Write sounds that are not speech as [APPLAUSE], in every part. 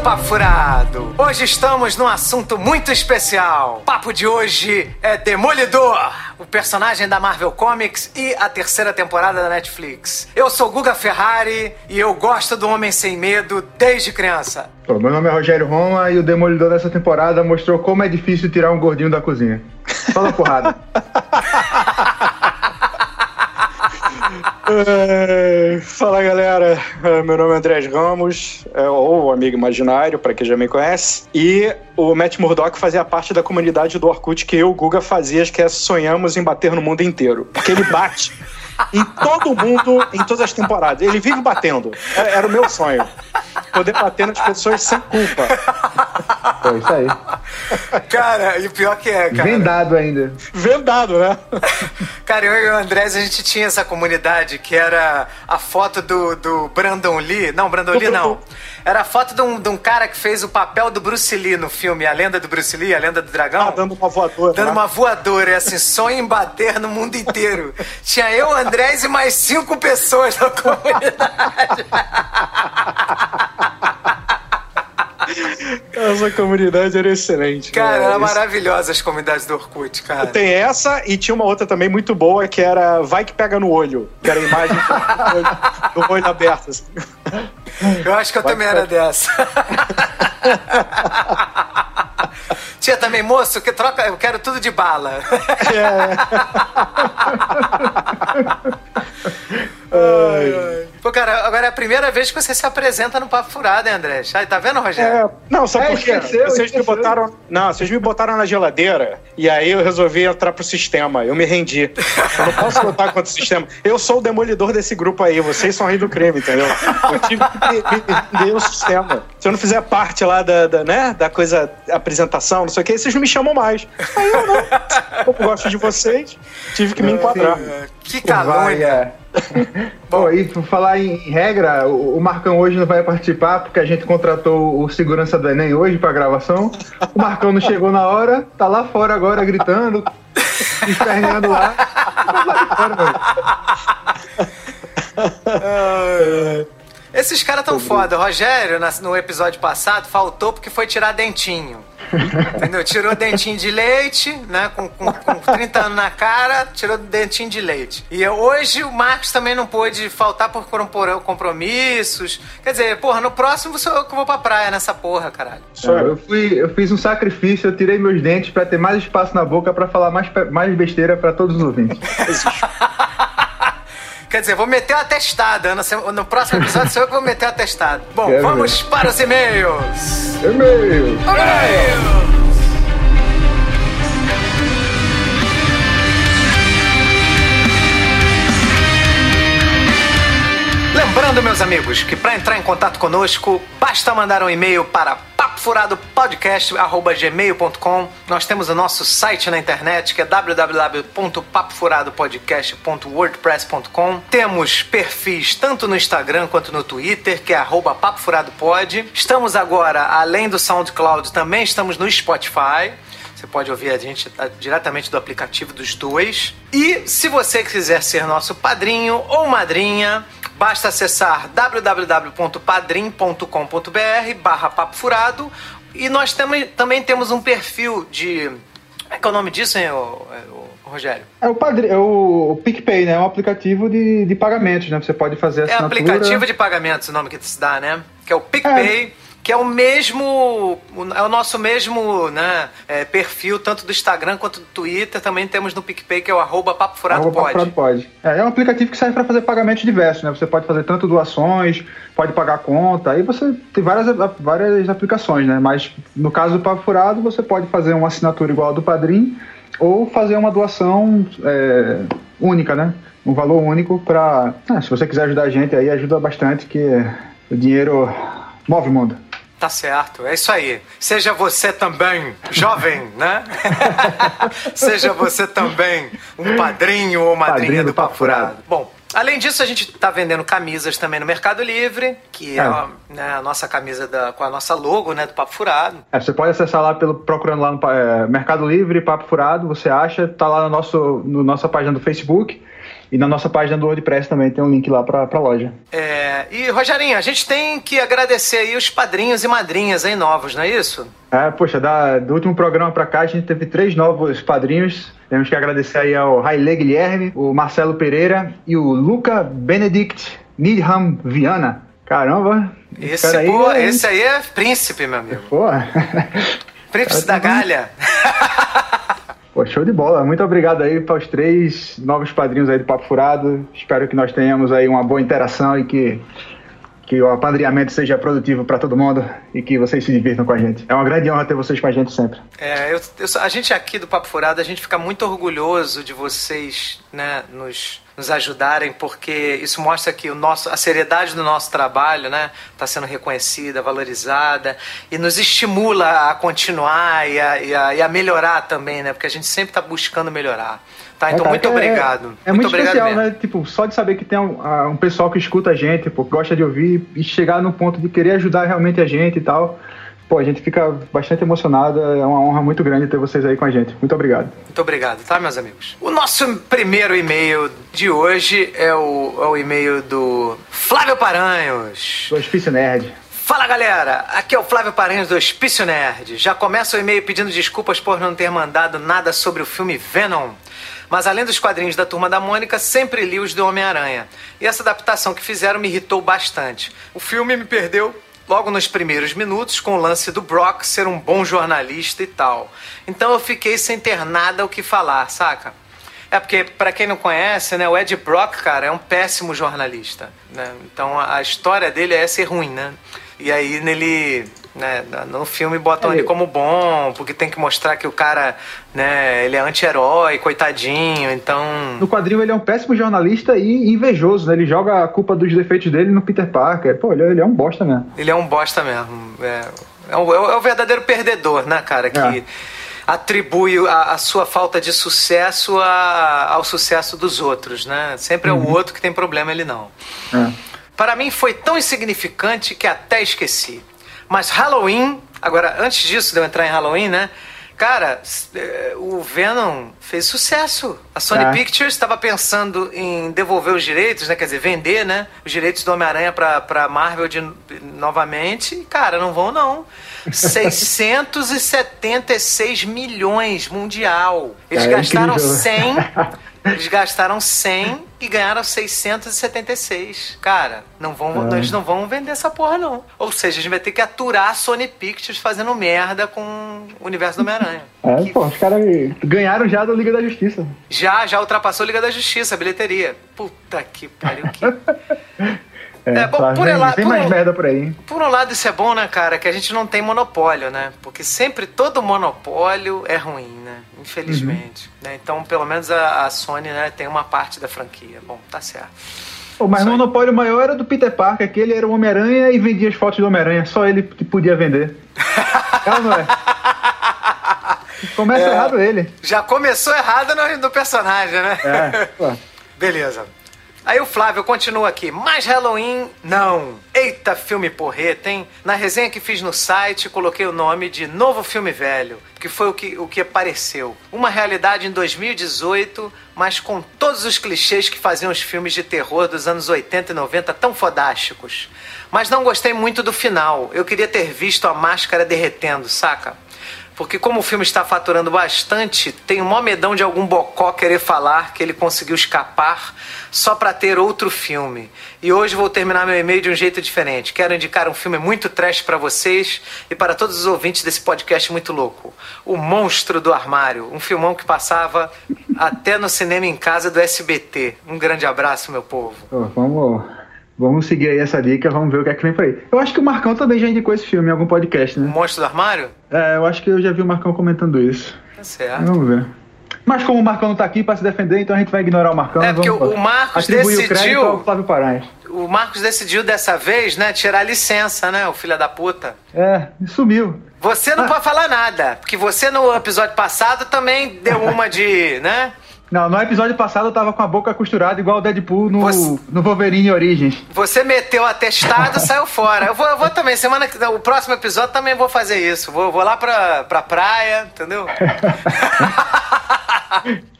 amigos do Papo Furado! Hoje estamos num assunto muito especial. O papo de hoje é Demolidor, o personagem da Marvel Comics e a terceira temporada da Netflix. Eu sou Guga Ferrari e eu gosto do Homem Sem Medo desde criança. Meu nome é Rogério Roma e o Demolidor dessa temporada mostrou como é difícil tirar um gordinho da cozinha. Fala porrada. [LAUGHS] É, fala galera, É, meu nome é Andrés Ramos, é, ou amigo imaginário, para quem já me conhece, e o Matt Murdock fazia parte da comunidade do Orkut que eu Guga fazia, que é Sonhamos em Bater no Mundo Inteiro. Porque ele bate em todo mundo, em todas as temporadas. Ele vive batendo. Era, era o meu sonho. Poder bater nas pessoas sem culpa. Pô, isso aí. Cara, e o pior que é, cara. Vendado ainda. Vendado, né? Cara, eu e o Andrés, a gente tinha essa comunidade que era a foto do, do Brandon Lee. Não, Brandon Lee não. Era a foto de um, de um cara que fez o papel do Bruce Lee no filme A Lenda do Bruce Lee, A Lenda do Dragão. Ah, dando uma voadora. Dando né? uma voadora, é assim, sonho em bater no mundo inteiro. Tinha eu, Andrés e mais cinco pessoas na comunidade. [LAUGHS] Essa comunidade era excelente. Cara, né? era Isso- maravilhosa as comunidades do Orkut, cara. Tem essa e tinha uma outra também muito boa que era Vai que pega no olho. Que era a imagem do olho, do olho aberto. assim. Eu acho que eu também era dessa. [LAUGHS] Tinha também, moço, que troca, eu quero tudo de bala. [LAUGHS] Ai, ai. Pô, cara, agora é a primeira vez que você se apresenta no Papo Furado, hein, André? Ai, Tá vendo, Rogério? É, não, sabe É, por quê? esqueceu, vocês me esqueceu. botaram. Não, vocês me botaram na geladeira e aí eu resolvi entrar pro sistema. Eu me rendi. Eu não posso lutar contra o sistema. Eu sou o demolidor desse grupo aí. Vocês são rei do crime, entendeu? Eu tive que me, me render no sistema. Se eu não fizer parte lá da, da, né, da coisa, apresentação, não sei o que, vocês não me chamam mais. Aí eu não. Eu gosto de vocês, tive que me enquadrar. Que Vai, calúnia. é. [LAUGHS] Bom, e por falar em regra, o Marcão hoje não vai participar porque a gente contratou o segurança do Enem hoje pra gravação. O Marcão não chegou na hora, tá lá fora agora gritando, [LAUGHS] esperneando lá. Esses caras tão foda. Rogério, no episódio passado, faltou porque foi tirar dentinho. Entendeu? Tirou dentinho de leite, né? Com, com, com 30 anos na cara, tirou dentinho de leite. E hoje o Marcos também não pôde faltar por compor- compromissos. Quer dizer, porra, no próximo sou eu que vou pra praia nessa porra, caralho. Não, eu, fui, eu fiz um sacrifício, eu tirei meus dentes pra ter mais espaço na boca pra falar mais, mais besteira pra todos os ouvintes. [LAUGHS] Quer dizer, vou meter uma testada. No, no próximo episódio sou eu que vou meter a testada. Bom, Quero vamos para os e-mails. E-mail! Lembrando, meus amigos, que para entrar em contato conosco, basta mandar um e-mail para papofuradopodcast.gmail.com Nós temos o nosso site na internet, que é www.papofuradopodcast.wordpress.com Temos perfis tanto no Instagram quanto no Twitter, que é papofuradopod. Estamos agora, além do SoundCloud, também estamos no Spotify. Você pode ouvir a gente diretamente do aplicativo dos dois. E se você quiser ser nosso padrinho ou madrinha, basta acessar www.padrim.com.br barra papo furado. E nós também, também temos um perfil de... Como é que é o nome disso, hein, ô- ô- Rogério? É o, padri... é o, o PicPay, né? É um aplicativo de, de pagamentos, né? Você pode fazer É assinatura. aplicativo de pagamentos o nome que se dá, né? Que é o PicPay, que é o mesmo, é o nosso mesmo né, é, perfil, tanto do Instagram quanto do Twitter. Também temos no PicPay, que é o arroba papo furado Arroba pode. Papo Furado pode. É, é um aplicativo que serve para fazer pagamentos diversos, né? Você pode fazer tanto doações, pode pagar conta, aí você tem várias, várias aplicações, né? Mas no caso do Papo Furado, você pode fazer uma assinatura igual a do Padrim ou fazer uma doação é, única, né? Um valor único para. se você quiser ajudar a gente aí, ajuda bastante, que o dinheiro move o mundo. Tá certo, é isso aí. Seja você também jovem, né? [LAUGHS] Seja você também um padrinho ou madrinha Padrinho do do Papo Papo Furado. Furado. Bom, além disso, a gente tá vendendo camisas também no Mercado Livre, que é, É. a, né, a nossa camisa da- com a nossa logo, né, do Papo Furado. É, você pode acessar lá pelo, procurando lá no é, Mercado Livre, Papo Furado, você acha, tá lá no nosso, no nossa página do Facebook. E na nossa página do WordPress também tem um link lá para a loja. É, e Rogerinho, a gente tem que agradecer aí os padrinhos e madrinhas aí novos, não é isso? É, poxa, da, do último programa para cá a gente teve três novos padrinhos. Temos que agradecer aí ao Raile Guilherme, o Marcelo Pereira e o Luca Benedict Nidham Viana. Caramba! Esse, aí, pô, é... esse aí é príncipe, meu amigo. Pô. [LAUGHS] Príncipe da Galha. [LAUGHS] Pô, show de bola. Muito obrigado aí para os três novos padrinhos aí do Papo Furado. Espero que nós tenhamos aí uma boa interação e que, que o apadrinhamento seja produtivo para todo mundo e que vocês se divirtam com a gente. É uma grande honra ter vocês com a gente sempre. É, eu, eu, a gente aqui do Papo Furado, a gente fica muito orgulhoso de vocês, né, nos nos ajudarem, porque isso mostra que o nosso, a seriedade do nosso trabalho está né, tá sendo reconhecida, valorizada e nos estimula a continuar e a, e a, e a melhorar também, né? Porque a gente sempre está buscando melhorar. Tá, então, é, muito é, obrigado. É, é muito, muito especial, mesmo. né? Tipo, só de saber que tem um, um pessoal que escuta a gente, pô, gosta de ouvir e chegar no ponto de querer ajudar realmente a gente e tal. Pô, a gente fica bastante emocionado. É uma honra muito grande ter vocês aí com a gente. Muito obrigado. Muito obrigado, tá, meus amigos? O nosso primeiro e-mail de hoje é o, é o e-mail do Flávio Paranhos. Do Hospício Nerd. Fala galera, aqui é o Flávio Paranhos do Hospício Nerd. Já começa o e-mail pedindo desculpas por não ter mandado nada sobre o filme Venom. Mas além dos quadrinhos da Turma da Mônica, sempre li os do Homem-Aranha. E essa adaptação que fizeram me irritou bastante. O filme me perdeu logo nos primeiros minutos com o lance do Brock ser um bom jornalista e tal. Então eu fiquei sem ter nada o que falar, saca? É porque, para quem não conhece, né, o Ed Brock, cara, é um péssimo jornalista. Né? Então a história dele é ser ruim, né? E aí nele né? No filme botam é. ele como bom, porque tem que mostrar que o cara, né, ele é anti-herói, coitadinho, então... No quadrinho ele é um péssimo jornalista e invejoso, né? Ele joga a culpa dos defeitos dele no Peter Parker. Pô, ele, é, ele é um bosta mesmo. Ele é um bosta mesmo. É, é, o, é o verdadeiro perdedor, né, cara? Que... É atribui a, a, sua falta de sucesso a, ao sucesso dos outros, né? Sempre é uhum. o outro que tem problema, ele não. É. Para mim foi tão insignificante que até esqueci. Mas Halloween, agora, antes disso de eu entrar em Halloween, né? Cara, eh, o Venom fez sucesso. A Sony é. Pictures estava pensando em devolver os direitos, né? Quer dizer, vender, né? Os direitos do Homem-Aranha pra, pra Marvel de, novamente. E, cara, não vão não. [LAUGHS] 676 milhões mundial. Eles é, gastaram incrível. 100 [LAUGHS] Eles gastaram 100 e ganharam 676. Cara, não vão, é. eles não vão vender essa porra, não. Ou seja, a gente vai ter que aturar a Sony Pictures fazendo merda com o universo do Homem-Aranha. É, que... pô, os caras ganharam já da Liga da Justiça. Já, já ultrapassou a Liga da Justiça, a bilheteria. Puta que pariu. Que... [LAUGHS] É, é bom, por, lado, tem mais um, merda por aí. Por um lado, isso é bom, né, cara? Que a gente não tem monopólio, né? Porque sempre todo monopólio é ruim, né? Infelizmente. Uhum. Né? Então, pelo menos a, a, Sony né, tem uma parte da franquia. Bom, tá certo. Oh, mas o monopólio maior era do Peter Parker, que ele era o Homem-Aranha e vendia as fotos do Homem-Aranha. Só ele podia vender. Ela [LAUGHS] não é? Começa é, errado ele. Já começou errado no, no personagem, né? É. [LAUGHS] Beleza. Aí o Flávio continua aqui. Mais Halloween? Não. Eita, filme porreta, hein? Na resenha que fiz no site, coloquei o nome de Novo Filme Velho, que foi o que, o que apareceu. Uma realidade em 2018, mas com todos os clichês que faziam os filmes de terror dos anos 80 e 90 tão fodásticos. Mas não gostei muito do final. Eu queria ter visto a máscara derretendo, saca? Porque como o filme está faturando bastante, tem um medão de algum bocó querer falar que ele conseguiu escapar só para ter outro filme. E hoje vou terminar meu e-mail de um jeito diferente. Quero indicar um filme muito trash para vocês e para todos os ouvintes desse podcast muito louco. O Monstro do Armário, um filmão que passava até no cinema em casa do SBT. Um grande abraço, meu povo. Oh, vamos Vamos seguir aí essa dica, vamos ver o que é que vem por aí. Eu acho que o Marcão também já indicou esse filme em algum podcast, né? O Monstro do Armário? É, eu acho que eu já vi o Marcão comentando isso. Tá certo. Vamos ver. Mas como o Marcão não tá aqui para se defender, então a gente vai ignorar o Marcão. É porque o Marcos decidiu. O, Flávio Paranhos. o Marcos decidiu dessa vez, né, tirar licença, né, o filho da puta. É, sumiu. Você não ah. pode falar nada, porque você no episódio passado também deu uma de, né? Não, no episódio passado eu tava com a boca costurada igual o Deadpool no, você, no Wolverine Origins. Você meteu atestado e [LAUGHS] saiu fora. Eu vou, eu vou também, semana que o próximo episódio também vou fazer isso. Vou, vou lá pra, pra praia, entendeu? [LAUGHS]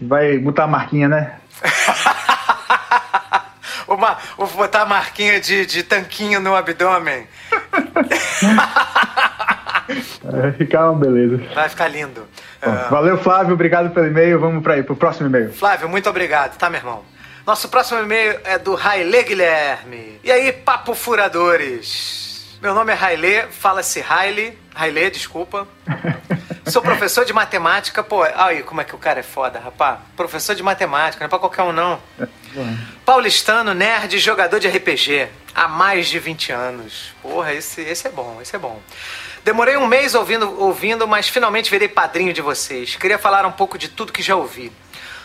Vai botar a marquinha, né? [LAUGHS] uma, vou botar a marquinha de, de tanquinho no abdômen. Vai ficar uma beleza. Vai ficar lindo. Bom, uh, valeu, Flávio. Obrigado pelo e-mail. Vamos para o próximo e-mail. Flávio, muito obrigado, tá, meu irmão? Nosso próximo e-mail é do Raile Guilherme. E aí, papo furadores? Meu nome é Raile, fala-se Raile. Raile, desculpa. [LAUGHS] Sou professor de matemática, pô. Aí, como é que o cara é foda, rapá? Professor de matemática, não é pra qualquer um, não. [LAUGHS] Paulistano, nerd, jogador de RPG. Há mais de 20 anos. Porra, esse, esse é bom, esse é bom. Demorei um mês ouvindo, ouvindo, mas finalmente virei padrinho de vocês. Queria falar um pouco de tudo que já ouvi.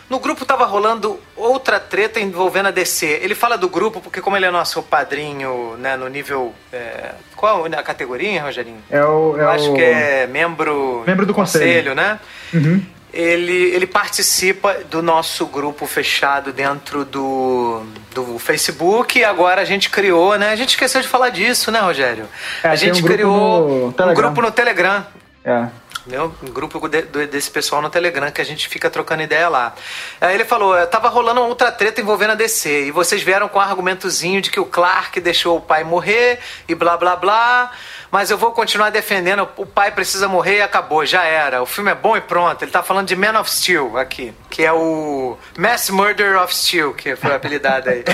No grupo tava rolando outra treta envolvendo a DC. Ele fala do grupo porque, como ele é nosso padrinho, né, no nível. É... Qual a categoria, Rogerinho? É o. É Eu acho o... que é membro. Membro do conselho, conselho né? Uhum. Ele, ele participa do nosso grupo fechado dentro do, do Facebook e agora a gente criou, né? A gente esqueceu de falar disso, né, Rogério? É, a gente um criou um grupo no Telegram. É meu um grupo de, desse pessoal no Telegram que a gente fica trocando ideia lá. Aí ele falou: tava rolando outra treta envolvendo a DC e vocês vieram com um argumentozinho de que o Clark deixou o pai morrer e blá blá blá. Mas eu vou continuar defendendo: o pai precisa morrer e acabou, já era. O filme é bom e pronto. Ele tá falando de Man of Steel aqui, que é o Mass Murder of Steel, que foi apelidado aí.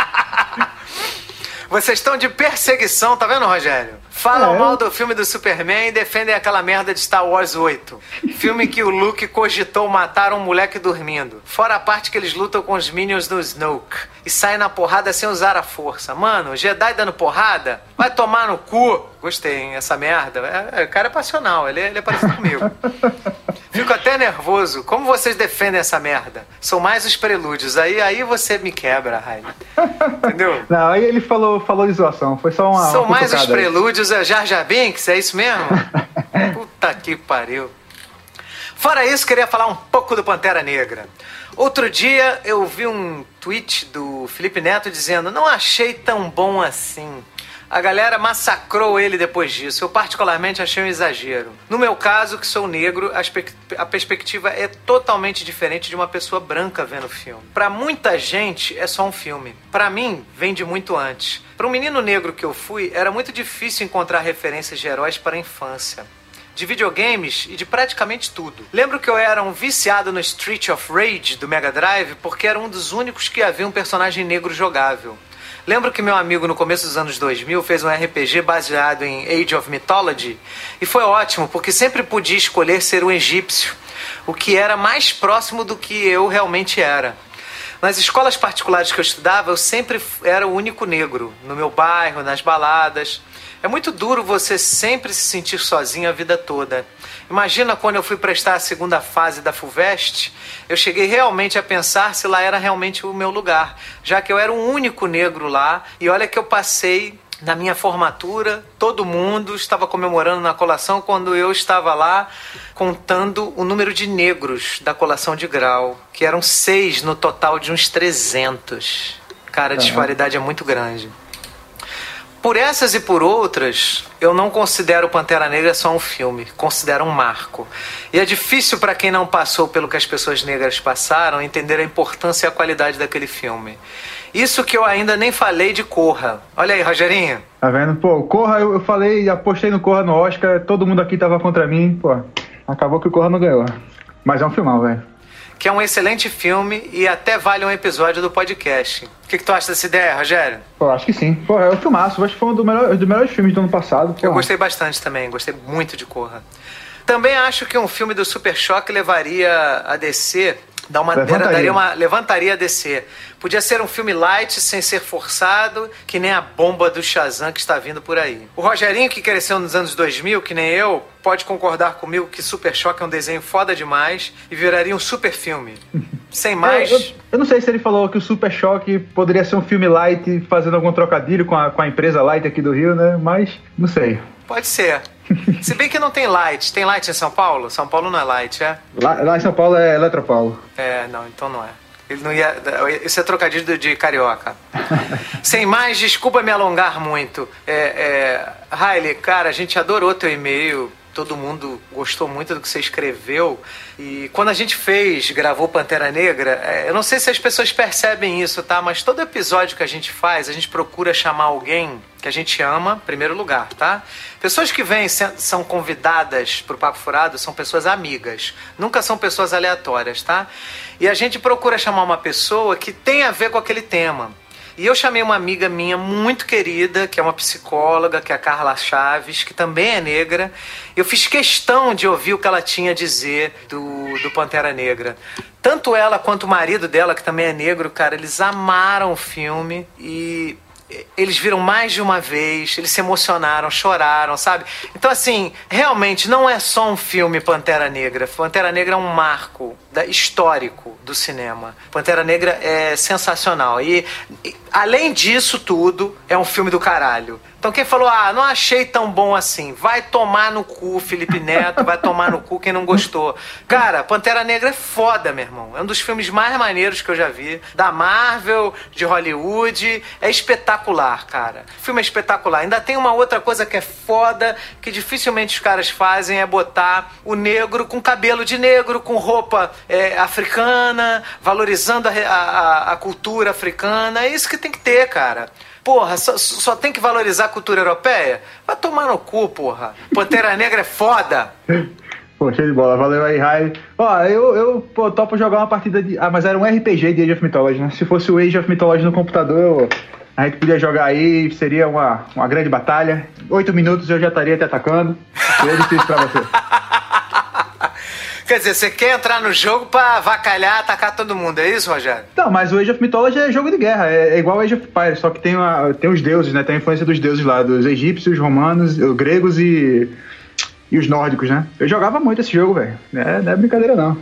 [LAUGHS] Vocês estão de perseguição, tá vendo, Rogério? Falam é. mal do filme do Superman e defendem aquela merda de Star Wars 8. Filme que o Luke cogitou matar um moleque dormindo. Fora a parte que eles lutam com os Minions do Snoke. E saem na porrada sem usar a força. Mano, Jedi dando porrada? Vai tomar no cu. Gostei, hein? Essa merda. É, é, o cara é passional, ele, é, ele é parecido comigo. Fico até nervoso. Como vocês defendem essa merda? São mais os prelúdios. Aí, aí você me quebra, Rai. Entendeu? Não, aí ele falou, falou de zoação. Foi só uma. São uma mais os prelúdios é Jar Jar Binks, é isso mesmo? [LAUGHS] Puta que pariu. Fora isso, queria falar um pouco do Pantera Negra. Outro dia eu vi um tweet do Felipe Neto dizendo: Não achei tão bom assim. A galera massacrou ele depois disso. Eu, particularmente, achei um exagero. No meu caso, que sou negro, a, perspectiva é totalmente diferente de uma pessoa branca vendo o filme. Para muita gente, é só um filme. Para mim, vem de muito antes. Para um menino negro que eu fui, era muito difícil encontrar referências de heróis para a infância de videogames e de praticamente tudo. Lembro que eu era um viciado no Street of Rage do Mega Drive porque era um dos únicos que havia um personagem negro jogável. Lembro que meu amigo no começo dos anos 2000 fez um RPG baseado em Age of Mythology e foi ótimo porque sempre podia escolher ser um egípcio, o que era mais próximo do que eu realmente era. Nas escolas particulares que eu estudava, eu sempre era o único negro, no meu bairro, nas baladas. É muito duro você sempre se sentir sozinho a vida toda. Imagina quando eu fui prestar a segunda fase da FUVEST, eu cheguei realmente a pensar se lá era realmente o meu lugar, já que eu era o único negro lá, e olha que eu passei na minha formatura, todo mundo estava comemorando na colação quando eu estava lá contando o número de negros da colação de grau, que eram seis no total de uns 300. Cara, a disparidade é muito grande. Por essas e por outras, eu não considero Pantera Negra só um filme, considero um marco. E é difícil para quem não passou pelo que as pessoas negras passaram entender a importância e a qualidade daquele filme. Isso que eu ainda nem falei de Corra. Olha aí, Rogerinho. Tá vendo? Pô, Corra, eu, eu falei, apostei no Corra no Oscar, todo mundo aqui tava contra mim, pô. Acabou que o Corra não ganhou. Mas é um filmão, velho que é um excelente filme e até vale um episódio do podcast. O que, que tu acha dessa ideia, Rogério? Pô, acho que sim. Pô, é um filmaço. Acho que foi um dos melhores, melhores filmes do ano passado. Pô. Eu gostei bastante também. Gostei muito de Corra. Também acho que um filme do Super Choque levaria a DC Dá uma, levantaria. Daria uma, levantaria a DC. Podia ser um filme light, sem ser forçado, que nem a bomba do Shazam que está vindo por aí. O Rogerinho, que cresceu nos anos 2000, que nem eu, pode concordar comigo que Super Choque é um desenho foda demais e viraria um super filme. [LAUGHS] Sem mais. Eu, eu, eu, não sei se ele falou que o Super Choque poderia ser um filme light, fazendo algum trocadilho com a, com a empresa light aqui do Rio, né? Mas não sei. Pode ser. [LAUGHS] Se bem que não tem light. Tem light em São Paulo? São Paulo não é light, é? Lá, lá em São Paulo é Eletropaulo. É, não, então não é. Ele não ia. Isso é trocadilho de carioca. [LAUGHS] Sem mais, desculpa me alongar muito. É, é, Riley, cara, a gente adorou teu e-mail todo mundo gostou muito do que você escreveu. E quando a gente fez, gravou Pantera Negra, é, eu não sei se as pessoas percebem isso, tá? Mas todo episódio que a gente faz, a gente procura chamar alguém que a gente ama, em primeiro lugar, tá? Pessoas que vêm são convidadas pro Papo Furado são pessoas amigas, nunca são pessoas aleatórias, tá? E a gente procura chamar uma pessoa que tem a ver com aquele tema. E eu chamei uma amiga minha muito querida, que é uma psicóloga, que é a Carla Chaves, que também é negra. Eu fiz questão de ouvir o que ela tinha a dizer do, do Pantera Negra. Tanto ela quanto o marido dela, que também é negro, cara, eles amaram o filme e eles viram mais de uma vez, eles se emocionaram, choraram, sabe? Então, assim, realmente não é só um filme Pantera Negra. Pantera Negra é um marco da, histórico do cinema. Pantera Negra é sensacional. E, e, além disso tudo, é um filme do caralho. Então quem falou, ah, não achei tão bom assim, vai tomar no cu, Felipe [LAUGHS] Neto, vai tomar no cu quem não gostou. Cara, Pantera Negra é foda, meu irmão. É um dos filmes mais maneiros que eu já vi. Da Marvel, de Hollywood. É espetacular, cara. O filme é espetacular. Ainda tem uma outra coisa que é foda, que dificilmente os caras fazem, é botar o negro com cabelo de negro, com roupa é, africana, valorizando a, a, a cultura africana. É isso que tem que ter, cara. Porra, só, só, tem que valorizar a cultura europeia? Vai tomar no cu, porra. Pantera Negra é foda. [LAUGHS] Pô, show de bola. Valeu aí, Rai. Ó, eu, eu pô, topo jogar uma partida de. Ah, mas era um RPG de Age of Mythology, né? Se fosse o Age of Mythology no computador, eu... a gente podia jogar aí, seria uma, uma grande batalha. Oito minutos eu já estaria te atacando. Seria difícil pra você. [LAUGHS] Quer dizer, você quer entrar no jogo pra avacalhar, atacar todo mundo, é isso, Rogério? Não, mas o Age of Mythology é jogo de guerra, é, é igual o Age of Empires, só que tem, uma, tem os deuses, né? Tem a influência dos deuses lá, dos egípcios, romanos, gregos e, e os nórdicos, né? Eu jogava muito esse jogo, velho. É, não é brincadeira, não.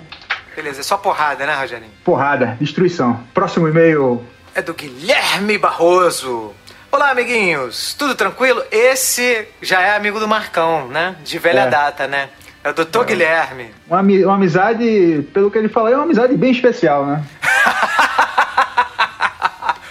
Beleza, é só porrada, né, Rogerinho? Porrada, destruição. Próximo e-mail. É do Guilherme Barroso. Olá, amiguinhos. Tudo tranquilo? Esse já é amigo do Marcão, né? De velha é. data, né? É o doutor é. Guilherme. Uma, uma amizade, pelo que ele falou, é uma amizade bem especial, né? [LAUGHS]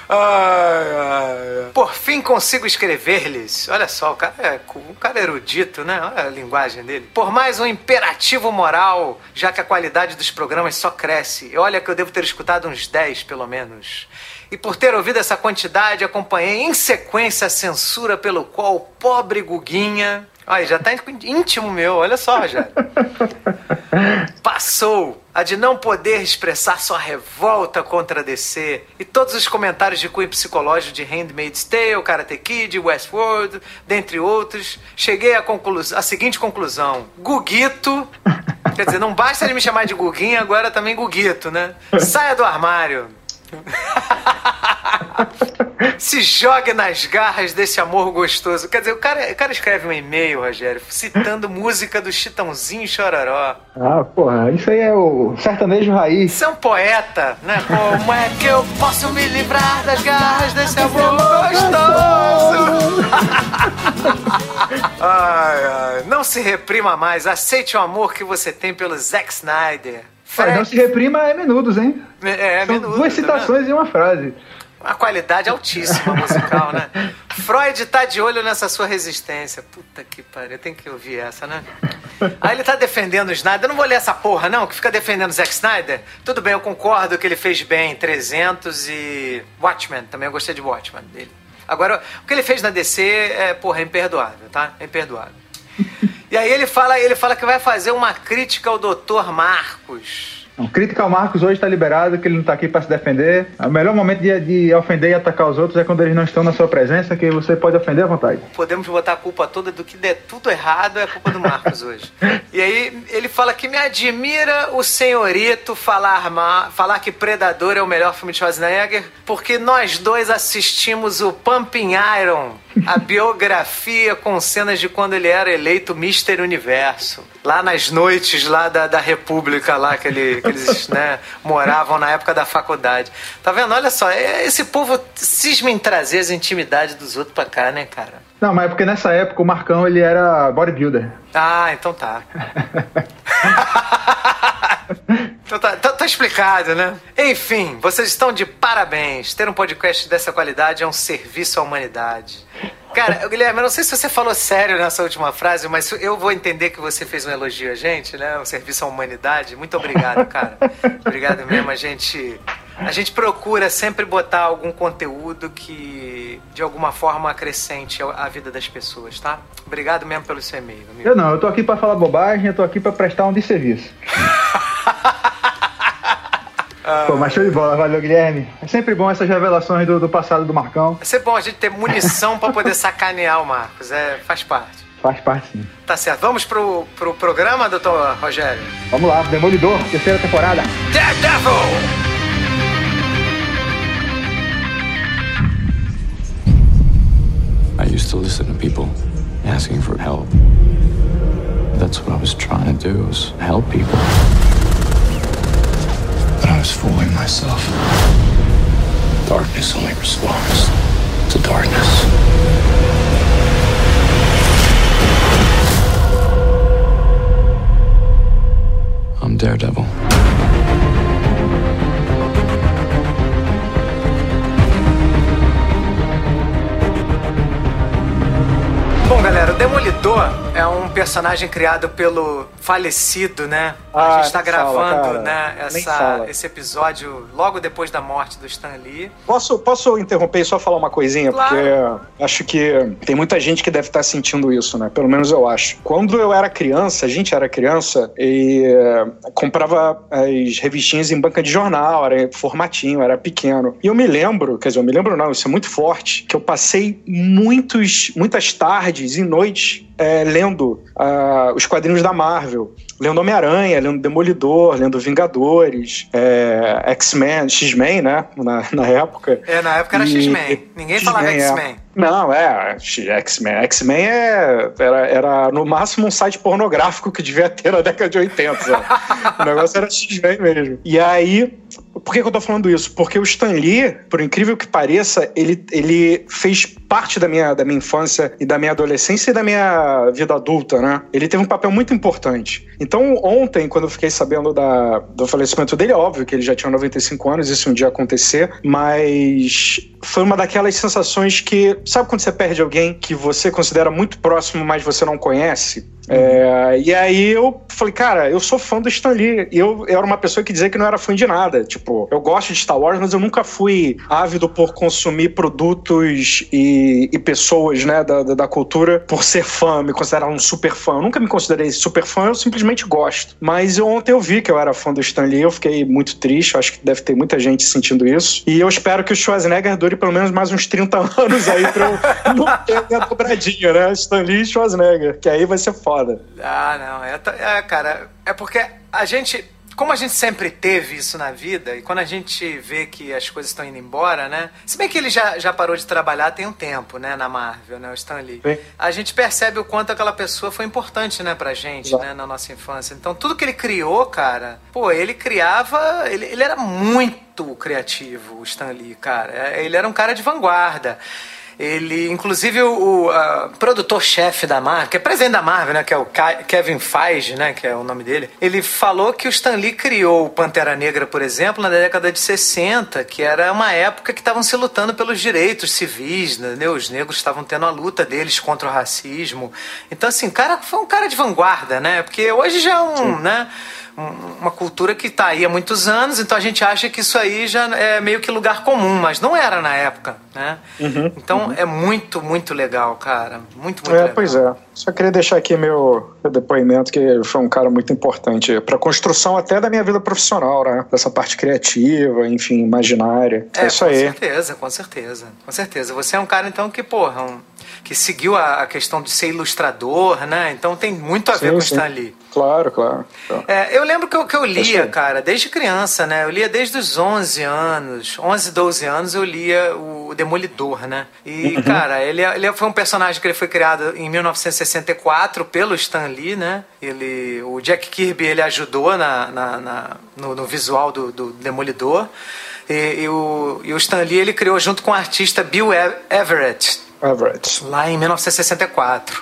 Ai, ai, Por fim consigo escrever-lhes. Olha só, o cara é um cara erudito, né? Olha a linguagem dele. Por mais um imperativo moral, já que a qualidade dos programas só cresce. E olha que eu devo ter escutado uns 10, pelo menos. E por ter ouvido essa quantidade, acompanhei em sequência a censura pelo qual o pobre Guguinha Olha, já tá íntimo meu, olha só, Rogério. [LAUGHS] Passou a de não poder expressar sua revolta contra a DC e todos os comentários de cunho psicológico de Handmaid's Tale, Karate Kid, Westworld, dentre outros, cheguei à, à seguinte conclusão. Guguito, quer dizer, não basta ele me chamar de Guguinho, agora também Guguito, né? [LAUGHS] Saia do armário. [LAUGHS] Se jogue nas garras desse amor gostoso. Quer dizer, o cara, o cara escreve um e-mail, Rogério, citando música do Chitãozinho Chororó. Ah, porra, isso aí é o sertanejo raiz. Isso é um poeta, né? Como é que eu posso me livrar das garras desse amor gostoso? [LAUGHS] ai, ai. Não se reprima mais. Aceite o amor que você tem pelo Zack Snyder. Fred... não se reprima é menudos, hein? É, é São menudos. Duas tá citações tá e uma frase. Uma qualidade altíssima musical, né? [LAUGHS] Freud tá de olho nessa sua resistência. Puta que pariu, tem que ouvir essa, né? Aí ele tá defendendo o Snyder. Eu não vou ler essa porra, não, que fica defendendo o Zack Snyder. Tudo bem, eu concordo que ele fez bem 300 e Watchmen. Também eu gostei de Watchmen dele. Agora, o que ele fez na DC é, porra, é imperdoável, tá? É imperdoável. E aí ele fala, ele fala que vai fazer uma crítica ao Dr. Marcos. Não, crítica ao Marcos hoje está liberado, que ele não está aqui para se defender. O melhor momento de, de, ofender e atacar os outros é quando eles não estão na sua presença, que você pode ofender à vontade. Podemos botar a culpa toda do que der tudo errado, é a culpa do Marcos hoje. [LAUGHS] E aí ele fala que me admira o senhorito falar, falar que Predador é o melhor filme de Schwarzenegger, porque nós dois assistimos o Pumping Iron, a [LAUGHS] biografia com cenas de quando ele era eleito Mister Universo. Lá nas noites lá da, da República, lá que, ele, que eles né, moravam na época da faculdade. Tá vendo? Olha só, é, esse povo cisma em trazer as intimidades dos outros pra cá, né, cara? Não, mas é porque nessa época o Marcão ele era bodybuilder. Ah, então tá. [LAUGHS] Então tá, tá, tá, explicado, né? Enfim, vocês estão de parabéns. Ter um podcast dessa qualidade é um serviço à humanidade. Cara, Guilherme, eu não sei se você falou sério nessa última frase, mas eu vou entender que você fez um elogio a gente, né? Um serviço à humanidade. Muito obrigado, cara. obrigado mesmo. A gente, a gente procura sempre botar algum conteúdo que, de alguma forma, acrescente a vida das pessoas, tá? Obrigado mesmo pelo seu e-mail. Amigo. Eu não, eu tô aqui para falar bobagem, eu tô aqui para prestar um de [LAUGHS] serviço. Pô, mas show de bola, valeu, Guilherme. É sempre bom essas revelações do, do passado do Marcão. É sempre bom a gente ter munição para poder sacanear o Marcos, é, faz parte. Faz parte, sim. Tá certo. Vamos pro, pro programa, doutor Rogério? Vamos lá, Demolidor, terceira temporada. Daredevil! I used to listen to people asking for help. That's what I was trying to do, was help people. But I was fooling myself. Darkness only responds to darkness. I'm Daredevil. Bom, galera, o Demolidor é um personagem criado pelo falecido, né? Ah, a gente tá fala, gravando, né, Nem essa, fala. esse episódio logo depois da morte do Stan Lee. Posso, posso interromper e só falar uma coisinha? Claro. Porque acho que tem muita gente que deve estar sentindo isso, né? Pelo menos eu acho. Quando eu era criança, a gente era criança e eh, comprava as revistinhas em banca de jornal, era formatinho, era pequeno. E eu me lembro, quer dizer, eu me lembro não, isso é muito forte, que eu passei muitos, muitas tardes e noites eh, lendo ah, os quadrinhos da Marvel. Lendo Homem-Aranha, lendo Demolidor, lendo Vingadores, eh, X-Men, X-Men, né? Na, na época. É, na época era X-Men. Ninguém falava X-Men, é. X-Men. Não, é, X-Men. X-Men é, era, era no máximo um site pornográfico que devia ter na década de 80. sabe? o negócio era X-Men mesmo. E aí, por que, que eu tô falando isso? Porque o Stan Lee, por incrível que pareça, ele, ele fez parte da minha, da minha infância e da minha adolescência e da minha vida adulta, né? Ele teve um papel muito importante. Então, ontem, quando eu fiquei sabendo da, do falecimento dele, é óbvio que ele já tinha 95 anos, isso um dia ia acontecer, mas foi uma daquelas sensações que, sabe quando você perde alguém que você considera muito próximo, mas você não conhece? É, e aí eu falei, cara, eu sou fã do Stan Lee. E eu, eu era uma pessoa que dizia que não era fã de nada. Tipo, eu gosto de Star Wars, mas eu nunca fui ávido por consumir produtos e, e pessoas, né, da, da, cultura por ser fã, me considerar um super fã. Eu nunca me considerei super fã, eu simplesmente gosto. Mas eu, ontem eu vi que eu era fã do Stan Lee, eu fiquei muito triste, acho que deve ter muita gente sentindo isso. E eu espero que o Schwarzenegger dure pelo menos mais uns 30 [LAUGHS] anos aí pra eu não ter minha dobradinha, né? Stan Lee e Schwarzenegger, que aí vai ser foda. Ah, não. É, é, cara, é porque a gente. Como a gente sempre teve isso na vida, e quando a gente vê que as coisas estão indo embora, né? Se bem que ele já, já parou de trabalhar tem um tempo, né? Na Marvel, né? O Stan Lee. Sim. A gente percebe o quanto aquela pessoa foi importante, né? Pra gente, Exato. né? Na nossa infância. Então, tudo que ele criou, cara, pô, ele criava. Ele, ele era muito criativo, o Stan Lee, cara. É, Ele era um cara de vanguarda. Ele, inclusive, o, o, produtor-chefe da Marvel, que é presidente da Marvel, né? Que é o Kevin Feige, né? Que é o nome dele. Ele falou que o Stan Lee criou o Pantera Negra, por exemplo, na década de 60, que era uma época que estavam se lutando pelos direitos civis, né? Os negros estavam tendo a luta deles contra o racismo. Então, assim, cara foi um cara de vanguarda, né? Porque hoje já é um, né? Um- uma cultura que está aí há muitos anos, então a gente acha que isso aí já é meio que lugar comum, mas não era na época, né? então é muito, muito legal, cara. Muito, muito É, legal. pois é. Só queria deixar aqui meu, meu depoimento, que foi um cara muito importante para construção até da minha vida profissional, né? Dessa parte criativa, enfim, imaginária. É, isso com aí. certeza, com certeza. Com certeza. Você é um cara, então, que, porra, um- que seguiu a, a questão de ser ilustrador, né? Então tem muito a ver Sim, com o sim. Stan Lee. Claro, claro. claro. É, eu lembro que eu, que eu lia, aí. cara, desde criança, né? Eu lia desde os 11 anos, 11, 12 anos, eu lia o Demolidor, né? E, Uhum. cara, ele, ele foi um personagem que ele foi criado em 1964 pelo Stan Lee, né? Ele, o Jack Kirby, ele ajudou na, na- na- no, no visual do, do Demolidor. E, e o, e o Stan Lee, ele criou junto com o artista Bill Everett, Everett. lá em 1964.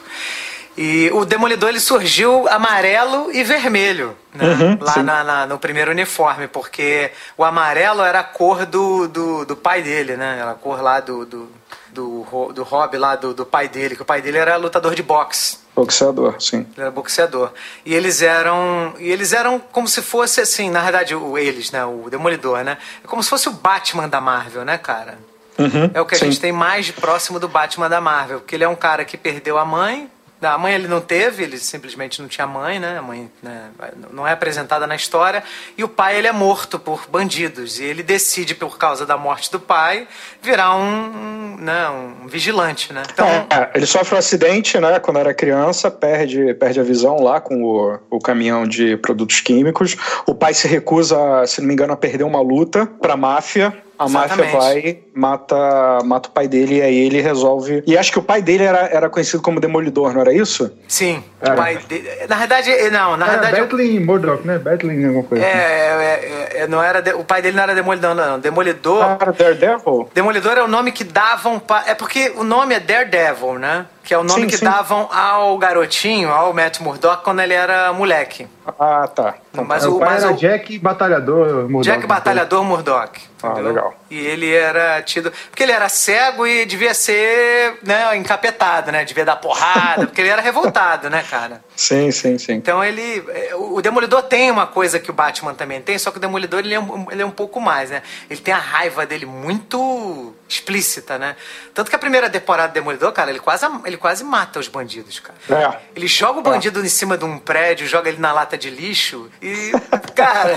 E o Demolidor ele surgiu amarelo e vermelho, Né? Uhum, lá na- na- no primeiro uniforme, porque o amarelo era a cor do, do, do pai dele, né? Era a cor lá do, do, do, do hobby lá do, do pai dele, que o pai dele era lutador de boxe. Boxeador, sim. Ele era boxeador. E eles eram. E eles eram como se fosse assim, na verdade, o, eles, né? O Demolidor, né? É como se fosse o Batman da Marvel, né, cara? Uhum, É o que a sim. gente tem mais de próximo do Batman da Marvel. Porque ele é um cara que perdeu a mãe. A mãe ele não teve, ele simplesmente não tinha mãe, né? A mãe né, não é apresentada na história. E o pai ele é morto por bandidos. E ele decide, por causa da morte do pai, virar um, um, né, um vigilante, né? Então, É, ele sofre um acidente, né, quando era criança, perde, perde a visão lá com o, o caminhão de produtos químicos. O pai se recusa, se não me engano, a perder uma luta pra máfia. A máfia vai, mata, mata o pai dele e aí ele resolve. E acho que o pai dele era, era conhecido como Demolidor, não era isso? sim, Era. pai dele- Na verdade, não, na Era verdade. Battling Murdoch, né? Battling alguma coisa. É, assim. é, é, é, não era de- o pai dele não era Demolidor, não. Demolidor. Ah, era Daredevil? Demolidor é o nome que davam. pa- É porque o nome é Daredevil, né? Que é o nome Sim, que sim. davam ao garotinho, ao Matt Murdock, quando ele era moleque. Ah, tá. Mas É, o, o pai mas era o Jack Batalhador Murdoch. Jack Batalhador Murdock. Ah, legal. E ele era tido. Porque ele era cego e devia ser né, encapetado, né? Devia dar porrada, porque ele era revoltado, né, cara? Sim, sim, sim. Então ele. é, O Demolidor tem uma coisa que o Batman também tem, só que o Demolidor ele é um, ele é um pouco mais, né? Ele tem a raiva dele muito explícita, né? Tanto que a primeira temporada do Demolidor, cara, ele quase, ele quase mata os bandidos, cara. É. Ele joga o bandido em cima de um prédio, joga ele na lata de lixo e. Cara.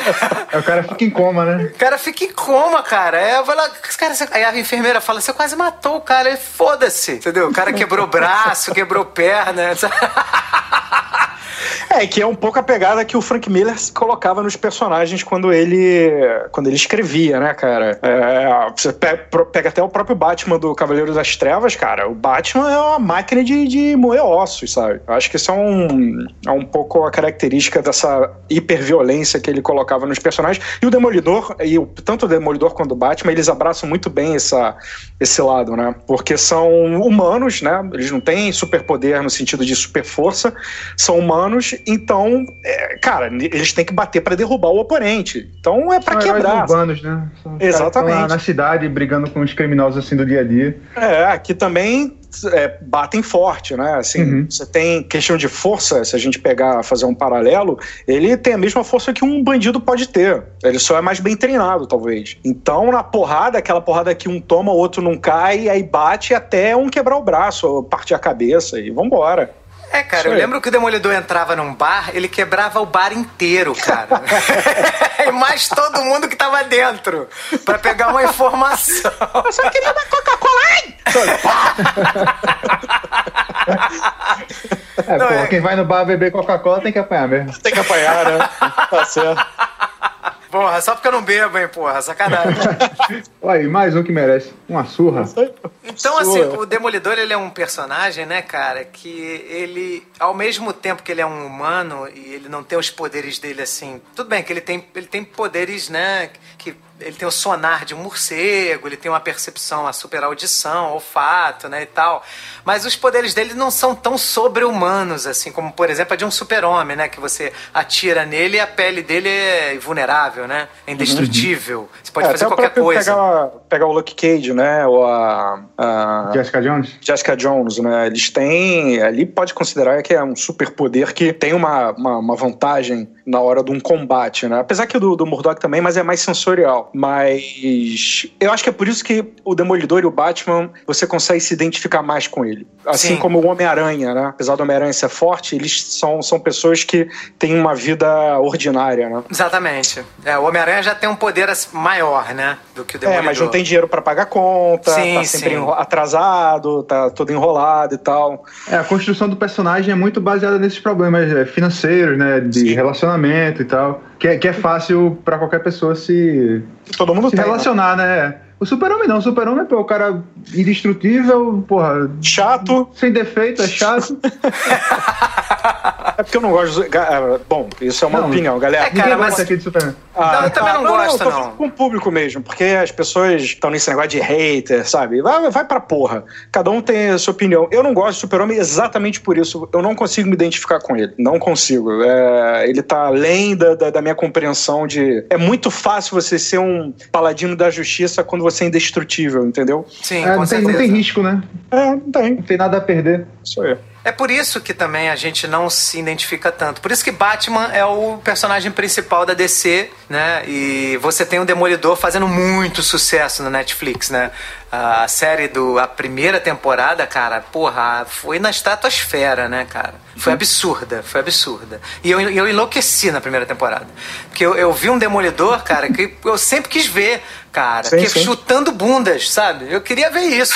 Aí [LAUGHS] o cara fica em coma, né? O cara fica em coma, cara. É, vai lá, cara, você- aí a enfermeira fala: você quase matou o cara. Ele, Foda-se. Entendeu? O cara quebrou braço, quebrou perna. [LAUGHS] É, que é um pouco a pegada que o Frank Miller colocava nos personagens quando ele quando ele escrevia, né, cara? É, você pega até o próprio Batman do Cavaleiro das Trevas, cara. O Batman é uma máquina de, de moer ossos, sabe? Eu acho que isso é um, é um pouco a característica dessa hiperviolência que ele colocava nos personagens. E o Demolidor, e o, tanto o Demolidor quanto o Batman, eles abraçam muito bem essa, esse lado, né? Porque são humanos, né? Eles não têm superpoder no sentido de super força, são humanos, então, é, cara, eles têm que bater pra derrubar o oponente. Então é São heróis quebrar. urbanos, né? São Exatamente. lá na cidade brigando com os criminosos assim do dia a dia. É, aqui também é, batem forte, né? Assim, Uhum. você tem questão de força, se a gente pegar, fazer um paralelo, ele tem a mesma força que um bandido pode ter. Ele só é mais bem treinado, talvez. Então, na porrada, aquela porrada que um toma, o outro não cai, aí bate até um quebrar o braço, partir a cabeça e vambora. É, cara, Isso eu aí. lembro que o Demolidor entrava num bar, ele quebrava o bar inteiro, cara. [LAUGHS] e mais todo mundo que tava dentro. Pra pegar uma informação. Eu só queria uma Coca-Cola! É, Não, pô, é- quem vai no bar beber Coca-Cola tem que apanhar mesmo. Tem que apanhar, né? Tá certo. Porra, só porque eu não bebo, hein, porra, sacanagem. [LAUGHS] Olha aí, mais um que merece. Uma surra. Então, Sua. assim, o Demolidor, ele é um personagem, né, cara, que ele, ao mesmo tempo que ele é um humano e ele não tem os poderes dele, assim... Tudo bem que ele tem, ele tem poderes, né, que ele tem o sonar de um morcego, ele tem uma percepção, a super audição, olfato, né, e tal. Mas os poderes dele não são tão sobre-humanos, assim, como, por exemplo, a de um super-homem, né, que você atira nele e a pele dele é invulnerável, né, é indestrutível. Você pode É, fazer qualquer coisa. Pegar, pegar o Luke Cage, né? Ou a, a Jessica Jones? Jessica Jones, né? Eles têm. Ali pode considerar que é um superpoder que tem uma, uma, uma vantagem na hora de um combate, né? Apesar que o do, do Murdoch também, mas é mais sensorial. Mas eu acho que é por isso que o Demolidor e o Batman você consegue se identificar mais com ele. Assim Sim. como o Homem-Aranha, né? Apesar do Homem-Aranha ser forte, eles são, são pessoas que têm uma vida ordinária, né? Exatamente. É, o Homem-Aranha já tem um poder assim, maior, né? Do que o É, Demolidor. mas não tem dinheiro pra pagar conta, Sim, tá sempre sim. atrasado, tá todo enrolado e tal. É, a construção do personagem é muito baseada nesses problemas é, financeiros, né? De Sim. relacionamento e tal. Que é, que é fácil pra qualquer pessoa se, Todo mundo se tem. né? relacionar, né? O super-homem não. O super-homem é o cara indestrutível, porra, Chato, sem defeito, é chato. [LAUGHS] É porque eu não gosto. De... Ah, bom, isso é uma Não, opinião, galera. é, cara, mas- gosta aqui de Superman. Não, eu também não gosto, tô não. falando Com o público mesmo, porque as pessoas estão nesse negócio de hater, sabe? Vai, vai pra porra. Cada um tem a sua opinião. Eu não gosto de Super-Homem exatamente por isso. Eu não consigo me identificar com ele. Não consigo. É, ele tá além da, da, da minha compreensão de. É muito fácil você ser um paladino da justiça quando você é indestrutível, entendeu? Sim, É, com não, tem, não tem risco, né? É, não tem. Não tem nada a perder. Isso aí. É por isso que também a gente não se identifica tanto. Por isso que Batman é o personagem principal da DC, né? E você tem o Demolidor fazendo muito sucesso na Netflix, né? A série do a primeira temporada, cara, porra, foi na estratosfera, né, cara? Foi absurda, foi absurda. E eu, eu enlouqueci na primeira temporada. Porque eu, eu vi um Demolidor, cara, que eu sempre quis ver, cara, Sim, que sim. chutando bundas, sabe? Eu queria ver isso.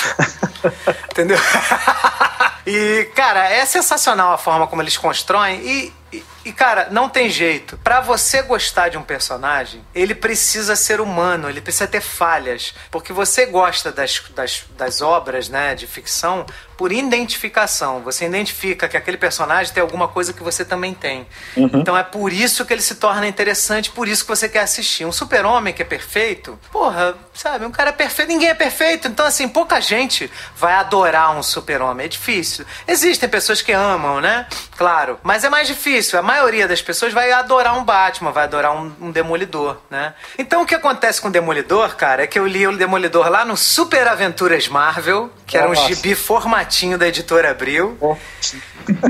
[LAUGHS] Entendeu? [LAUGHS] e, cara, é sensacional a forma como eles constroem e. e- e, cara, não tem jeito. Pra você gostar de um personagem, ele precisa ser humano, ele precisa ter falhas. Porque você gosta das, das, das obras, né, de ficção por identificação. Você identifica que aquele personagem tem alguma coisa que você também tem. Então é por isso que ele se torna interessante, por isso que você quer assistir. Um super-homem que é perfeito, porra, sabe, um cara é perfeito, ninguém é perfeito. Então, assim, pouca gente vai adorar um super-homem. É difícil. Existem pessoas que amam, né? Claro. Mas é mais difícil. A maioria das pessoas vai adorar um Batman, vai adorar um, um Demolidor, né? Então, o que acontece com o Demolidor, cara, é que eu li o Demolidor lá no Super Aventuras Marvel, que era um gibi formatinho da editora Abril. Ó,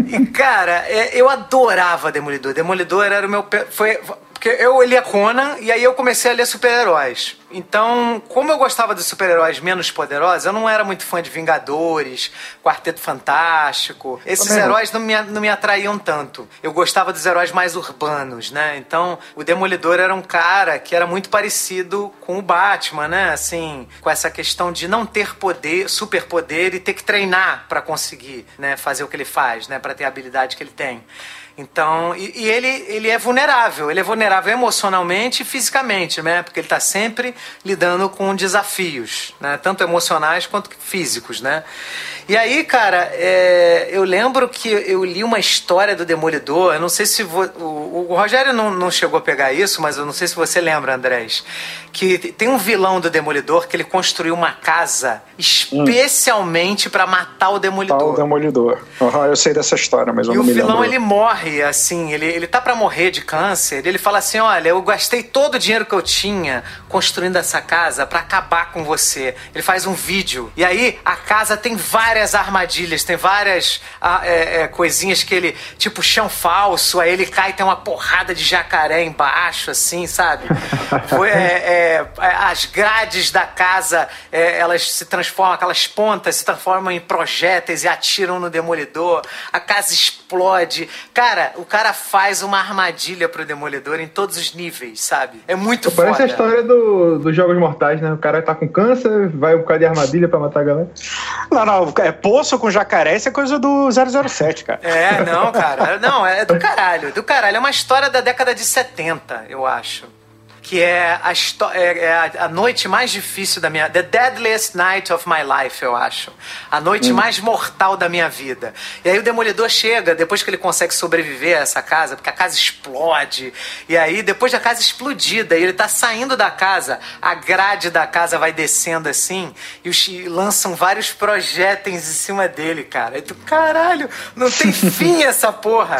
E, cara, é, eu adorava Demolidor. Demolidor era o meu. Foi. Porque eu lia Conan e aí eu comecei a ler super-heróis. Então, como eu gostava de super-heróis menos poderosos, eu não era muito fã de Vingadores, Quarteto Fantástico. Esses Também heróis não me, não me atraíam tanto. Eu gostava dos heróis mais urbanos, né? Então, o Demolidor era um cara que era muito parecido com o Batman, né? Assim, com essa questão de não ter poder, superpoder e ter que treinar pra conseguir, né? Fazer o que ele faz, né? Pra ter a habilidade que ele tem. Então, e, e ele, ele é vulnerável. Ele é vulnerável emocionalmente e fisicamente, né? Porque ele está sempre lidando com desafios, né? Tanto emocionais quanto físicos, né? E aí, cara, é, eu lembro que eu li uma história do Demolidor. Eu não sei se vo- o, o Rogério não, não chegou a pegar isso, mas eu não sei se você lembra, Andrés, que tem um vilão do Demolidor que ele construiu uma casa especialmente para matar o Demolidor. o Demolidor. Aham, eu sei dessa história, mas eu E não o me vilão, lembro. ele morre, assim, ele, ele tá pra morrer de câncer. Ele fala assim: Olha, eu gastei todo o dinheiro que eu tinha construindo essa casa pra acabar com você. Ele faz um vídeo. E aí, a casa tem várias armadilhas, tem várias ah, é, é, coisinhas que ele, tipo chão falso, aí ele cai e tem uma porrada de jacaré embaixo, assim, sabe? Foi, é, é, as grades da casa, é, elas se transformam, aquelas pontas se transformam em projéteis e atiram no demolidor. A casa explode. Cara, o cara faz uma armadilha pro demolidor em todos os níveis, sabe? É muito Parece foda. a história do, dos Jogos Mortais, né? O cara tá com câncer, vai por causa de armadilha pra matar a galera. Não, não, é poço com jacaré, isso é coisa do 007, cara. É, não, cara. [LAUGHS] Não, é do caralho. Do caralho. É uma história da década de 70, eu acho. Que é a, é- é a, noite mais difícil da minha... The deadliest night of my life, eu acho. A noite mais mortal da minha vida. E aí o Demolidor chega, depois que ele consegue sobreviver a essa casa, porque a casa explode. E aí, depois da casa explodida, e ele tá saindo da casa, a grade da casa vai descendo assim, e, os, e lançam vários projéteis em cima dele, cara. E tu, caralho, não tem [LAUGHS] fim essa porra.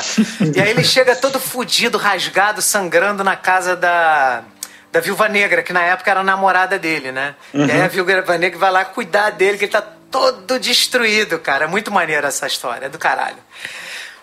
E aí ele chega todo fudido, rasgado, sangrando na casa da. Da Viúva Negra, que na época era a namorada dele, né? E aí a Viúva Negra vai lá cuidar dele, que ele tá todo destruído, cara. Muito maneira essa história, é do caralho.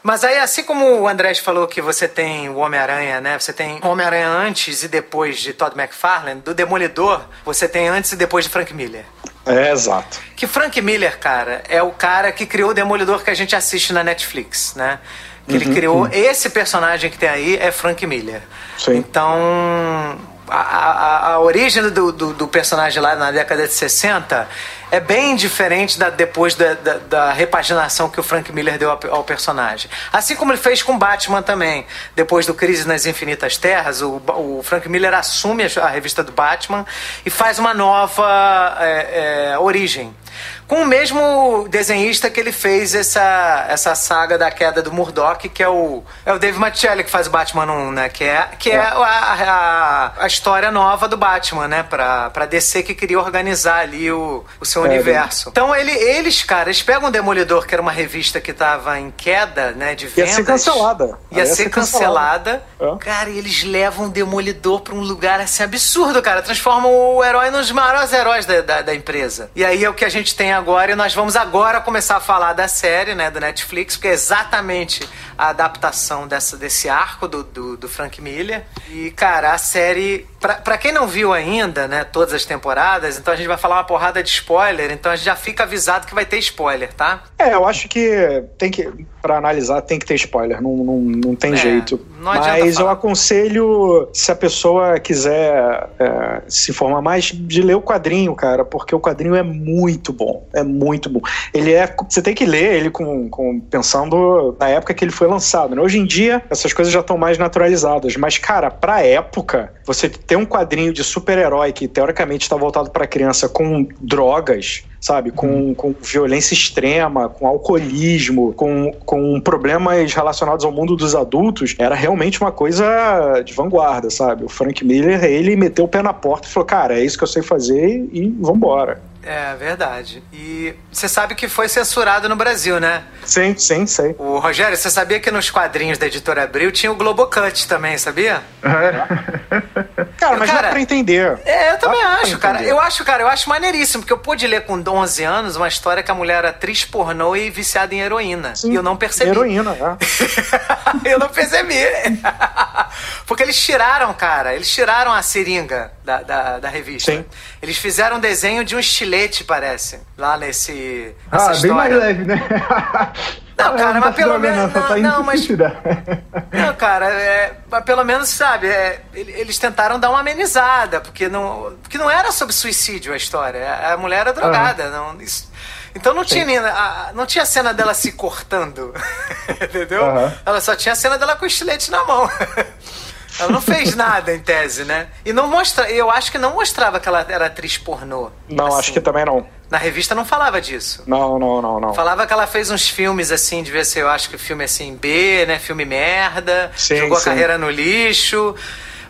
Mas aí, assim como o Andrés falou que você tem o Homem-Aranha, né? Você tem Homem-Aranha antes e depois de Todd McFarlane, do Demolidor, você tem antes e depois de Frank Miller. É, exato. Que Frank Miller, cara, é o cara que criou o Demolidor que a gente assiste na Netflix, né? Que ele criou esse personagem que tem aí é Frank Miller. Sim. Então, a, a, origem do, do, do personagem lá na década de 60 é bem diferente da, depois da, da, da repaginação que o Frank Miller deu ao, ao personagem. Assim como ele fez com Batman também. Depois do Crise nas Infinitas Terras, o, o Frank Miller assume a, a revista do Batman e faz uma nova é, é, origem. Com o mesmo desenhista que ele fez essa, essa saga da queda do Murdoch, que é o, é o Dave Machelli que faz o Batman 1, né? Que é, que é, é. A, a, a, história nova do Batman, né? Pra, pra DC que queria organizar ali o, o seu é, universo. Então ele, eles, cara, eles pegam o Demolidor, que era uma revista que tava em queda, né? De vendas. Ia ser cancelada. Ia, ia ser, ser cancelada. cancelada. É. Cara, e eles levam o Demolidor pra um lugar assim absurdo, cara. Transformam o herói nos maiores heróis da, da, da empresa. E aí é o que a gente tem agora, e nós vamos agora começar a falar da série, né, do Netflix, porque é exatamente a adaptação dessa, desse arco do, do, do Frank Miller. E, cara, a série. Pra, pra quem não viu ainda, né, todas as temporadas, então a gente vai falar uma porrada de spoiler, então a gente já fica avisado que vai ter spoiler, tá? É, eu acho que tem que. Pra analisar, tem que ter spoiler, não, não, não tem é, jeito. Não Mas eu aconselho, se a pessoa quiser é, se informar mais, de ler o quadrinho, cara, porque o quadrinho é muito bom. É muito bom. Ele é. Você tem que ler ele com, com pensando na época que ele foi lançado. Né? Hoje em dia, essas coisas já estão mais naturalizadas. Mas, cara, pra época, você ter um quadrinho de super-herói que teoricamente está voltado para criança com drogas, sabe? Com, uhum. com violência extrema, com alcoolismo, com, com problemas relacionados ao mundo dos adultos, era realmente uma coisa de vanguarda, sabe? O Frank Miller, ele meteu o pé na porta e falou: cara, é isso que eu sei fazer e vambora. É verdade. E você sabe que foi censurado no Brasil, né? Sim, sim, sei. O Rogério, você sabia que nos quadrinhos da editora Abril tinha o Globocut também, sabia? É. [LAUGHS] cara, mas cara, dá pra entender. É, eu também dá acho, cara. Eu acho, cara, eu acho maneiríssimo, porque eu pude ler com 11 anos uma história que a mulher era atriz pornô e viciada em heroína. Sim, e eu não percebi. Heroína, é. [LAUGHS] eu não percebi. [LAUGHS] porque eles tiraram, cara, eles tiraram a seringa da, da, da revista. Sim. Eles fizeram um desenho de um estilete, parece, lá nesse. Ah, história. bem mais leve, né? Não, [LAUGHS] cara, não mas tá pelo menos. Não, não, não mas. [LAUGHS] Não, cara, é, mas pelo menos, sabe, é, eles tentaram dar uma amenizada, porque não, porque não era sobre suicídio a história. A mulher era drogada. Ah. Não, isso, então não tinha, a, não tinha cena dela se cortando. [LAUGHS] Entendeu? Ela só tinha a cena dela com o estilete na mão. Ela não fez nada em tese, né? E não mostra, eu acho que não mostrava que ela era atriz pornô. Não, assim. acho que também não. Na revista não falava disso. Não, não, não, não. Falava que ela fez uns filmes assim, devia ser, eu acho que filme assim B, né? Filme merda. Sim, jogou sim. a carreira no lixo.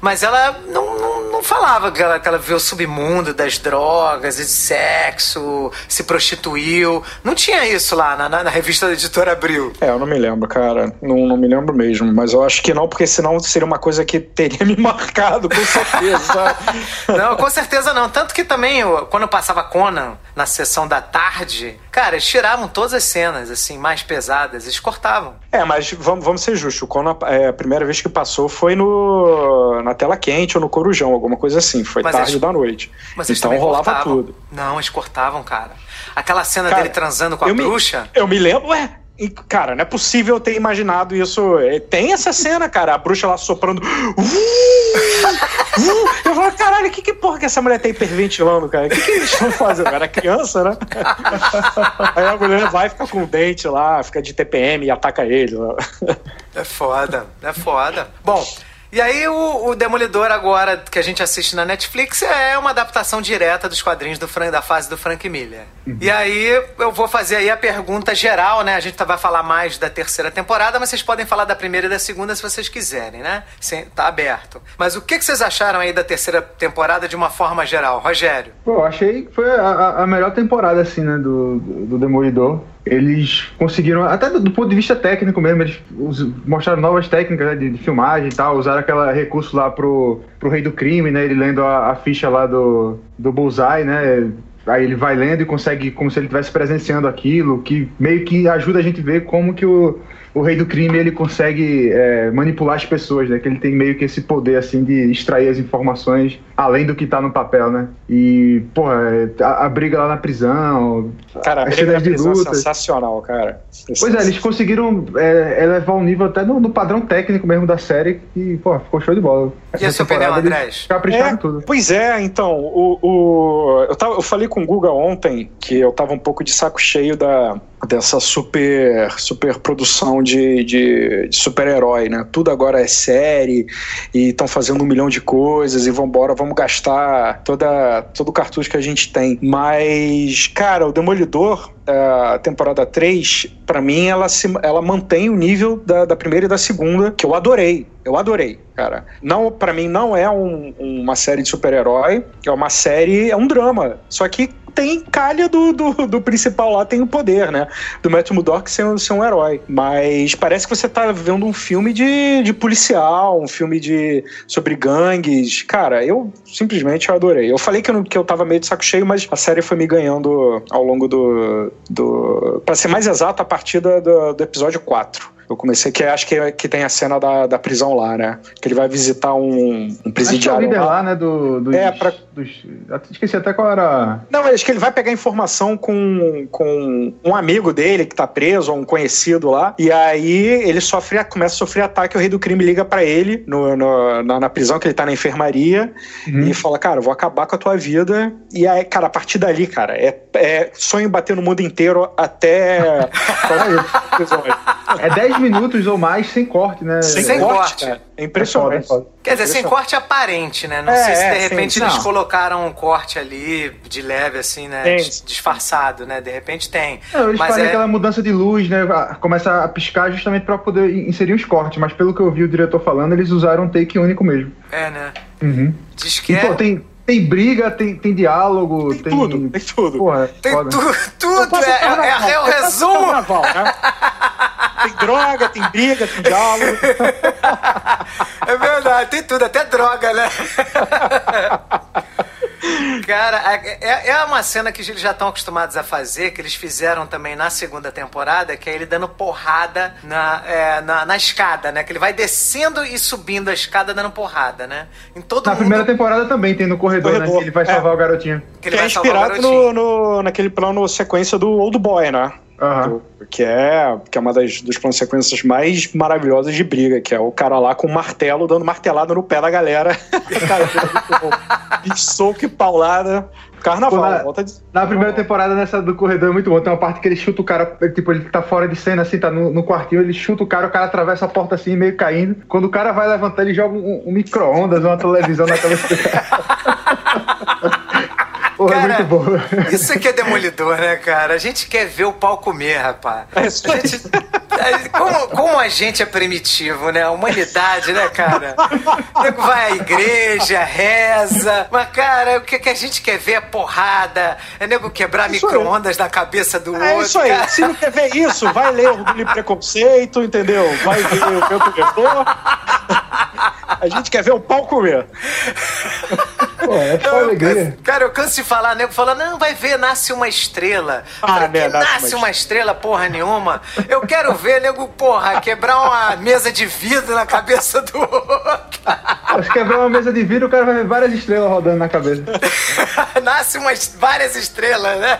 Mas ela não, não, não falava que ela, que ela viu o submundo das drogas e de sexo, se prostituiu. Não tinha isso lá na, na, na, revista da editora Abril. É, eu não me lembro, cara. Não, não me lembro mesmo. Mas eu acho que não, porque senão seria uma coisa que teria me [LAUGHS] marcado, com certeza. [LAUGHS] não, com certeza não. Tanto que também, quando eu passava Conan na sessão da tarde, cara, eles tiravam todas as cenas, assim, mais pesadas, eles cortavam. É, mas vamos, vamos ser justos. O Conan, é, a primeira vez que passou foi no na tela quente ou no Corujão, alguma coisa assim. Foi mas tarde eles, da noite. Então rolava cortavam. tudo. Não, eles cortavam, cara. Aquela cena cara, dele transando com a bruxa. Me, eu me lembro, ué. Cara, não é possível eu ter imaginado isso. É, tem essa cena, cara, a bruxa lá soprando. Uh, uh, eu falo, caralho, que, que porra que essa mulher tá hiperventilando, cara? O que, que eles estão fazendo? Era criança, né? Aí a mulher vai ficar com o dente lá, fica de TPM e ataca ele. É foda, é foda. Bom, e aí o, o, Demolidor agora que a gente assiste na Netflix é uma adaptação direta dos quadrinhos do Frank, da fase do Frank Miller. Uhum. E aí eu vou fazer aí a pergunta geral, né? A gente vai falar mais da terceira temporada, mas vocês podem falar da primeira e da segunda se vocês quiserem, né? Sim, tá aberto. Mas o que, que vocês acharam aí da terceira temporada de uma forma geral, Rogério? Pô, eu achei que foi a, a melhor temporada assim, né, do, do Demolidor eles conseguiram, até do, do, ponto de vista técnico mesmo, eles mostraram novas técnicas né, de, de, filmagem e tal, usaram aquele recurso lá pro, pro Rei do Crime, né? Ele lendo a, a ficha lá do, do Bullseye, né? Aí ele vai lendo e consegue, como se ele estivesse presenciando aquilo, que meio que ajuda a gente a ver como que o, o rei do crime ele consegue é, manipular as pessoas, né? Que ele tem meio que esse poder assim de extrair as informações além do que tá no papel, né? E, porra, é, a, a briga lá na prisão, cara, a briga de luta. sensacional, cara. Pois é, eles conseguiram é, elevar o nível até no, no, padrão técnico mesmo da série e, pô, ficou show de bola. E a sua opinião, Andrés? Capricharam é, tudo. Pois é, então, o, o eu, tava, eu falei com o Guga ontem que eu tava um pouco de saco cheio da dessa super super produção de, de, de super-herói, né? Tudo agora é série e estão fazendo um milhão de coisas e vambora, vamos gastar toda, todo o cartucho que a gente tem. Mas, cara, o Demolidor, a temporada 3, para mim, ela, se, ela mantém o nível da, da primeira e da segunda, que eu adorei. Eu adorei, cara. Não, para mim não é um, uma série de super-herói, é uma série, é um drama. Só que tem calha do, do, do, principal lá, tem o poder, né? Do Matt Murdock ser, ser um herói. Mas parece que você tá vendo um filme de, de policial, um filme de sobre gangues. Cara, eu simplesmente adorei. Eu falei que eu, que eu tava meio de saco cheio, mas a série foi me ganhando ao longo do. do ser mais exato, a partir do, do episódio 4. Eu comecei que acho que, que tem a cena da, da prisão lá, né? Que ele vai visitar um, um presidiário. Acho que é o líder lá, né? Do, dos, é, pra... dos... Esqueci até qual era. Não, acho que ele vai pegar informação com, com um amigo dele que tá preso, ou um conhecido lá. E aí ele sofre, começa a sofrer ataque. O rei do crime liga para ele no, no, na, na, prisão, que ele tá na enfermaria, uhum. e fala: Cara, vou acabar com a tua vida. E aí, cara, a partir dali, cara, é, é sonho bater no mundo inteiro até. [LAUGHS] é 10 minutos ou mais sem corte, né? Sem, sem corte. corte. É impressionante. É foda, é foda. Quer dizer, sem corte aparente, né? Não é, sei se de repente sim, eles não. colocaram um corte ali de leve, assim, né? Tem. Disfarçado, né? De repente tem. Não, eles mas fazem é... aquela mudança de luz, né? Começa a piscar justamente para poder inserir os cortes. Mas pelo que eu vi o diretor falando, eles usaram um take único mesmo. É, né? Uhum. Diz que e, é... pô, tem, tem briga, tem, tem diálogo, tem, tem tudo, tem tudo. Porra, tem tu, tudo, é, é, é, o resumo. Carnaval, né? [LAUGHS] tem droga, tem briga, tem diálogo. É verdade, tem tudo, até droga, né? Cara, é, é uma cena que eles já estão acostumados a fazer, que eles fizeram também na segunda temporada, que é ele dando porrada na, é, na, na, escada, né? Que ele vai descendo e subindo a escada dando porrada, né? Em todo na mundo... primeira temporada também tem no corredor, corredor. né? Que ele vai salvar é. o garotinho. Que, ele que é inspirado no, no, naquele plano sequência do Old Boy, né? Uhum. Que é, que é uma das, das consequências mais maravilhosas de briga, que é o cara lá com o martelo dando martelada no pé da galera. [LAUGHS] cara, soco e paulada. Carnaval, na, volta de... na primeira temporada nessa do corredor é muito bom. Tem uma parte que ele chuta o cara, tipo, ele tá fora de cena, assim, tá no, no quartinho, ele chuta o cara, o cara atravessa a porta assim, meio caindo. Quando o cara vai levantar, ele joga um, um micro-ondas, uma televisão na cabeça dele. [LAUGHS] Porra, cara, é muito bom. Isso aqui é demolidor, né, cara? A gente quer ver o pau comer, rapaz. É a gente, como, como a gente é primitivo, né? A humanidade, né, cara? O nego vai à igreja, reza. Mas, cara, o que, a gente quer ver é porrada. É nego quebrar micro-ondas na cabeça do é outro. É isso aí. Cara. Se não quer ver isso, vai ler Orgulho e Preconceito, entendeu? Vai ver o meu cobertor. A gente quer ver o pau comer. Pô, é só alegria. Cara, eu canso de falar, nego fala, não, vai ver, nasce uma estrela. Ah, Falei, né, nasce, nasce uma estrela, porra nenhuma. Eu quero ver, nego, porra, quebrar uma mesa de vidro na cabeça do outro. Se quebrar uma mesa de vidro, o cara vai ver várias estrelas rodando na cabeça. [LAUGHS] nasce umas várias estrelas, né?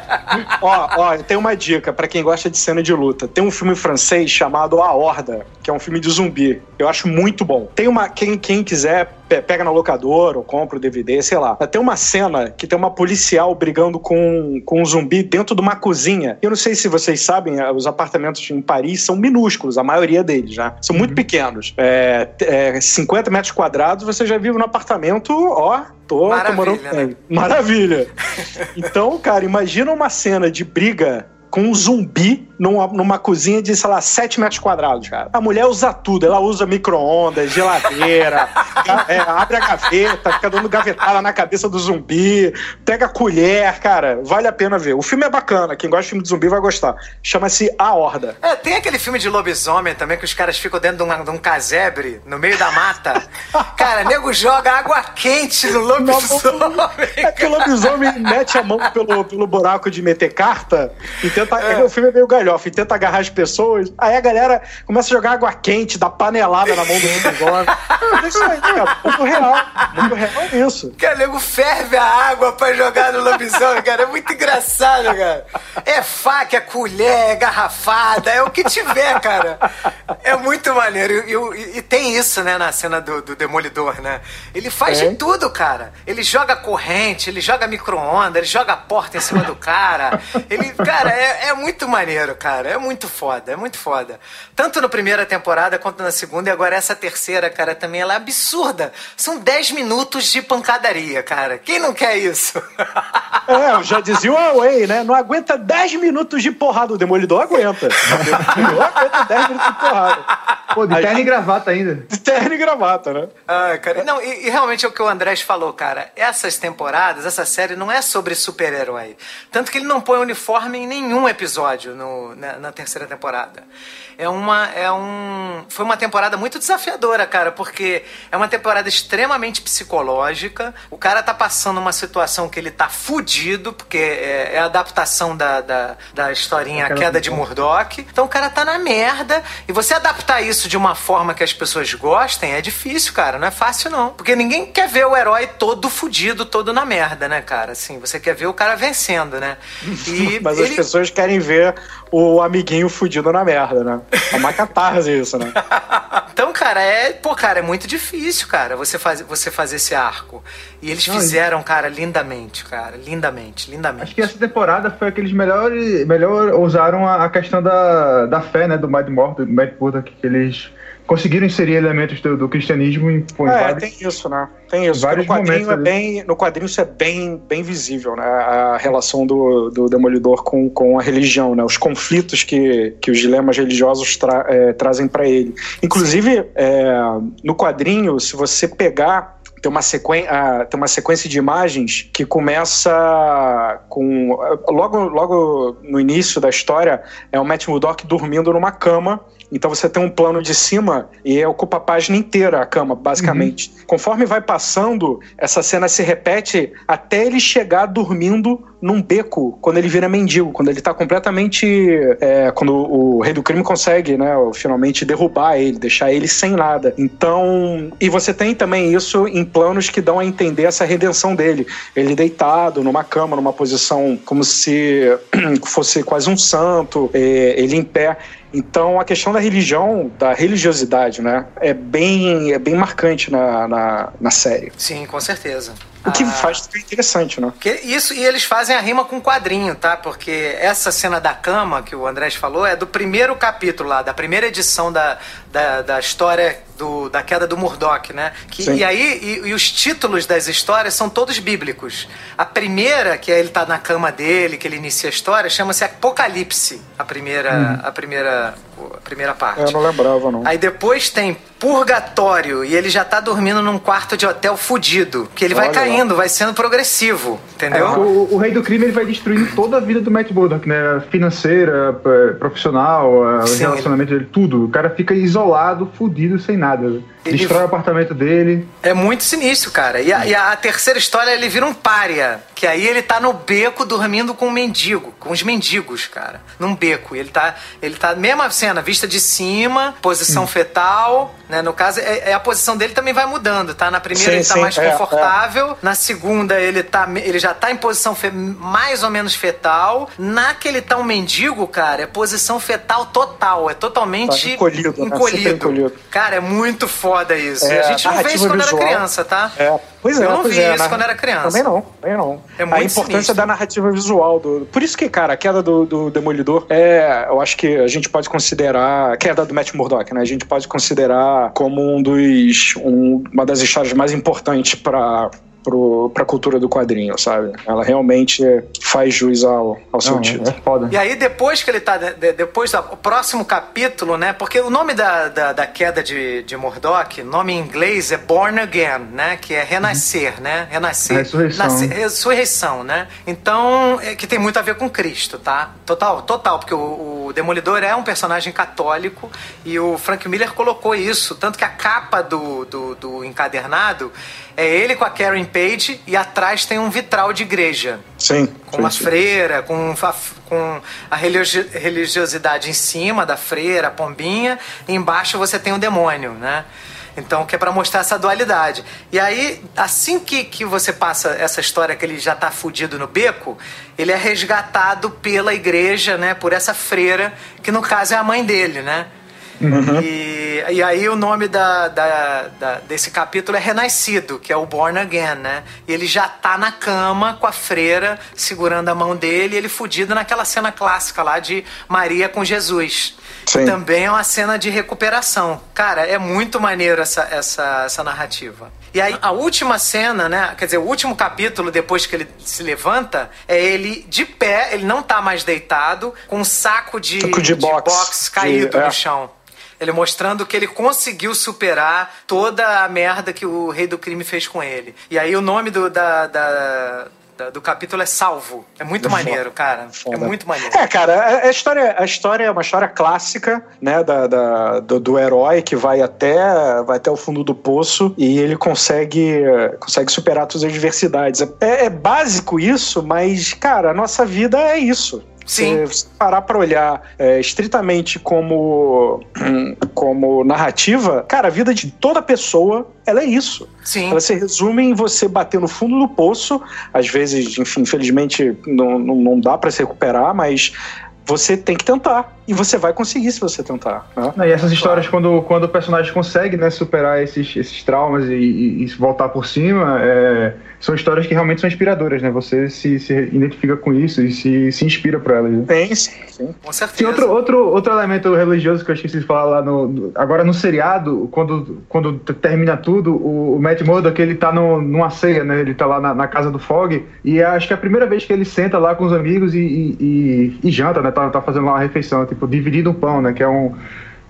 ó, ó, tem uma dica para quem gosta de cena de luta. Tem um filme francês chamado A Horda, que é um filme de zumbi. Eu acho muito bom. Tem uma. Quem, quem quiser pega na locadora ou compra o DVD, sei lá. Tem uma cena que tem uma policial brigando com, com um zumbi dentro de uma cozinha. Eu não sei se vocês sabem, eh, os apartamentos em Paris são minúsculos, a maioria deles, já. São muito uhum. pequenos. É, é, 50 metros quadrados, você já vive no apartamento, ó, tô, Maravilha, tô morando né? Maravilha. [LAUGHS] então, cara, imagina uma cena de briga com um zumbi numa, numa cozinha de, sei lá, 7 metros quadrados, cara. A mulher usa tudo. Ela usa micro-ondas, geladeira, [LAUGHS] é, abre a gaveta, fica dando gavetada na cabeça do zumbi, pega a colher, cara. Vale a pena ver. O filme é bacana. Quem gosta de filme de zumbi vai gostar. Chama-se A Horda. É, tem aquele filme de lobisomem também que os caras ficam dentro de, uma, de um casebre, no meio da mata. cara, nego joga água quente no lobisomem. É que o lobisomem mete a mão pelo, pelo buraco de meter carta e tenta. É. O filme é meio galhofa e tenta agarrar as pessoas. Aí a galera começa a jogar água quente, dá panelada na mão do lobisomem. é isso aí, cara. Muito real. Muito real é isso. Cara, nego ferve a água pra jogar no lobisomem, cara. É muito engraçado, cara. É faca, é colher, é garrafada, é o que tiver, cara. É muito maneiro. E, e, e tem isso, né, na cena do, do Demolidor, né? Ele faz é. de tudo, cara. Ele joga corrente, ele joga micro-ondas, ele joga a porta em cima do cara. Ele, cara, é, é muito maneiro, cara. É muito foda, é muito foda. Tanto na primeira temporada quanto na segunda, e agora essa terceira, cara, também ela é absurda. São 10 minutos de pancadaria, cara. Quem não quer isso? É, já dizia o Huawei, né? Não aguenta 10 minutos de porrada. O Demolidor aguenta. O Demolidor aguenta 10 minutos de porrada. Pô, de terno e gravata ainda. De terno e gravata, né? Ah, cara. Não, e, e, realmente é o que o Andrés falou, cara. Essas temporadas, essa série não é sobre super-herói. Tanto que ele não põe uniforme em nenhum episódio no, na, na terceira temporada é uma é um foi uma temporada muito desafiadora, cara, porque é uma temporada extremamente psicológica. O cara tá passando uma situação que ele tá fudido, porque é, é a adaptação da, da, da historinha A Queda de Murdoch. Então o cara tá na merda e você adaptar isso de uma forma que as pessoas gostem é difícil, cara, não é fácil não, porque ninguém quer ver o herói todo fudido, todo na merda, né, cara? Assim, você quer ver o cara vencendo, né? [LAUGHS] E Mas ele... as pessoas querem ver o amiguinho fudido na merda, né? É uma catarse isso, né? [LAUGHS] então, cara, é, pô, cara, é muito difícil, cara, você fazer você fazer esse arco. E eles Não, fizeram, cara, lindamente, cara, lindamente, lindamente. Acho que essa temporada foi aqueles melhores, melhor usaram a, a questão da, da fé, né, do Mad Morto, do Mad Buddha, que eles conseguiram inserir elementos do, do cristianismo em, em é, vários, tem isso, né? Tem isso. Vários no quadrinho é bem, no quadrinho isso é bem, bem visível, né? A relação do, do demolidor com, com a religião, né? Os conflitos que, que os dilemas religiosos tra, é, trazem para ele. Inclusive, é, no quadrinho, se você pegar tem uma, sequen uh, tem uma sequência de imagens que começa com. Logo, logo no início da história, é o Matt Murdock dormindo numa cama. Então você tem um plano de cima e ocupa a página inteira a cama, basicamente. Uhum. Conforme vai passando, essa cena se repete até ele chegar dormindo num beco quando ele vira mendigo, quando ele tá completamente. É, quando o rei do crime consegue, né, finalmente derrubar ele, deixar ele sem nada. Então. E você tem também isso em planos que dão a entender essa redenção dele. Ele deitado numa cama, numa posição como se [CLEARS THROAT] fosse quase um santo, é, ele em pé. Então a questão da religião, da religiosidade, né, é bem, é bem marcante na, na, na série. Sim, com certeza. O que ah, faz ficar interessante, né? Isso, e eles fazem a rima com quadrinho, tá? Porque essa cena da cama que o Andrés falou é do primeiro capítulo lá, da primeira edição da, da, da história do, da queda do Murdoch, né? Que, e aí, e, e, os títulos das histórias são todos bíblicos. A primeira, que é ele tá na cama dele, que ele inicia a história, chama-se Apocalipse, a primeira, hum. a primeira a primeira parte. Eu não lembrava, não. Aí depois tem Purgatório e ele já tá dormindo num quarto de hotel fudido. Que ele Olha vai caindo, lá. vai sendo progressivo, entendeu? É, o, o, Rei do Crime ele vai destruindo toda a vida do Matt Murdock, né? Financeira, profissional, Sim, relacionamento dele, tudo. O cara fica isolado, fudido, sem nada. Ele Destrói o apartamento dele. É muito sinistro, cara. E a, e a, terceira história, ele vira um pária. Que aí ele tá no beco dormindo com um mendigo, com os mendigos, cara. Num beco. E ele tá, ele tá, mesma cena, vista de cima, posição hum. fetal, né? No caso, é, é, a posição dele também vai mudando, tá? Na primeira sim, ele tá sim, mais é, confortável, é. na segunda ele tá, ele já tá em posição fe, mais ou menos fetal. Na que ele tá um mendigo, cara, é posição fetal total, é totalmente tá encolhido. Né? encolhido. Né? encolhido. Cara, é muito foda isso. É, a gente não vê isso quando visual. era criança, tá? É. Pois é, eu não vi é, isso quando era criança. Também não, também não. É muito a importância sinistro. da narrativa visual. Do... Por isso que, cara, a queda do, do Demolidor é. Eu acho que a gente pode considerar. A queda do Matt Murdock, né? A gente pode considerar como um dos. Um, uma das histórias mais importantes para para a cultura do quadrinho, sabe? Ela realmente faz jus ao, ao seu título. É foda. E aí, depois que ele tá. De, depois do próximo capítulo, né? Porque o nome da, da, da, queda de, de Murdoch, nome em inglês é Born Again, né? Que é renascer, uhum. né? Renascer. Ressurreição. Nascer, ressurreição, né? Então, é, que tem muito a ver com Cristo, tá? Total, total, porque o, o Demolidor é um personagem católico e o Frank Miller colocou isso. Tanto que a capa do, do, do encadernado é ele com a Karen E atrás tem um vitral de igreja. Sim. Com sim, uma sim. freira, com, a, com a religiosidade em cima da freira, a pombinha, e embaixo você tem o demônio, né? Então, que é para mostrar essa dualidade. E aí, assim que, que você passa essa história que ele já tá fudido no beco, ele é resgatado pela igreja, né? Por essa freira, que no caso é a mãe dele, né? Uhum. E, e aí o nome da, da, da, desse capítulo é Renascido, que é o Born Again, né? E ele já tá na cama com a freira segurando a mão dele, ele fudido naquela cena clássica lá de Maria com Jesus. Sim. Também é uma cena de recuperação. Cara, é muito maneiro essa, essa, essa narrativa. E aí, a última cena, né? Quer dizer, o último capítulo, depois que ele se levanta, é ele de pé, ele não tá mais deitado, com um saco de, de, de box, box, caído de, é. no chão. Ele mostrando que ele conseguiu superar toda a merda que o rei do crime fez com ele. E aí o nome do, da, da do capítulo é salvo. É muito é maneiro, cara. É Foda. É muito maneiro. É, cara, a história, a história é uma história clássica, né, da, da do, do, herói que vai até, vai até o fundo do poço e ele consegue, consegue superar todas as adversidades. É, é básico isso, mas, cara, a nossa vida é isso. Sim. Se parar para olhar é, estritamente como, [CLEARS THROAT] como narrativa, cara, a vida de toda pessoa ela é isso. Sim. Ela se resume em você bater no fundo do poço. Às vezes, enfim, infelizmente não, não, não dá para se recuperar, mas você tem que tentar. E você vai conseguir se você tentar. Né? E essas histórias, claro. quando, quando o personagem consegue né, superar esses, esses traumas e, e, e voltar por cima, é, são histórias que realmente são inspiradoras, né? Você se, se identifica com isso e se, se inspira por elas. Né? Tem, sim, sim. Com certeza. Tem outro, outro, outro elemento religioso que eu esqueci de falar lá no. Agora no seriado, quando, quando termina tudo, o, o Matt Murdock ele tá no, numa ceia, né? Ele tá lá na, na, casa do Fog. E acho que é a primeira vez que ele senta lá com os amigos e, e, e, e janta, né? Tá, tá fazendo lá uma refeição. Tipo, tipo, dividindo o pão, né? Que é um,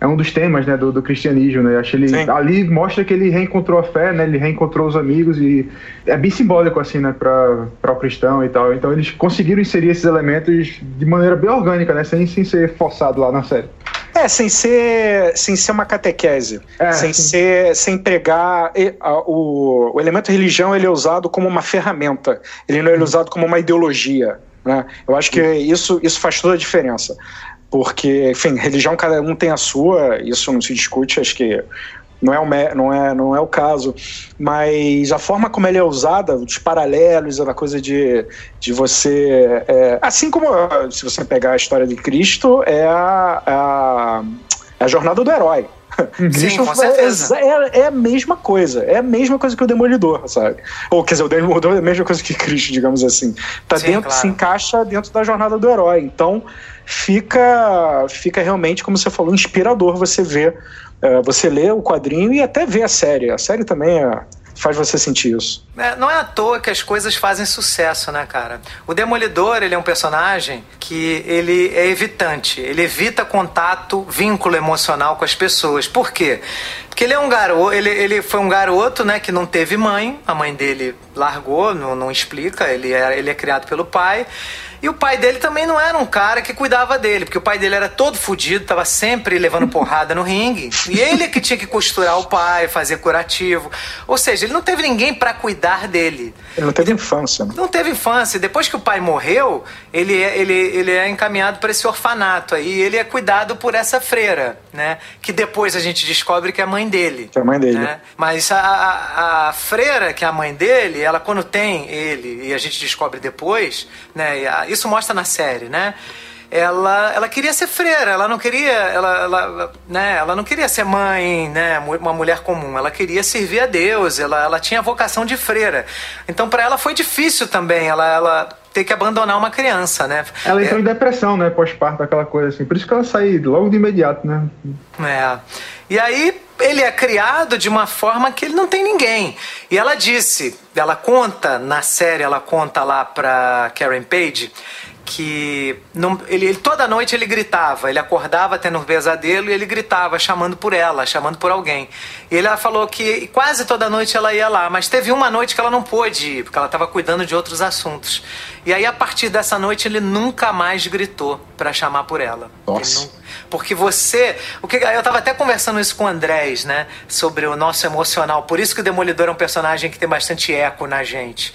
é um dos temas né, do, do cristianismo, né? Acho ele Sim. ali mostra que ele reencontrou a fé, né? Ele reencontrou os amigos e é bem simbólico assim, né, para o cristão e tal. Então eles conseguiram inserir esses elementos de maneira bem orgânica, né? Sem, sem ser forçado lá na série. É, sem ser, sem ser uma catequese, é, sem sim. ser, sem pregar o, o elemento religião ele é usado como uma ferramenta, ele não é usado como uma ideologia, né? Eu acho que isso, isso faz toda a diferença porque, enfim, religião cada um tem a sua, isso não se discute, acho que não é, o, não, é, não é o caso, mas a forma como ele é usada, os paralelos, a coisa de, de você. É, assim como se você pegar a história de Cristo, é a, a, a jornada do herói. [LAUGHS] Sim, com certeza. É, é, é, a mesma coisa. É a mesma coisa que o Demolidor, sabe? Ou quer dizer, o Demolidor é a mesma coisa que Cristo, digamos assim. Tá Sim, dentro, claro. se encaixa dentro da jornada do herói. Então, fica, fica realmente, como você falou, inspirador você ver, uh, você ler o quadrinho e até ver a série. A série também é, faz você sentir isso. É, não é à toa que as coisas fazem sucesso, né, cara? O Demolidor, ele é um personagem que ele é evitante. Ele evita contato, vínculo emocional com as pessoas. Por quê? Porque ele é um garoto, ele, ele foi um garoto, né, que não teve mãe. A mãe dele largou, não, não explica. Ele é, ele é criado pelo pai. E o pai dele também não era um cara que cuidava dele, porque o pai dele era todo fudido, tava sempre levando porrada no ringue. E ele é que tinha que costurar o pai, fazer curativo. Ou seja, ele não teve ninguém para cuidar dele. Ele não teve infância. Né? Não teve infância. Depois que o pai morreu, ele é, ele, ele é encaminhado para esse orfanato aí. Ele é cuidado por essa freira, né? Que depois a gente descobre que é a mãe dele. Que é a mãe dele. Né? Mas a, a, a freira, que é a mãe dele, ela quando tem ele, e a gente descobre depois, né? Isso mostra na série, né? Ela, ela queria ser freira, ela não queria, ela, ela, né, ela não queria ser mãe, né, uma mulher comum, ela queria servir a Deus, ela, ela tinha vocação de freira. Então para ela foi difícil também, ela, ela ter que abandonar uma criança, né? Ela entrou é... em depressão, né, pós-parto, aquela coisa assim. Por isso que ela saiu logo de imediato, né? É. E aí ele é criado de uma forma que ele não tem ninguém. E ela disse, ela conta na série, ela conta lá pra Karen Page que não, ele, toda noite ele gritava, ele acordava tendo um pesadelo e ele gritava, chamando por ela, chamando por alguém. E ele falou que quase toda noite ela ia lá, mas teve uma noite que ela não pôde ir, porque ela estava cuidando de outros assuntos. E aí, a partir dessa noite, ele nunca mais gritou para chamar por ela. Nossa. Não, porque você. O que, eu estava até conversando isso com o Andrés, né? Sobre o nosso emocional. Por isso que o Demolidor é um personagem que tem bastante eco na gente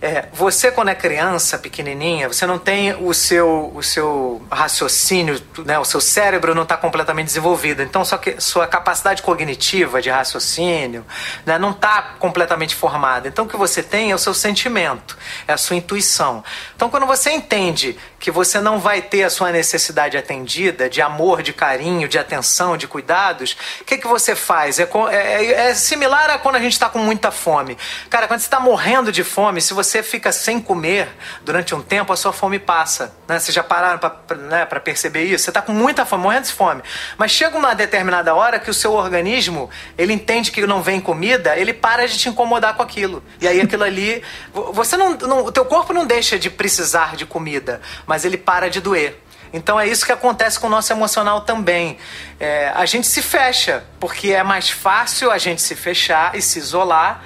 É, você quando é criança, pequenininha, você não tem o seu, o seu raciocínio, né, o seu cérebro não está completamente desenvolvido. Então sua, sua capacidade cognitiva de raciocínio né, não está completamente formada. Então o que você tem é o seu sentimento, é a sua intuição. Então quando você entende que você não vai ter a sua necessidade atendida, de amor, de carinho, de atenção, de cuidados, o que, que você faz? É, é, é similar a quando a gente está com muita fome. Cara, quando você está morrendo de fome, se você fica sem comer durante um tempo, a sua fome passa. Né? Vocês já pararam para né, perceber isso? Você está com muita fome, morrendo de fome. Mas chega uma determinada hora que o seu organismo, ele entende que não vem comida, ele para de te incomodar com aquilo. E aí aquilo ali, você não, não o teu corpo não deixa de precisar de comida, mas ele para de doer. Então é isso que acontece com o nosso emocional também. É, a gente se fecha, porque é mais fácil a gente se fechar e se isolar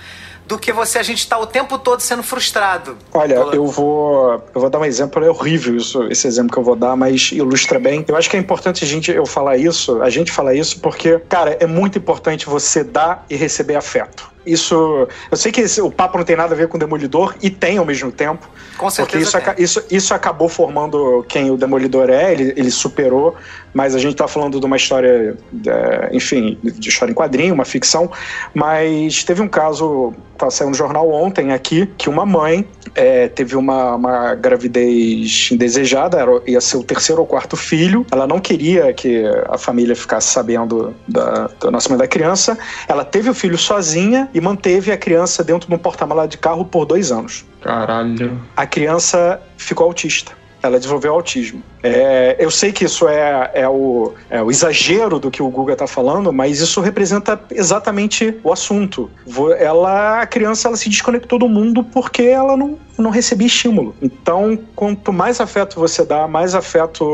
do que você a gente está o tempo todo sendo frustrado. Olha, eu vou eu vou dar um exemplo, é horrível isso, esse exemplo que eu vou dar, mas ilustra bem. Eu acho que é importante a gente eu falar isso, a gente falar isso porque, cara, é muito importante você dar e receber afeto. Isso, eu sei que esse, o papo não tem nada a ver com o Demolidor e tem ao mesmo tempo. Com certeza. Porque isso, isso, isso acabou formando quem o Demolidor é, ele, ele superou, mas a gente tá falando de uma história, é, enfim, de história em quadrinho, uma ficção. Mas teve um caso, tá saindo no jornal ontem aqui, que uma mãe é, teve uma, uma gravidez indesejada, era, ia ser o terceiro ou quarto filho. Ela não queria que a família ficasse sabendo da, do nascimento da criança. Ela teve o filho sozinha e manteve a criança dentro de um porta-mala de carro por dois anos. Caralho. A criança ficou autista. Ela desenvolveu autismo. É, eu sei que isso é, é, o, é o exagero do que o Guga está falando, mas isso representa exatamente o assunto. Ela, a criança ela se desconectou do mundo porque ela não, não recebia estímulo. Então, quanto mais afeto você dá, mais afeto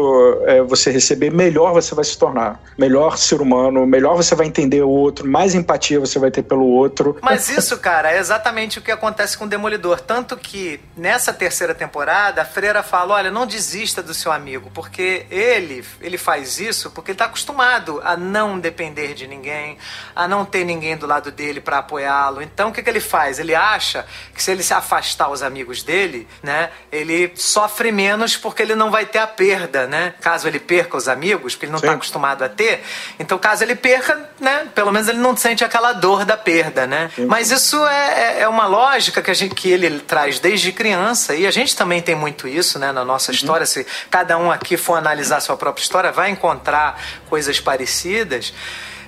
é, você receber, melhor você vai se tornar. Melhor ser humano, melhor você vai entender o outro, mais empatia você vai ter pelo outro. Mas isso, cara, é exatamente o que acontece com o Demolidor. Tanto que nessa terceira temporada, a freira fala: olha, não desista do seu amigo porque ele, ele faz isso porque ele está acostumado a não depender de ninguém, a não ter ninguém do lado dele para apoiá-lo. Então o que, que ele faz? Ele acha que se ele se afastar os amigos dele, né, ele sofre menos porque ele não vai ter a perda, né? Caso ele perca os amigos, porque ele não está acostumado a ter. Então caso ele perca, né, pelo menos ele não sente aquela dor da perda, né? Sim. Mas isso é, é, é uma lógica que, a gente, que ele traz desde criança e a gente também tem muito isso, né, na nossa uhum. história. Se cada um aqui for analisar sua própria história, vai encontrar coisas parecidas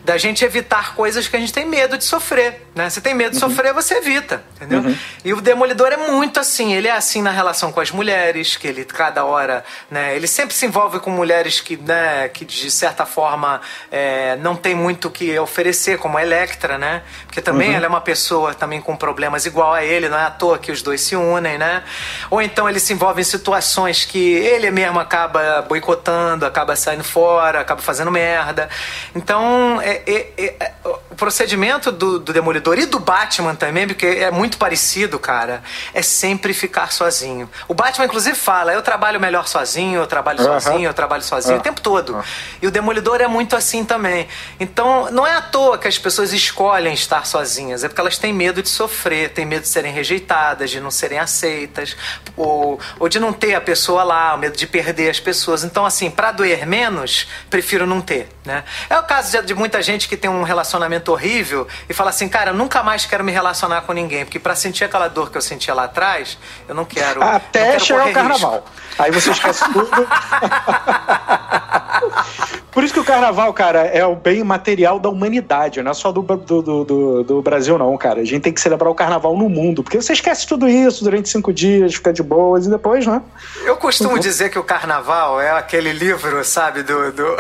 da gente evitar coisas que a gente tem medo de sofrer, né? Você tem medo de uhum. sofrer, você evita, entendeu? Uhum. E o Demolidor é muito assim, ele é assim na relação com as mulheres, que ele cada hora, né? Ele sempre se envolve com mulheres que, né, que de certa forma é, não tem muito o que oferecer, como a Electra, né? Porque também uhum. ela é uma pessoa também com problemas igual a ele, não é à toa que os dois se unem, né? Ou então ele se envolve em situações que ele mesmo acaba boicotando, acaba saindo fora, acaba fazendo merda. Então, é, é, é, é, o procedimento do, do, Demolidor e do Batman também, porque é muito parecido, cara, é sempre ficar sozinho. O Batman, inclusive, fala: eu trabalho melhor sozinho, eu trabalho sozinho, eu trabalho sozinho o tempo todo. E o Demolidor é muito assim também. Então, não é à toa que as pessoas escolhem estar sozinhas, é porque elas têm medo de sofrer, têm medo de serem rejeitadas, de não serem aceitas, ou, ou de não ter a pessoa lá, o medo de perder as pessoas. Então, assim, para doer menos, prefiro não ter, né? É o caso de, de muita gente que tem um relacionamento horrível e fala assim, cara, eu nunca mais quero me relacionar com ninguém, porque para sentir aquela dor que eu sentia lá atrás, eu não quero. Até não quero chegar o carnaval. Risco. Aí você esquece tudo. [LAUGHS] Por isso que o carnaval, cara, é o bem material da humanidade, não é só do, do, do, do, Brasil, não, cara. A gente tem que celebrar o carnaval no mundo, porque você esquece tudo isso durante cinco dias, fica de boas e depois, né? Eu costumo uhum. dizer que o carnaval é aquele livro, sabe, do, do,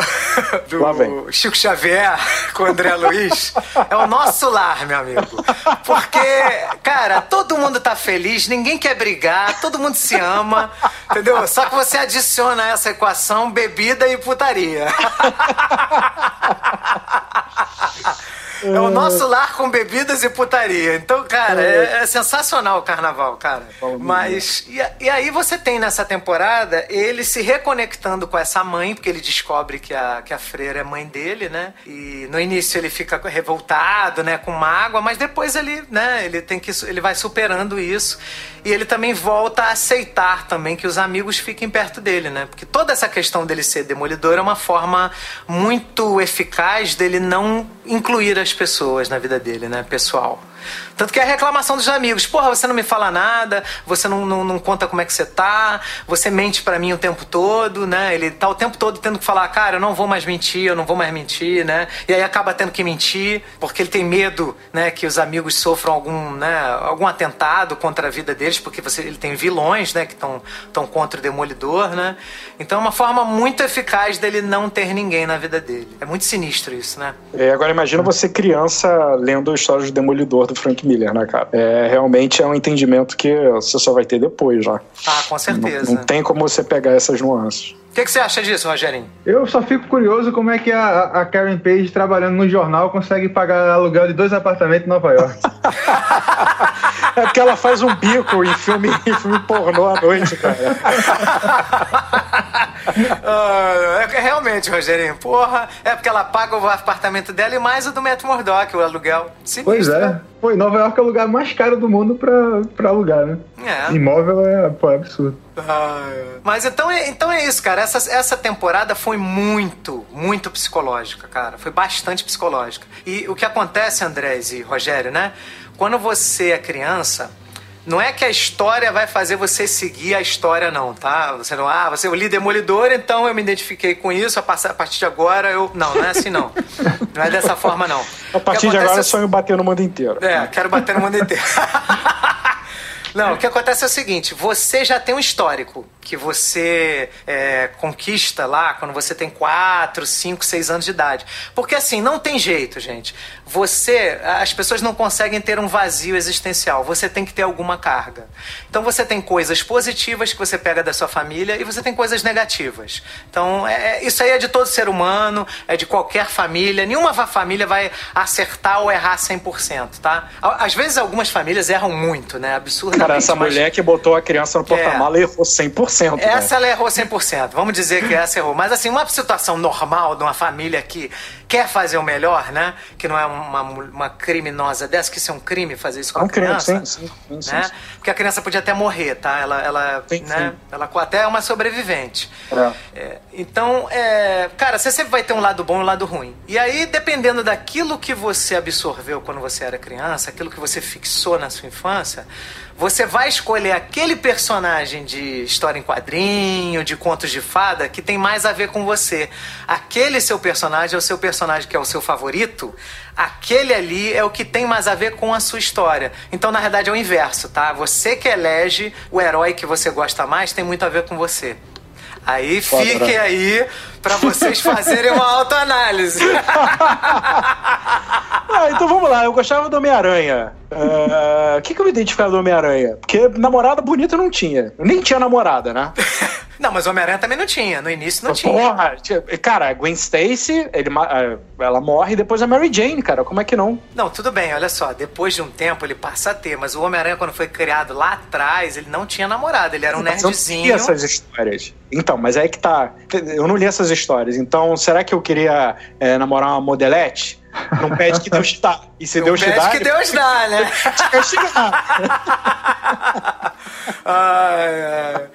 [LAUGHS] do Chico Xavier com o André Luiz. É o nosso lar, meu amigo. Porque, cara, todo mundo tá feliz, ninguém quer brigar, todo mundo se ama, entendeu? Só que você adiciona essa equação bebida e putaria. [LAUGHS] É o nosso lar com bebidas e putaria. Então, cara, é, é sensacional o carnaval, cara. Mas, e, e, aí você tem nessa temporada ele se reconectando com essa mãe, porque ele descobre que a, que a freira é mãe dele, né? E no início ele fica revoltado, né, com mágoa, mas depois ele, né, ele tem que ele vai superando isso. E ele também volta a aceitar também que os amigos fiquem perto dele, né? Porque toda essa questão dele ser demolidor é uma forma muito eficaz dele não incluir as pessoas na vida dele, né, pessoal. Tanto que é a reclamação dos amigos. Porra, você não me fala nada, você não, não, não conta como é que você tá, você mente para mim o tempo todo, né? Ele tá o tempo todo tendo que falar, cara, eu não vou mais mentir, eu não vou mais mentir, né? E aí acaba tendo que mentir, porque ele tem medo, né, que os amigos sofram algum, né, algum atentado contra a vida deles, porque você, ele tem vilões, né, que estão contra o Demolidor, né? Então é uma forma muito eficaz dele não ter ninguém na vida dele. É muito sinistro isso, né? É, agora imagina você criança lendo histórias do Demolidor do Frank Miller, né, cara? É, realmente é um entendimento que você só vai ter depois já. Ah, com certeza. Não, não tem como você pegar essas nuances. O que, que, você acha disso, Rogerinho? Eu só fico curioso como é que a, a Karen Page, trabalhando no jornal, consegue pagar aluguel de dois apartamentos em Nova York. [LAUGHS] é porque ela faz um bico em filme, em filme pornô à noite, cara. uh, [LAUGHS] é, realmente, Rogerinho, porra, é porque ela paga o apartamento dela e mais o do Matt Murdock, o aluguel. Sinistro, pois é. Né? Pô, Nova York é o lugar mais caro do mundo pra, pra alugar, né? É. Imóvel é, pô, é absurdo. Ah, é. Mas então é, então é isso, cara. Essa, essa temporada foi muito, muito psicológica, cara. Foi bastante psicológica. E o que acontece, Andrés e Rogério, né? Quando você é criança, não é que a história vai fazer você seguir a história, não, tá? Você não, ah, você é o líder demolidor, então eu me identifiquei com isso, a partir de agora eu. Não, não é assim, não. Não é dessa forma, não. A partir de agora é sonho bater no mundo inteiro. É, quero bater no mundo inteiro. [LAUGHS] Não, o que acontece é o seguinte: você já tem um histórico que você é, conquista lá quando você tem 4, 5, 6 anos de idade. Porque assim, não tem jeito, gente. Você, as pessoas não conseguem ter um vazio existencial. Você tem que ter alguma carga. Então você tem coisas positivas que você pega da sua família e você tem coisas negativas. Então, é, é isso aí é de todo ser humano, é de qualquer família. Nenhuma família vai acertar ou errar 100%, tá? Às vezes algumas famílias erram muito, né? Absurdamente. Cara, essa mulher que botou a criança no porta-mala é. errou 100%. Né? Essa ela errou 100%. Vamos dizer que essa errou. Mas assim, uma situação normal de uma família que quer fazer o melhor, né? Que não é uma, uma criminosa dessa, que isso é um crime fazer isso com é um a criança. Crime, sim, sim, sim, né? sim, Porque a criança podia até morrer, tá? Ela, ela, sim, né? ela até é uma sobrevivente. É. É, então, é, cara, você sempre vai ter um lado bom e um lado ruim. E aí, dependendo daquilo que você absorveu quando você era criança, aquilo que você fixou na sua infância, você vai escolher aquele personagem de história em quadrinho, de contos de fada, que tem mais a ver com você. Aquele seu personagem é o seu personagem que é o seu favorito, aquele ali é o que tem mais a ver com a sua história. Então, na verdade, é o inverso, tá? Você que elege o herói que você gosta mais tem muito a ver com você. Aí fiquem aí para vocês fazerem uma autoanálise. [LAUGHS] ah, então vamos lá, eu gostava do Homem-Aranha. Uh, o que, que eu me identificava do Homem-Aranha? Porque namorada bonita não tinha. Eu nem tinha namorada, né? [LAUGHS] Não, mas o Homem-Aranha também não tinha. No início não Porra, tinha. Cara, a Gwen Stacy, ele, ela morre e depois a Mary Jane, cara. Como é que não? Não, tudo bem, olha só. Depois de um tempo ele passa a ter, mas o Homem-Aranha, quando foi criado lá atrás, ele não tinha namorada. Ele era um mas nerdzinho. Eu não essas histórias. Então, mas é que tá. Eu não li essas histórias. Então, será que eu queria é, namorar uma modelete? Não pede que Deus dá. E se não Deus te dá. que Deus dá, né? [LAUGHS] [LAUGHS] ai, ai.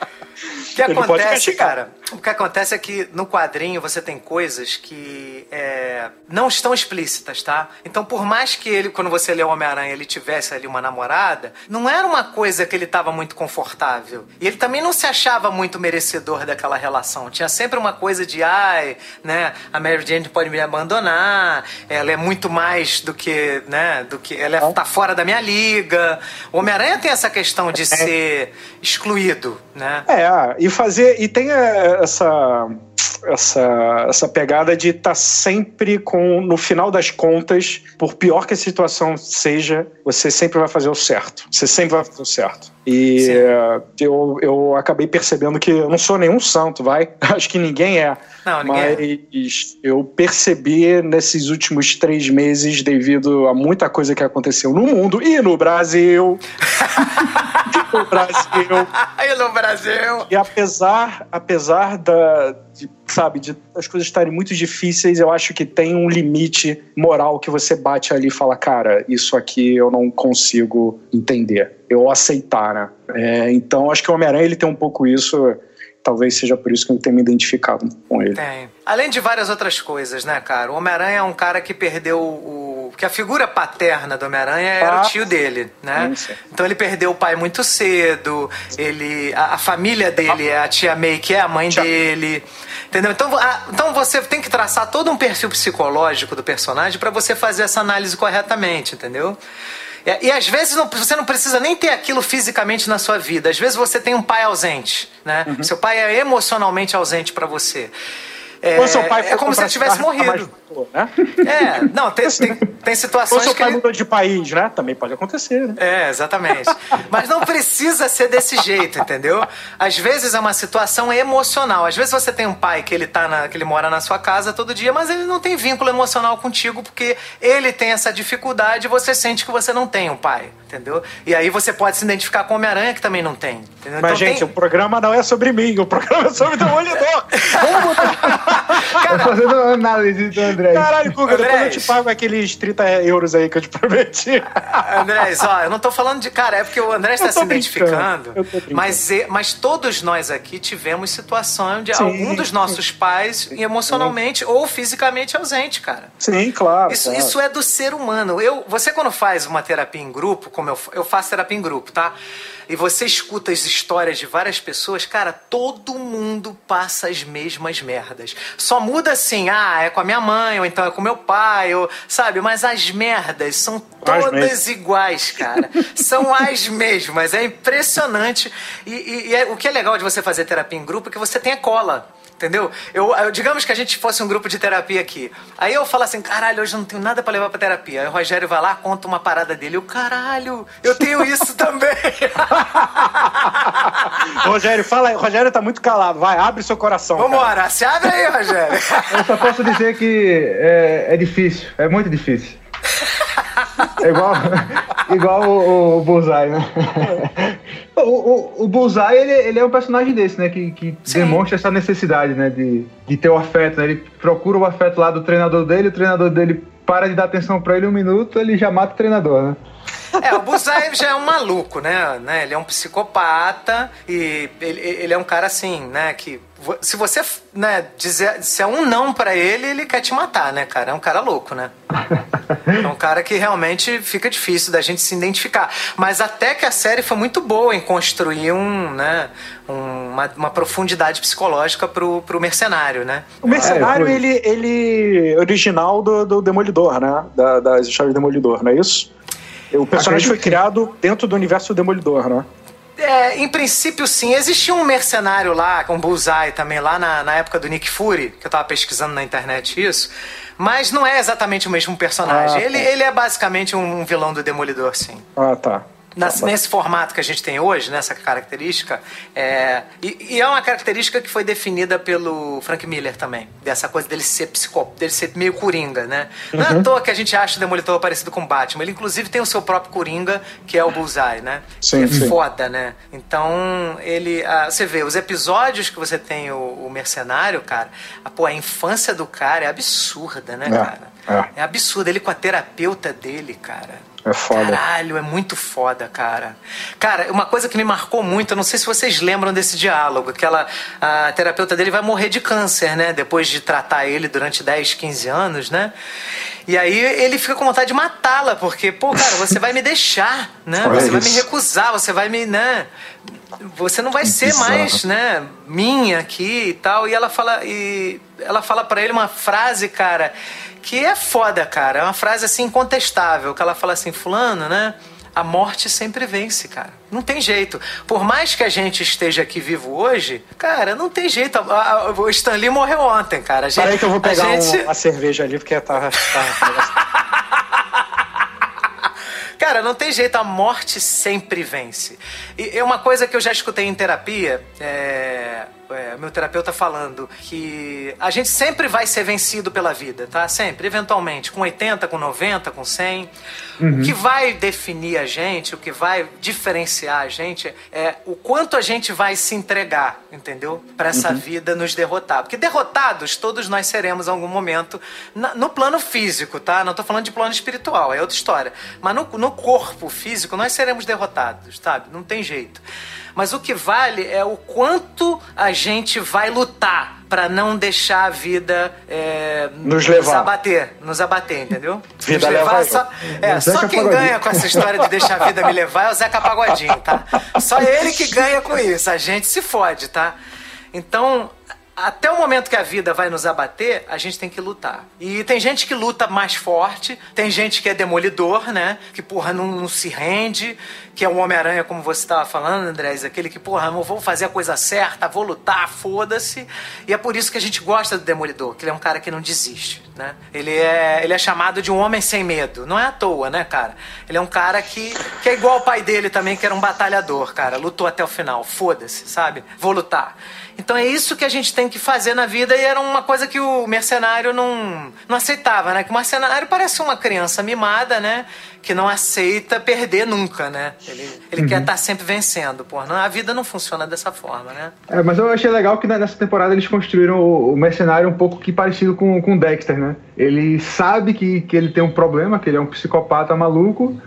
O que acontece, cara? O que acontece é que no quadrinho você tem coisas que é, não estão explícitas, tá? Então, por mais que ele, quando você lê o Homem-Aranha, ele tivesse ali uma namorada, não era uma coisa que ele estava muito confortável. E ele também não se achava muito merecedor daquela relação. Tinha sempre uma coisa de, ai, né, a Mary Jane pode me abandonar, ela é muito mais do que, né, do que, ela é, tá fora da minha liga. O Homem-Aranha tem essa questão de é. ser excluído, né? É, e fazer. E tem é, essa. Essa, essa pegada de estar tá sempre com, no final das contas, por pior que a situação seja, você sempre vai fazer o certo. Você sempre vai fazer o certo. E uh, eu, eu acabei percebendo que eu não sou nenhum santo, vai. [LAUGHS] Acho que ninguém é. Não, ninguém é. mas é. eu percebi nesses últimos três meses, devido a muita coisa que aconteceu no mundo e no Brasil. [LAUGHS] no Brasil. [LAUGHS] e no Brasil. E apesar, apesar da, de, sabe, de as coisas estarem muito difíceis, eu acho que tem um limite moral que você bate ali e fala, cara, isso aqui eu não consigo entender, eu aceitar, né? É, então acho que o Homem-Aranha ele tem um pouco isso talvez seja por isso que eu tenho me identificado com ele. Tem. Além de várias outras coisas, né, cara? O Homem-Aranha é um cara que perdeu o. Porque a figura paterna do Homem-Aranha era ah, o tio dele, né? Então ele perdeu o pai muito cedo, ele. A, a família dele é a tia May, que é a mãe tia... dele. Entendeu? Então, a, então você tem que traçar todo um perfil psicológico do personagem para você fazer essa análise corretamente, entendeu? E, e às vezes não, você não precisa nem ter aquilo fisicamente na sua vida. Às vezes você tem um pai ausente, né? Uhum. Seu pai é emocionalmente ausente para você. É, Ou seu pai é como se ele tivesse morrido. né? É, não, tem, tem, tem situações. Ou seu pai ele... mudou de país, né? Também pode acontecer, né? É, exatamente. Mas não precisa ser desse jeito, entendeu? Às vezes é uma situação emocional. Às vezes você tem um pai que ele tá na, que ele mora na sua casa todo dia, mas ele não tem vínculo emocional contigo porque ele tem essa dificuldade e você sente que você não tem um pai, entendeu? E aí você pode se identificar com Homem-Aranha que também não tem. Entendeu? Mas, então, gente, tem... o programa não é sobre mim, o programa é sobre o Demolidor. [LAUGHS] Vamos mudar. Cara, Tô fazendo análise do André. Caralho, Guga, depois eu te pago aqueles 30 euros aí que eu te prometi. André, ó, eu não tô falando de. Cara, é porque o André está se identificando. Mas, mas todos nós aqui tivemos situação de Sim. algum dos nossos pais emocionalmente Sim. ou fisicamente ausente, cara. Sim, claro isso, claro. isso é do ser humano. Eu, você, quando faz uma terapia em grupo, como eu, eu faço terapia em grupo, tá? E você escuta as histórias de várias pessoas, cara, todo mundo passa as mesmas merdas. Só muda assim, ah, é com a minha mãe, ou então é com meu pai, ou, sabe? Mas as merdas são todas iguais, cara. são as mesmas. É impressionante. E, e, e é, o que é legal de você fazer terapia em grupo é que você tem a cola. Entendeu? Eu, eu, digamos que a gente fosse um grupo de terapia aqui. Aí eu falo assim, caralho, hoje eu não tenho nada para levar pra terapia. Aí o Rogério vai lá, conta uma parada dele. Eu, caralho, eu tenho isso [LAUGHS] também. [LAUGHS] Rogério, fala aí. Rogério tá muito calado. Vai, abre seu coração. Vambora, cara. se abre aí, Rogério. [LAUGHS] eu só posso dizer que é, é difícil, é muito difícil. É igual, igual o, o Bullseye, né? O, o, o Bullseye, ele, ele é um personagem desse, né? Que, que demonstra essa necessidade, né? De, de ter o afeto, né? Ele procura o afeto lá do treinador dele, o treinador dele para de dar atenção para ele um minuto, ele já mata o treinador, né? É, o Bullseye já é um maluco, né? né? Ele é um psicopata e ele, ele é um cara assim, né? Que se você né, dizer se é um não para ele, ele quer te matar, né, cara? É um cara louco, né? É um cara que realmente fica difícil da gente se identificar. Mas até que a série foi muito boa em construir um, né, uma, uma profundidade psicológica pro, pro mercenário, né? O mercenário, é, ele, ele original do, do Demolidor, né? Da, das histórias do Demolidor, não é isso? O personagem foi criado dentro do universo do Demolidor, né? É, em princípio, sim. Existia um mercenário lá, com Bullseye também, lá na, na época do Nick Fury, que eu tava pesquisando na internet isso. Mas não é exatamente o mesmo personagem. Ah, tá. ele, ele é basicamente um vilão do Demolidor, sim. Ah, tá nesse formato que a gente tem hoje, nessa característica, é, e, e, é uma característica que foi definida pelo Frank Miller também, dessa coisa dele ser psicólogo, dele ser meio coringa, né? Não é à uhum. toa que a gente acha o Demolidor parecido com o Batman, ele inclusive tem o seu próprio coringa, que é o Bullseye, né? Sim, é foda, né? Então, ele, ah, você vê, os episódios que você tem o, o Mercenário, cara, a, pô, a infância do cara é absurda, né, é, cara? É. é absurdo, ele com a terapeuta dele, cara. É foda. Caralho, é muito foda, cara. Cara, uma coisa que me marcou muito, eu não sei se vocês lembram desse diálogo, aquela a terapeuta dele vai morrer de câncer, né? Depois de tratar ele durante 10, 15 anos, né? E aí ele fica com vontade de matá-la, porque, pô, cara, você vai me deixar, né? Olha você isso. vai me recusar, você vai me, né? Você não vai ser mais, né, minha aqui e tal. E ela fala e ela fala para ele uma frase, cara, que é foda, cara. É uma frase assim incontestável, que ela fala assim, fulano, né? A morte sempre vence, cara. Não tem jeito. Por mais que a gente esteja aqui vivo hoje, cara, não tem jeito. O Stanley morreu ontem, cara. Gente, Peraí que eu vou pegar gente... uma cerveja ali, porque tá... tá... [LAUGHS] Cara, não tem jeito, a morte sempre vence. E é uma coisa que eu já escutei em terapia, é, é, meu terapeuta falando que a gente sempre vai ser vencido pela vida, tá? Sempre, eventualmente, com 80, com 90, com 100. Uhum. O que vai definir a gente, o que vai diferenciar a gente é o quanto a gente vai se entregar, entendeu? Para essa uhum. vida nos derrotar. Porque derrotados todos nós seremos em algum momento no plano físico, tá? Não tô falando de plano espiritual, é outra história. Mas no, no corpo físico nós seremos derrotados, sabe? Não tem jeito. Mas o que vale é o quanto a gente vai lutar para não deixar a vida é, nos, levar. nos abater, nos abater, entendeu? Vida nos levar, só, é, só quem ganha com essa história de deixar a vida me levar é o Zeca Pagodinho, tá? Só ele que ganha com isso, a gente se fode, tá? Então, até o momento que a vida vai nos abater, a gente tem que lutar. E tem gente que luta mais forte, tem gente que é demolidor, né? Que, porra, não, não se rende, que é o Homem-Aranha, como você estava falando, Andrés, aquele que, porra, não vou fazer a coisa certa, vou lutar, foda-se. E é por isso que a gente gosta do demolidor, que ele é um cara que não desiste, né? Ele é, ele é chamado de um homem sem medo. Não é à toa, né, cara? Ele é um cara que, que é igual ao pai dele também, que era um batalhador, cara. Lutou até o final, foda-se, sabe? Vou lutar. Então é isso que a gente tem que fazer na vida e era uma coisa que o mercenário não, não aceitava, né? Que o mercenário parece uma criança mimada, né? Que não aceita perder nunca, né? Ele, ele uhum. quer estar tá sempre vencendo, pô. Não, a vida não funciona dessa forma, né? É, mas eu achei legal que nessa temporada eles construíram o, mercenário um pouco que parecido com o Dexter, né? Ele sabe que, que ele tem um problema, que ele é um psicopata maluco,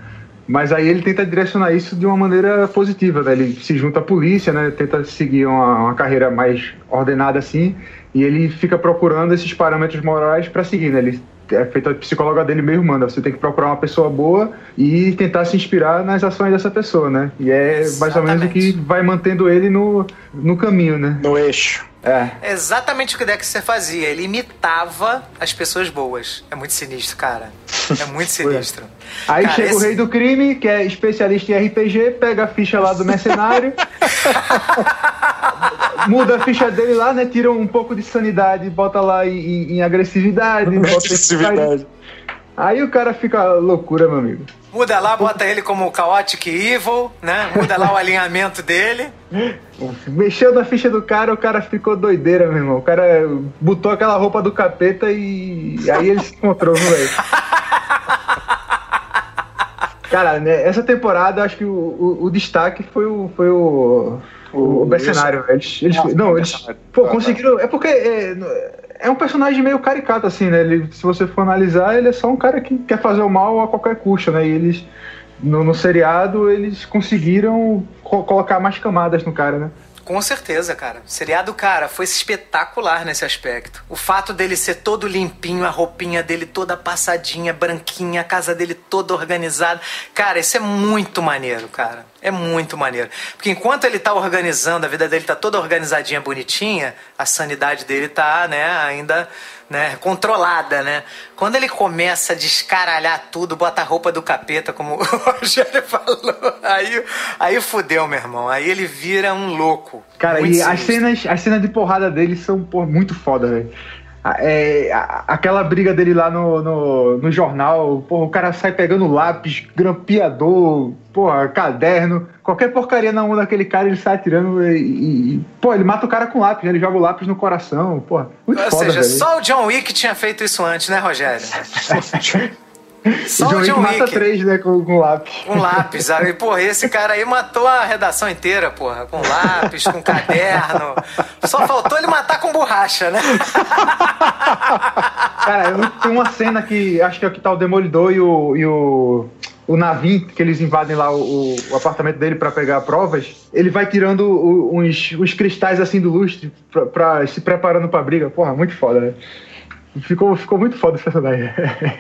mas aí ele tenta direcionar isso de uma maneira positiva, né? Ele se junta à polícia, né? Tenta seguir uma, uma carreira mais ordenada assim, e ele fica procurando esses parâmetros morais para seguir, né? Ele é feito a psicóloga dele mesmo manda, você tem que procurar uma pessoa boa e tentar se inspirar nas ações dessa pessoa, né? E é Exatamente. mais ou menos o que vai mantendo ele no, no caminho, né? No eixo. É. Exatamente o que o Dexter fazia. Ele imitava as pessoas boas. É muito sinistro, cara. É muito [LAUGHS] sinistro. Aí cara, chega esse... o rei do crime, que é especialista em RPG, pega a ficha lá do [LAUGHS] mercenário, muda a ficha dele lá, né? Tira um pouco de sanidade, bota lá em, em agressividade. Agressividade. Aí o cara fica loucura, meu amigo. Muda lá, bota ele como Chaotic Evil, né? Muda lá o alinhamento dele. [LAUGHS] Mexeu na ficha do cara, o cara ficou doideira, meu irmão. O cara botou aquela roupa do capeta e aí ele se encontrou, velho. [LAUGHS] Cara, né, essa temporada acho que o, o, o destaque foi o, foi o, o, o mercenário. Eles, eles, não, eles pô, conseguiram. É porque é, é um personagem meio caricato, assim, né? Ele, se você for analisar, ele é só um cara que quer fazer o mal a qualquer custo, né? E eles, no, no seriado, eles conseguiram co colocar mais camadas no cara, né? Com certeza, cara. O seriado, cara, foi espetacular nesse aspecto. O fato dele ser todo limpinho, a roupinha dele toda passadinha, branquinha, a casa dele toda organizada. Cara, isso é muito maneiro, cara. É muito maneiro. Porque enquanto ele tá organizando, a vida dele tá toda organizadinha, bonitinha, a sanidade dele tá, né, ainda né, controlada, né? Quando ele começa a descaralhar tudo, bota a roupa do capeta, como [LAUGHS] o Rogério falou, aí, aí fudeu, meu irmão. Aí ele vira um louco. Cara, e as cenas, as cenas de porrada dele são muito foda, velho. É, aquela briga dele lá no, no, no jornal, porra, o cara sai pegando lápis, grampeador, porra, caderno, qualquer porcaria na mão daquele cara, ele sai atirando e, e, Pô, ele mata o cara com lápis, né? ele joga o lápis no coração, porra. Muito Ou foda, seja, velho. só o John Wick tinha feito isso antes, né, Rogério? [LAUGHS] Só o John, John Wick mata três, né, com, com lápis. Com lápis. Aí, porra, esse cara aí matou a redação inteira, porra. Com lápis, com caderno. Só faltou ele matar com borracha, né? [LAUGHS] Cara, tem uma cena que acho que é que tá o Demolidor e o, e o, o Navin, que eles invadem lá o, o apartamento dele para pegar provas. Ele vai tirando uns, uns cristais assim do lustre pra, pra se preparando pra briga. Porra, muito foda, né? Ficou, ficou muito foda esse personagem.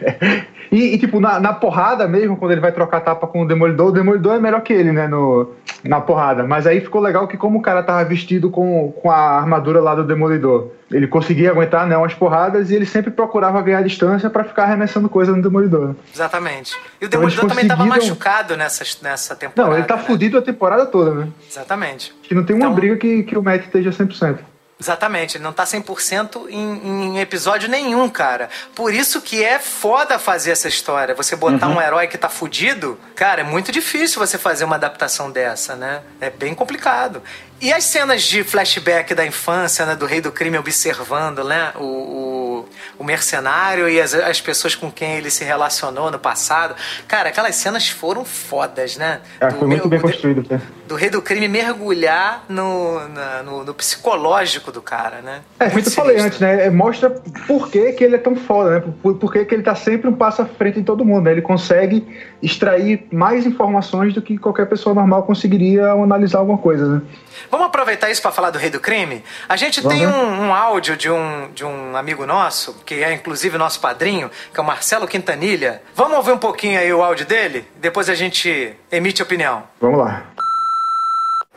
[LAUGHS] e, e, tipo, na, na, porrada mesmo, quando ele vai trocar tapa com o Demolidor, o Demolidor é melhor que ele, né? No, Na porrada. Mas aí ficou legal que como o cara tava vestido com, com a armadura lá do Demolidor, ele conseguia aguentar né, umas porradas e ele sempre procurava ganhar distância para ficar arremessando coisa no Demolidor. Exatamente. E o Demolidor então, também tava machucado nessa, nessa temporada. Não, ele tá né? fudido a temporada toda, né? Exatamente. Que não tem uma então... briga que, que o Matt esteja 100%. Exatamente, ele não tá 100% em, em episódio nenhum, cara. Por isso que é foda fazer essa história. Você botar uhum. um herói que tá fudido, cara, é muito difícil você fazer uma adaptação dessa, né? É bem complicado. E as cenas de flashback da infância, né, do rei do crime observando, né, o, o, o mercenário e as, as, pessoas com quem ele se relacionou no passado. Cara, aquelas cenas foram fodas, né? É, foi muito bem construído. Né? Do rei do crime mergulhar no, na, no, no, psicológico do cara, né? É, como eu falei antes, né? É, mostra por que, que ele é tão foda, né? Por, por que, que ele tá sempre um passo à frente em todo mundo. Né? Ele consegue extrair mais informações do que qualquer pessoa normal conseguiria ao analisar alguma coisa, né? Vamos aproveitar isso para falar do Rei do Crime? A gente Vamos. tem um, um, áudio de um, de um amigo nosso, que é inclusive nosso padrinho, que é o Marcelo Quintanilha. Vamos ouvir um pouquinho aí o áudio dele? Depois a gente emite opinião. Vamos lá.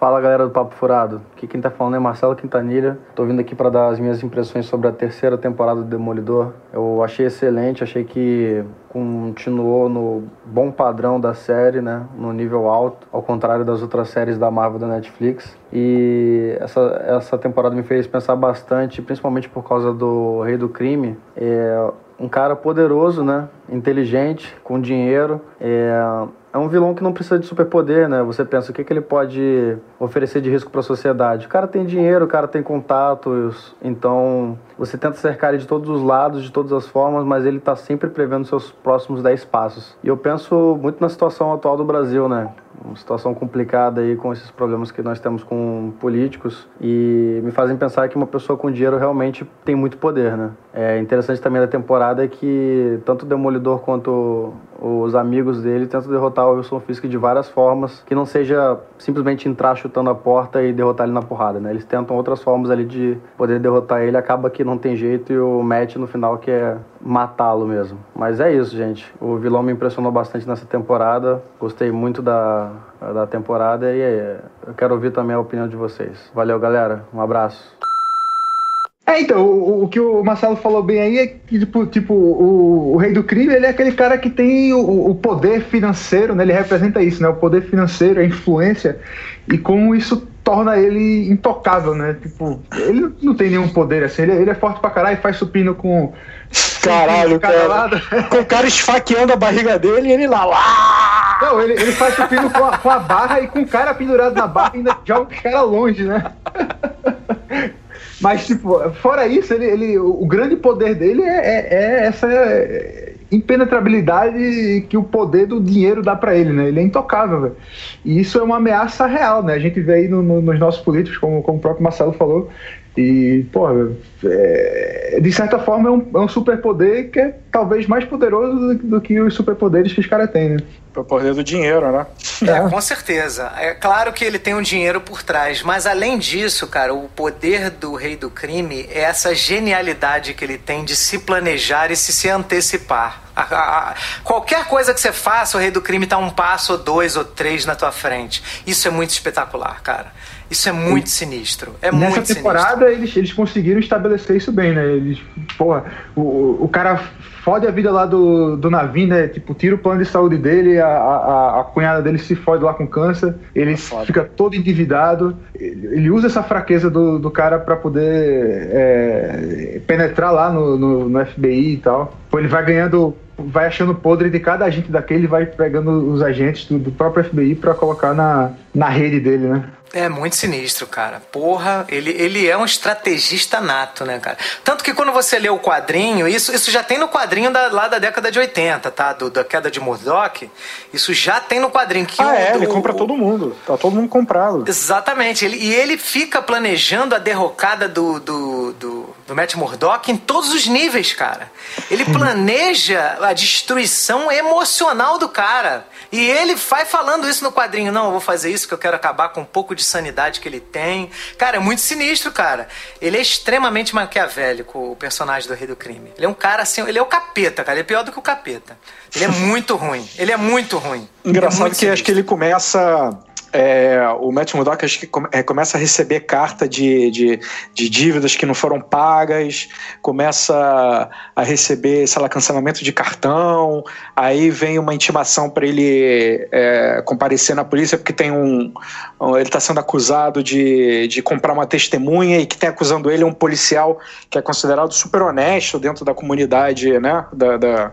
Fala galera do Papo Furado, aqui quem tá falando é Marcelo Quintanilha. Tô vindo aqui para dar as minhas impressões sobre a terceira temporada do Demolidor. Eu achei excelente, achei que continuou no bom padrão da série, né, no nível alto, ao contrário das outras séries da Marvel da Netflix. E essa, essa temporada me fez pensar bastante, principalmente por causa do Rei do Crime. É um cara poderoso, né, inteligente, com dinheiro. É, é um vilão que não precisa de superpoder, né? Você pensa o que, que ele pode oferecer de risco para a sociedade. O cara tem dinheiro, o cara tem contatos, então você tenta cercar ele de todos os lados, de todas as formas, mas ele está sempre prevendo seus próximos 10 passos. E eu penso muito na situação atual do Brasil, né? Uma situação complicada aí com esses problemas que nós temos com políticos e me fazem pensar que uma pessoa com dinheiro realmente tem muito poder, né? É interessante também da temporada que tanto o Demolidor quanto os amigos dele tentam derrotar o Wilson Fisk de várias formas, que não seja simplesmente entrar chutando a porta e derrotar ele na porrada, né? Eles tentam outras formas ali de poder derrotar ele, acaba que não tem jeito e o Matt no final quer matá-lo mesmo. Mas é isso, gente. O vilão me impressionou bastante nessa temporada. Gostei muito da, da temporada e é, eu quero ouvir também a opinião de vocês. Valeu, galera. Um abraço. É, então, o, o, que o Marcelo falou bem aí é que, tipo, tipo o, o, rei do crime, ele é aquele cara que tem o, o, poder financeiro, né? Ele representa isso, né? O poder financeiro, a influência, e como isso torna ele intocável, né? Tipo, ele não tem nenhum poder assim, ele, ele é forte pra caralho, faz supino com... Caralho, cara. Com o cara esfaqueando a barriga dele e ele lá, lá. Não, ele, ele faz supino com a, com a barra e com o cara pendurado na barra ainda joga o cara longe, né? Mas, tipo, fora isso, ele, ele, o grande poder dele é, é, é essa impenetrabilidade que o poder do dinheiro dá para ele, né? Ele é intocável. E isso é uma ameaça real, né? A gente vê aí no, no, nos nossos políticos, como, como o próprio Marcelo falou, e, pô, é, de certa forma é um, é um superpoder que é talvez mais poderoso do, do que os superpoderes que os caras têm, né? O poder do dinheiro, né? É, com certeza. É claro que ele tem um dinheiro por trás, mas além disso, cara, o poder do rei do crime é essa genialidade que ele tem de se planejar e se, se antecipar. A, a, a, qualquer coisa que você faça, o rei do crime está um passo, ou dois, ou três na tua frente. Isso é muito espetacular, cara. Isso é muito e sinistro. É nessa muito temporada eles, eles conseguiram estabelecer isso bem, né? Eles, porra, o, o cara fode a vida lá do, do Navin, né? Tipo, tira o plano de saúde dele, a, a, a cunhada dele se fode lá com câncer, ele é fica todo endividado. Ele, usa essa fraqueza do, do cara para poder é, penetrar lá no, no, no FBI e tal. Ele vai ganhando vai achando podre de cada agente daquele, vai pegando os agentes do, do próprio FBI para colocar na, na rede dele, né? É muito sinistro, cara. Porra, ele, ele é um estrategista nato, né, cara? Tanto que quando você lê o quadrinho, isso, isso já tem no quadrinho da, lá da década de 80, tá? Do, da queda de Murdoch. Isso já tem no quadrinho. Que ah, o, é, do, ele compra todo mundo. Tá todo mundo comprado. Exatamente. Ele, e ele fica planejando a derrocada do, do, do, do Matt Murdock em todos os níveis, cara. Ele planeja a destruição emocional do cara. E ele vai falando isso no quadrinho. Não, eu vou fazer isso que eu quero acabar com um pouco de sanidade que ele tem. Cara, é muito sinistro, cara. Ele é extremamente maquiavélico, o personagem do Rei do Crime. Ele é um cara assim, ele é o capeta, cara. Ele é pior do que o capeta. Ele é muito [LAUGHS] ruim. Ele é muito ruim. Engraçado muito que acho que ele começa. é, o Matt Murdock acho que come- é, começa a receber carta de, de, de dívidas que não foram pagas, começa a receber, sei lá, cancelamento de cartão, aí vem uma intimação para ele é, comparecer na polícia porque tem um. um- ele está sendo acusado de, de comprar uma testemunha e que tem acusando ele um policial que é considerado super honesto dentro da comunidade, né? Da, da,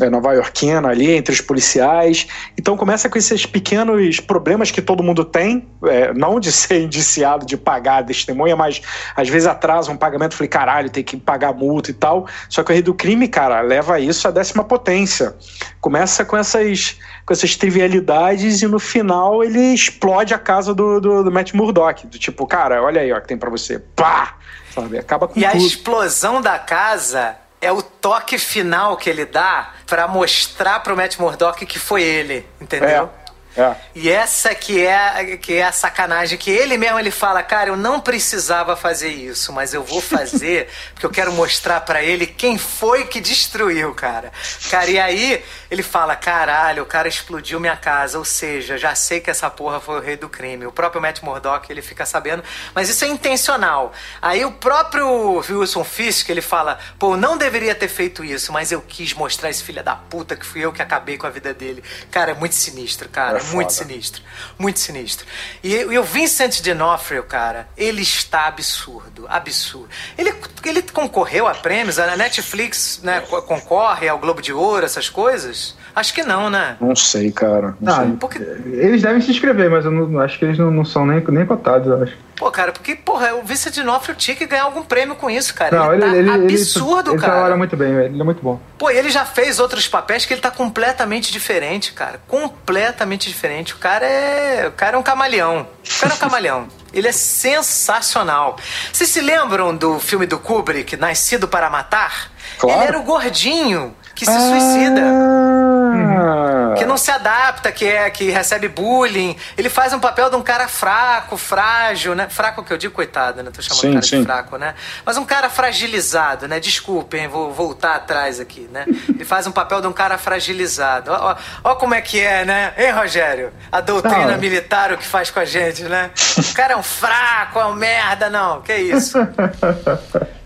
é, nova-iorquina ali, entre os policiais. Então começa com esses pequenos problemas que todo mundo tem, é, não de ser indiciado, de pagar a testemunha, mas às vezes atrasa um pagamento, falei, caralho, tem que pagar multa e tal. Só que o rei do crime, cara, leva isso à décima potência. Começa com essas, com essas trivialidades e no final ele explode a casa do, do, do Matt Murdock. Do tipo, cara, olha aí, ó, que tem pra você. Pá! Sabe? Acaba com E a tudo. explosão da casa é o toque final que ele dá pra mostrar pro Matt Murdock que foi ele, entendeu? É, é. E essa que é, que é a sacanagem, que ele mesmo ele fala, cara, eu não precisava fazer isso, mas eu vou fazer [LAUGHS] porque eu quero mostrar pra ele quem foi que destruiu, cara. Cara, e aí ele fala, caralho, o cara explodiu minha casa, ou seja, já sei que essa porra foi o rei do crime. O próprio Matt Murdock, ele fica sabendo, mas isso é intencional. Aí o próprio Wilson Fisk, ele fala, pô, eu não deveria ter feito isso, mas eu quis mostrar esse filho da puta que fui eu que acabei com a vida dele. Cara, é muito sinistro, cara, É muito sinistro, muito sinistro. E, e o Vincent D'Onofrio, cara, ele está absurdo, absurdo. Ele, ele concorreu a prêmios, a Netflix né, co- concorre ao Globo de Ouro, essas coisas? Acho que não, né? Não sei, cara. Não Ah, sei. Porque- Eles devem se inscrever, mas eu não, acho que eles não, não são nem, nem cotados, eu acho. Pô, cara, porque, porra, o Vincent D'Onofrio tinha que ganhar algum prêmio com isso, cara. Não, ele, ele, tá ele, ele, absurdo, ele cara. trabalha muito bem, ele é muito bom. Pô, e ele já fez outros papéis que ele tá completamente diferente, cara. Completamente diferente. O cara é. O cara é um camaleão. O cara é um camaleão. [LAUGHS] Ele é sensacional. Vocês se lembram do filme do Kubrick, Nascido para Matar? Claro. Ele era o gordinho que se suicida. Ah. Que não se adapta, que é que recebe bullying. Ele faz um papel de um cara fraco, frágil, né? Fraco que eu digo, coitado, né? Tô chamando Sim, o cara sim. de fraco, né? Mas um cara fragilizado, né? Desculpem, vou voltar atrás aqui, né? Ele faz um papel de um cara fragilizado. Ó, ó, ó como é que é, né? Hein, Rogério? A doutrina Não. militar, o que faz com a gente, né? O cara é um fraco, é um merda, não. Que isso? [LAUGHS]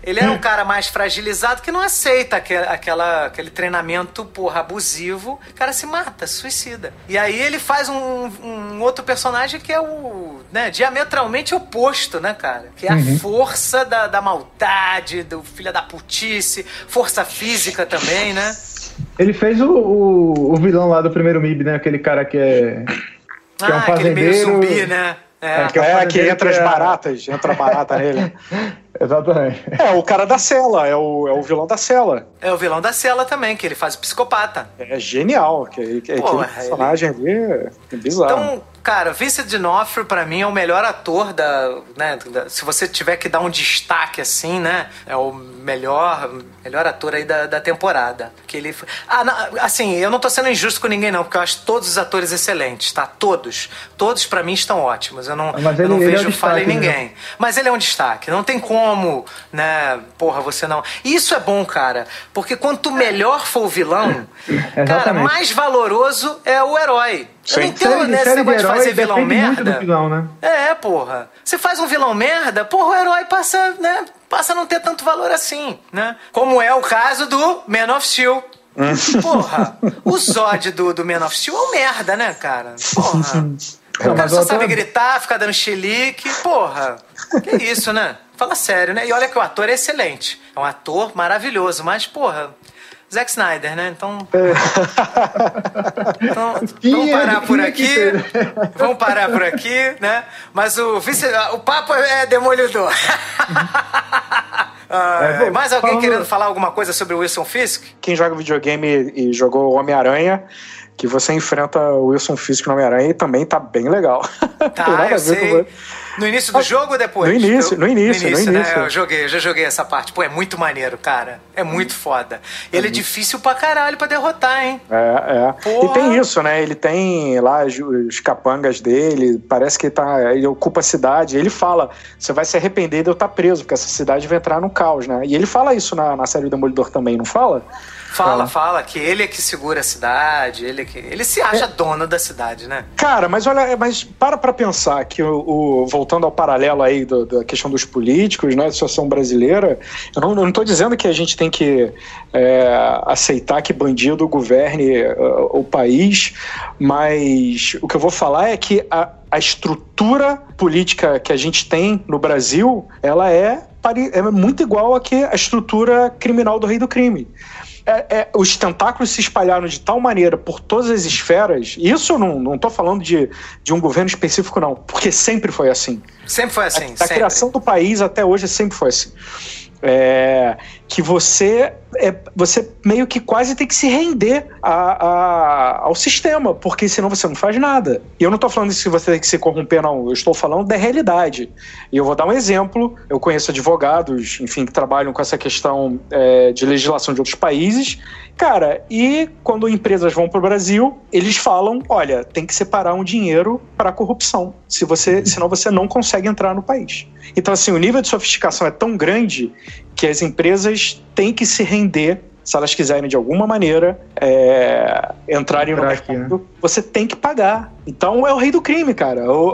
Ele é um cara mais fragilizado que não aceita aquele, aquela, aquele treinamento, porra, abusivo. O cara se mata, se suicida. E aí ele faz um, um outro personagem que é o, né, diametralmente oposto, né, cara? Que é a força da, da maldade, do filho da putice, força física também, né? Ele fez o, o, o vilão lá do primeiro MIB, né? Aquele cara que é. Que é um ah, aquele meio fazendeiro. zumbi, né? É. que é É, que entra as que é- baratas, entra barata nele. [LAUGHS] Exatamente. É, o cara da cela, é o, é o vilão da cela. É o vilão da cela também, que ele faz o psicopata. É genial, que, que, Pô, aquele personagem ali é bizarro. Então, cara, Vincent D'Onofrio pra mim é o melhor ator da, né, da- se você tiver que dar um destaque assim, né, é o melhor, melhor ator aí da, da temporada. Que ele Ah, não, assim, eu não tô sendo injusto com ninguém não, porque eu acho todos os atores excelentes, tá? Todos. Todos pra mim estão ótimos. Eu não, Mas eu não ele- ele é vejo falha em né? ninguém. Mas ele é um destaque. Não tem como, né? Porra, você não. E isso é bom, cara. Porque quanto melhor for o vilão, [LAUGHS] cara, mais valoroso é o herói. Eu não Sim. entendo Série, né, esse série de negócio de herói fazer vilão merda. vilão, né? É, porra. Você faz um vilão merda, porra, o herói passa, né? Passa a não ter tanto valor assim, né? Como é o caso do Man of Steel. [LAUGHS] Porra, o Zod do, do Man of Steel é um merda, né, cara? Porra. [LAUGHS] O Não, cara só o sabe gritar, ficar dando chilique. Porra, que isso, né? Fala sério, né? E olha que o ator é excelente. É um ator maravilhoso, mas, porra, Zack Snyder, né? Então. então Quem vamos é- parar por é aqui. fez? Vamos parar por aqui, né? Mas o vice, o papo é demolidor. [LAUGHS] Ah, É, mais alguém falando- querendo falar alguma coisa sobre o Wilson Fisk? Quem joga videogame e jogou Homem-Aranha, que você enfrenta o Wilson Fisk no Homem-Aranha e também tá bem legal. [LAUGHS] Tem Tá, eu sei. No início do jogo ou depois? no início, Eu- no início, no né? início. Eu joguei, eu já joguei essa parte. Pô, é muito maneiro, cara. É muito foda. Ele é difícil pra caralho pra derrotar, hein? É, é. Porra. E tem isso, né? Ele tem lá os, capangas dele, parece que tá, ele ocupa a cidade. Ele fala: você vai se arrepender de eu estar preso, porque essa cidade vai entrar no caos, né? E ele fala isso na, na série do Demolidor também, não fala? Fala, fala que ele é que segura a cidade, ele é que ele se acha é. dono da cidade, né? Cara, mas olha, mas para pra pensar que o, o voltando ao paralelo aí do, da questão dos políticos, né, da situação brasileira, eu não, eu não tô dizendo que a gente tem que é, aceitar que bandido governe uh, o país, mas o que eu vou falar é que a, a estrutura política que a gente tem no Brasil, ela é, é muito igual a que a estrutura criminal do rei do crime é, é, os tentáculos se espalharam de tal maneira por todas as esferas. Isso eu não, tô falando de, de um governo específico, não, porque sempre foi assim. Sempre foi assim. A, a criação do país até hoje sempre foi assim. É, que você é, você meio que quase tem que se render a, a, ao sistema, porque senão você não faz nada. E eu não estou falando isso que você tem que se corromper, não. Eu estou falando da realidade. E eu vou dar um exemplo. Eu conheço advogados, enfim, que trabalham com essa questão é, de legislação de outros países. Cara, e quando empresas vão para o Brasil, eles falam: olha, tem que separar um dinheiro para corrupção. Se você, senão você não consegue entrar no país. Então, assim, o nível de sofisticação é tão grande que as empresas têm que se render se elas quiserem de alguma maneira é, entrarem no mercado, aqui, né? você tem que pagar. Então é o rei do crime, cara. O,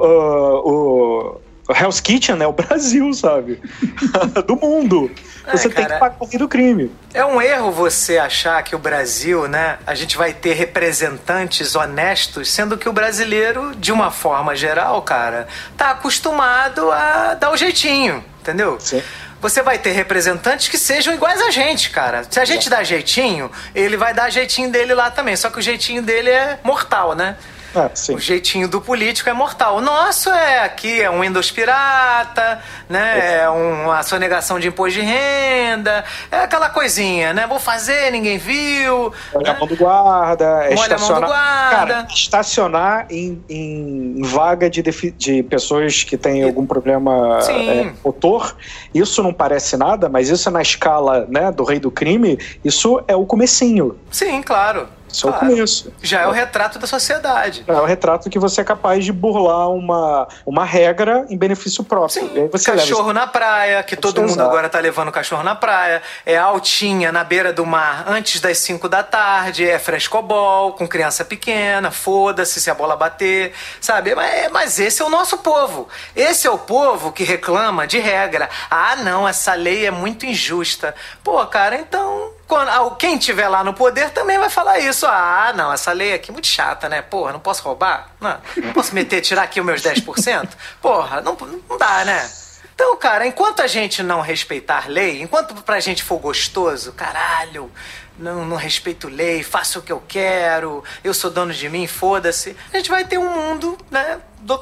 o, o Hell's Kitchen é o [LAUGHS] Brasil, sabe? [LAUGHS] do mundo. Você tem que pagar o rei do crime. É um erro você achar que o Brasil, né, a gente vai ter representantes honestos, sendo que o brasileiro, de uma forma geral, cara, tá acostumado a dar o jeitinho, entendeu? Sim você vai ter representantes que sejam iguais a gente, cara. Se a gente dá jeitinho, ele vai dar jeitinho dele lá também. Só que o jeitinho dele é mortal, né? Ah, o jeitinho do político é mortal. O nosso é aqui, é um Windows pirata, né? É uma sonegação de imposto de renda, é aquela coisinha, né? Vou fazer, ninguém viu. Olha né? a mão do guarda, é Molha estacionar. A mão do guarda. Cara, estacionar em, em vaga de, de pessoas que têm algum problema é, motor, isso não parece nada, mas isso é na escala né, do rei do crime, isso é o comecinho. Sim, claro. Isso claro. é o começo. Já é o retrato da sociedade. É o retrato que você é capaz de burlar uma, uma regra em benefício próprio. Sim. cachorro na praia, que todo mundo agora tá levando cachorro na praia. É altinha na beira do mar antes das 5 da tarde. É frescobol com criança pequena. Foda-se se a bola bater. Sabe? Mas, mas esse é o nosso povo. Esse é o povo que reclama de regra. Ah, não, essa lei é muito injusta. Pô, cara, então quando, quem tiver lá no poder também vai falar isso. Ah, não, essa lei aqui é muito chata, né? Porra, não posso roubar? Não, não posso meter, tirar aqui os meus 10%? Porra, não, não dá, né? Então, cara, enquanto a gente não respeitar lei, enquanto pra gente for gostoso, caralho, não, não respeito lei, faço o que eu quero, eu sou dono de mim, foda-se, a gente vai ter um mundo, né,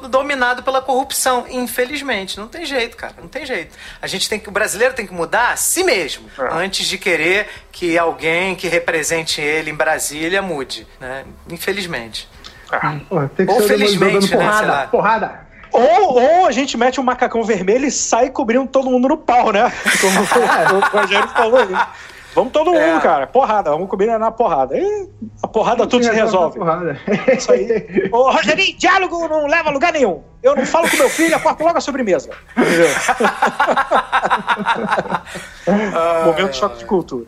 dominado pela corrupção, infelizmente. Não tem jeito, cara, não tem jeito. A gente tem que, o brasileiro tem que mudar a si mesmo, é. antes de querer que alguém que represente ele em Brasília mude, né? Infelizmente. Ah. Ou felizmente, né? Porrada, porrada. Ou, ou a gente mete um macacão vermelho e sai cobrindo todo mundo no pau, né? [LAUGHS] Como o Rogério falou aí. Vamos todo mundo, é. cara. Porrada, vamos combinar na porrada. E a porrada tudo se resolve. Porrada. Isso aí. Ô, Rogerinho, diálogo não leva a lugar nenhum. Eu não falo com meu filho, eu corto logo a sobremesa. Entendeu? [LAUGHS] Momento de choque de cultura.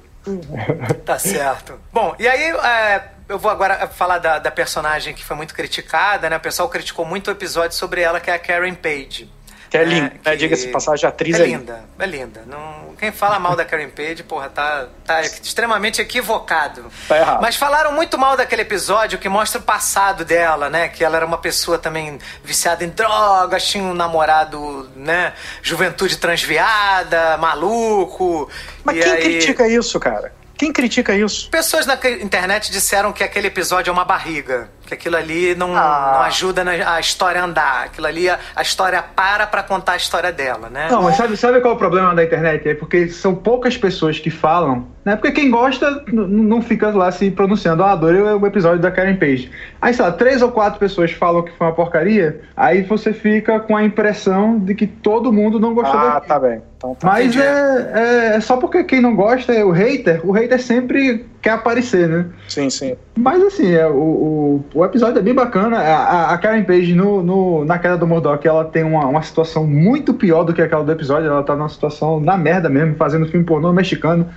Tá certo. Bom, e aí é, eu vou agora falar da, da personagem que foi muito criticada, né? O pessoal criticou muito o episódio sobre ela, que é a Karen Page. Que é linda, né? Diga-se passagem, a atriz é, é linda. É linda. Não, quem fala mal da Karen Page, porra, tá, tá extremamente equivocado. Tá errado. Mas falaram muito mal daquele episódio que mostra o passado dela, né? Que ela era uma pessoa também viciada em drogas, tinha um namorado, né? Juventude transviada, maluco. Mas quem aí... critica isso, cara? Quem critica isso? Pessoas na internet disseram que aquele episódio é uma barriga. Que aquilo ali não, ah. não ajuda na, a história a andar. Aquilo ali, a, a história para pra contar a história dela, né? Não, mas sabe, sabe qual é o problema da internet? É porque são poucas pessoas que falam, né? Porque quem gosta não fica lá se pronunciando. Ah, adorei o episódio da Karen Page. Aí, sei lá, três ou quatro pessoas falam que foi uma porcaria, aí você fica com a impressão de que todo mundo não gostou Ah, tá bem. Então, tá Mas é, é, é, só porque quem não gosta é o hater, o hater sempre quer aparecer, né? Sim, sim. Mas assim, é, o, o, o episódio é bem bacana. A, a Karen Page no, no, na queda do Murdoch, ela tem uma, uma situação muito pior do que aquela do episódio. Ela tá numa situação na merda mesmo, fazendo filme pornô mexicano,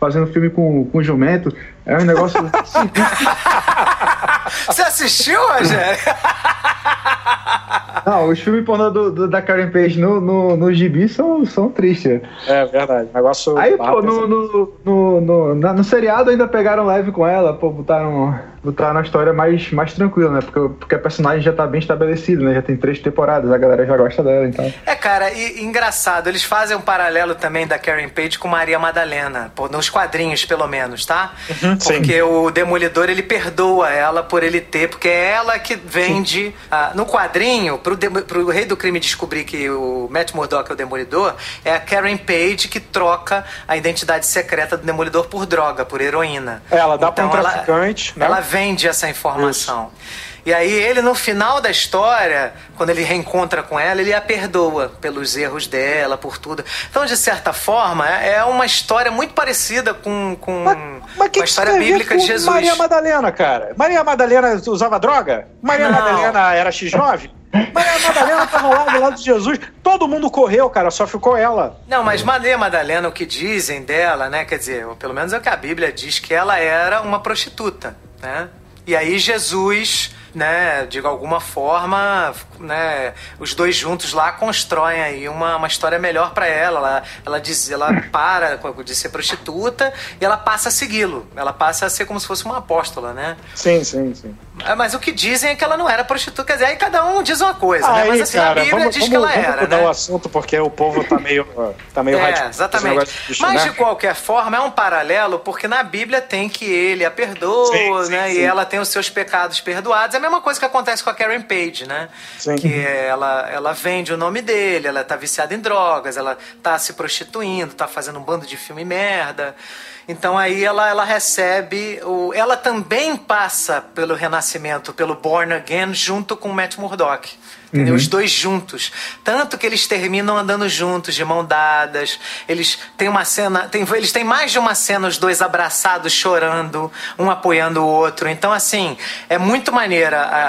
fazendo filme com, com jumento. É um negócio. [LAUGHS] Você assistiu, Rogério? [LAUGHS] Não, os filmes pornô do, do- da Karen Page no, no, no gibi são, são tristes. É verdade. Negócio. Aí, pô, no, no, no, no, na- no seriado ainda pegaram leve com ela, pô, botaram, botaram uma história mais, mais tranquila, né? Porque, porque a personagem já tá bem estabelecida, né? Já tem três temporadas, a galera já gosta dela, então. É, cara, e, e engraçado, eles fazem um paralelo também da Karen Page com Maria Madalena, pô, nos quadrinhos, pelo menos, tá? Uhum, sim. porque o Demolidor, ele perdoa ela por ele ter, porque é ela que vende... ah, no quadrinho, pro, Dem- pro Rei do Crime descobrir que o Matt Murdock é o Demolidor, é a Karen Page que troca a identidade secreta do Demolidor por droga, por heroína. Ela dá pra um Então, ela- traficante, né? Ela vende essa informação. E aí ele, no final da história, quando ele reencontra com ela, ele a perdoa pelos erros dela, por tudo. Então, de certa forma, é uma história muito parecida com, com, Mas, mas que a história que bíblica com de Jesus. Maria Madalena, cara. Maria Madalena usava droga? Maria Não. Madalena era X9? Maria Madalena tava lá do lado de Jesus. Todo mundo correu, cara, só ficou ela. Não, mas Maria Madalena, o que dizem dela, né? Quer dizer, pelo menos é o que a Bíblia diz, que ela era uma prostituta, né? E aí Jesus, né, de alguma forma, né, os dois juntos lá constroem aí uma, uma história melhor pra ela. Ela, ela diz, ela [LAUGHS] para de ser prostituta e ela passa a segui-lo. Ela passa a ser como se fosse uma apóstola, né? Sim, sim, sim. É, Mas o que dizem é que ela não era prostituta. Quer dizer, aí cada um diz uma coisa, né? Aí, Mas assim, cara, a Bíblia vamos, diz vamos, que ela vamos era, mudar né? o assunto porque o povo tá meio, tá meio É, radical. exatamente. disso, Mas né? de qualquer forma, é um paralelo, porque na Bíblia tem que ele a perdoa, Sim, né? sim. E ela tem os seus pecados perdoados. É mesma coisa que acontece com a Karen Page, né? Sim. Que ela, ela vende o nome dele, ela tá viciada em drogas, ela tá se prostituindo, tá fazendo um bando de filme merda. Então aí ela, ela recebe. O, ela também passa pelo renascimento, pelo Born Again, junto com o Matt Murdock. Entendeu? Os dois juntos. Tanto que eles terminam andando juntos, de mão dadas. Eles têm uma cena. Tem, eles têm mais de uma cena, os dois abraçados, chorando, um apoiando o outro. Então, assim, é muito maneira a,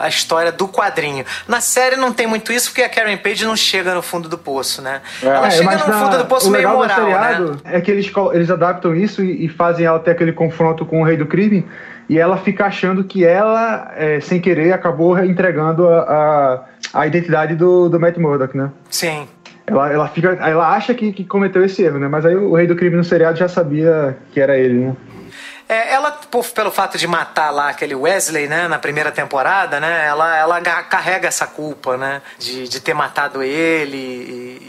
a, a história do quadrinho. Na série não tem muito isso, porque a Karen Page não chega no fundo do poço, né? Ela É, chega no fundo do poço meio moral, do né? é que eles, eles adaptam isso e, e fazem ela ter aquele confronto com o rei do crime e ela fica achando que ela, é, sem querer, acabou entregando a, a, a identidade do, do Matt Murdock, né? Sim. Ela, ela, fica, ela acha que, que cometeu esse erro, né? Mas aí o rei do crime no seriado já sabia que era ele, né? É, ela, por- pelo fato de matar lá aquele Wesley, né, na primeira temporada, né, ela, ela ga- carrega essa culpa, né, de, de ter matado ele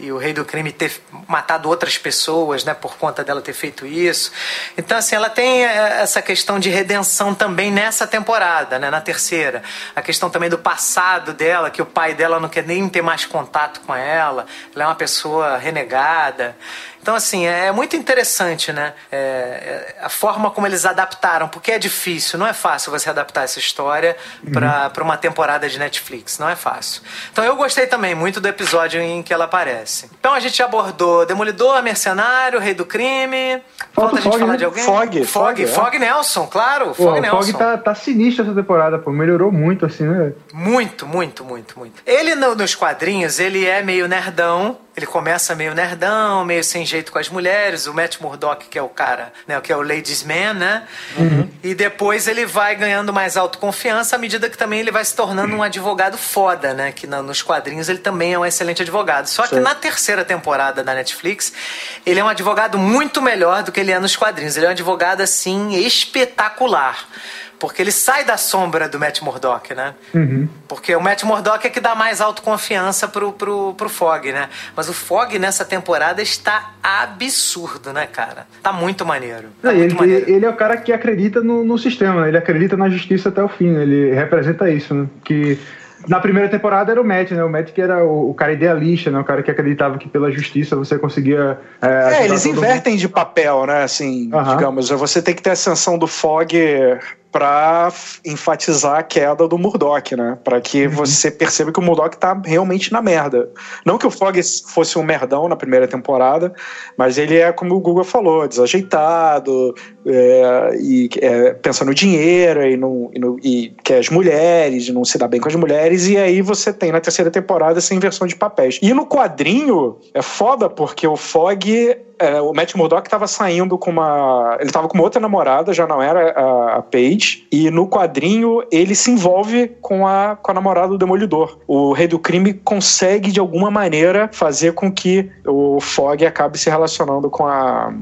e, e o rei do crime ter matado outras pessoas, né, por conta dela ter feito isso. Então, assim, ela tem é, essa questão de redenção também nessa temporada, né, na terceira. A questão também do passado dela, que o pai dela não quer nem ter mais contato com ela, ela é uma pessoa renegada. Então, assim, é muito interessante, né? É, é, a forma como eles adaptaram, porque é difícil, não é fácil você adaptar essa história pra para uma temporada de Netflix, não é fácil. Então, eu gostei também muito do episódio em que ela aparece. Então, a gente abordou Demolidor, Mercenário, Rei do Crime. Falta Falta a gente Fog, falar né? de alguém? Fog, Fog, Fog, é. Fog Nelson, claro. Fog o Nelson. Fog tá, tá sinistro essa temporada, pô. Melhorou muito, assim, né? Muito, muito, muito, muito. Ele no- nos quadrinhos, ele é meio nerdão. Ele começa meio nerdão, meio sem jeito com as mulheres. O Matt Murdock, que é o cara, né? Que é o ladies man, né? E depois ele vai ganhando mais autoconfiança à medida que também ele vai se tornando um advogado foda, né? Que na- nos quadrinhos ele também é um excelente advogado. Só que Sim. na terceira temporada da Netflix, ele é um advogado muito melhor do que ele é nos quadrinhos. Ele é um advogado, assim, espetacular. Porque ele sai da sombra do Matt Murdock, né? Porque o Matt Murdock é que dá mais autoconfiança pro, pro, pro Fog, né? Mas o Fog nessa temporada está absurdo, né, cara? Tá muito maneiro. Tá Não, e muito ele, maneiro. ele é o cara que acredita no, no sistema, né? ele acredita na justiça até o fim, né? ele representa isso, né? Que na primeira temporada era o Matt, né? O Matt que era o, cara idealista, né? O cara que acreditava que pela justiça você conseguia. É, É, eles todo mundo. invertem de papel, né? Assim, Aham. digamos, você tem que ter a ascensão do Fog pra f- enfatizar a queda do Murdoch, né? Pra que Uhum. você perceba que o Murdoch tá realmente na merda. Não que o Fog fosse um merdão na primeira temporada, mas ele é, como o Google falou, desajeitado, é, e é, pensa no dinheiro e, no, e, no, e quer as mulheres, e não se dá bem com as mulheres, e aí você tem na terceira temporada essa inversão de papéis. E no quadrinho é foda porque o Fog é, o Matt Murdock tava saindo com uma. Ele tava com uma outra namorada, já não era a, a Paige, e no quadrinho ele se envolve com a, com a namorada do Demolidor. O Rei do Crime consegue, de alguma maneira, fazer com que o Fog acabe se relacionando com a.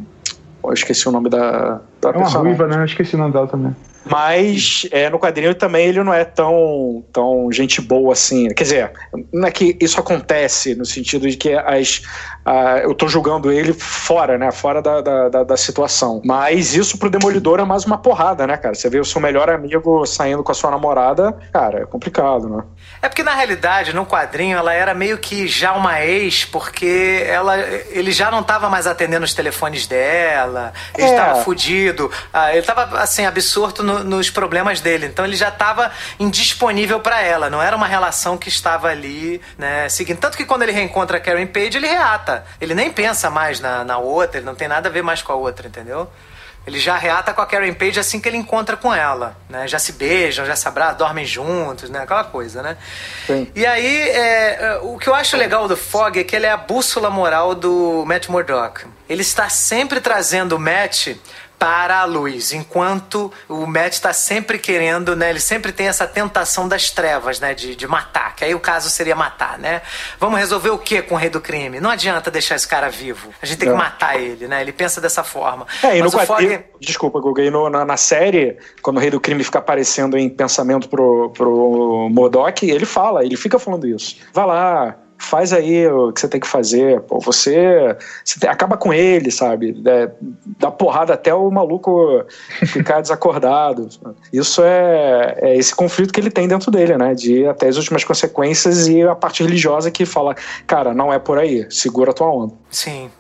Eu esqueci o nome da, da É uma personagem. ruiva, né? Eu esqueci o nome dela também. Mas é, no quadrinho também ele não é tão, tão gente boa assim. Quer dizer, não é que isso acontece no sentido de que as, a- eu tô julgando ele fora, né? Fora da, da, da- da situação. Mas isso pro Demolidor é mais uma porrada, né, cara? Você vê o seu melhor amigo saindo com a sua namorada, cara, é complicado, né? É porque na realidade, no quadrinho, ela era meio que já uma ex, porque ela, ele já não estava mais atendendo os telefones dela, ele É. estava fudido, ah, ele estava assim absorto no- nos problemas dele, então ele já estava indisponível para ela, não era uma relação que estava ali, né, seguindo. Tanto que quando ele reencontra a Karen Page, ele reata, ele nem pensa mais na, na outra, ele não tem nada a ver mais com a outra, entendeu? Ele já reata com a Karen Page assim que ele encontra com ela, né? Já se beijam, já se abraçam, dormem juntos, né? Aquela coisa, né? Sim. E aí, é, é, o que eu acho legal do Fog é que ele é a bússola moral do Matt Murdock. Ele está sempre trazendo o Matt para a luz, enquanto o Matt está sempre querendo, né? Ele sempre tem essa tentação das trevas, né? De, de matar, que aí o caso seria matar, né? Vamos resolver o que com o rei do crime? Não adianta deixar esse cara vivo. A gente tem que É. matar ele, né? Ele pensa dessa forma. É, e Mas no o quadrinho, Fog... desculpa, Guga, e no- na, na série, quando o Rei do Crime fica aparecendo em pensamento pro, pro Modok, ele fala, ele fica falando isso. Vai lá, faz aí o que você tem que fazer, pô, você, você tem- acaba com ele, sabe? É, dá porrada até o maluco ficar [LAUGHS] desacordado. Isso é, é esse conflito que ele tem dentro dele, né? De até as últimas consequências e a parte religiosa que fala, cara, não é por aí, segura a tua onda. Sim.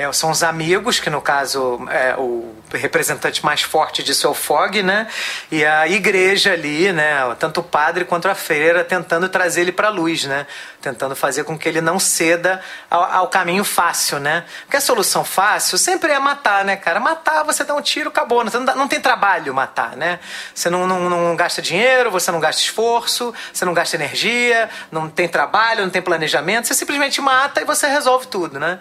É, são os amigos, que no caso é, o representante mais forte disso é o Fog, né? E a igreja ali, né? Tanto o padre quanto a freira tentando trazer ele para a luz, né? Tentando fazer com que ele não ceda ao, ao caminho fácil, né? Porque a solução fácil sempre é matar, né, cara? Matar, você dá um tiro, acabou. Não, não tem trabalho matar, né? Você não, não, não gasta dinheiro, você não gasta esforço, você não gasta energia, não tem trabalho, não tem planejamento. Você simplesmente mata e você resolve tudo, né?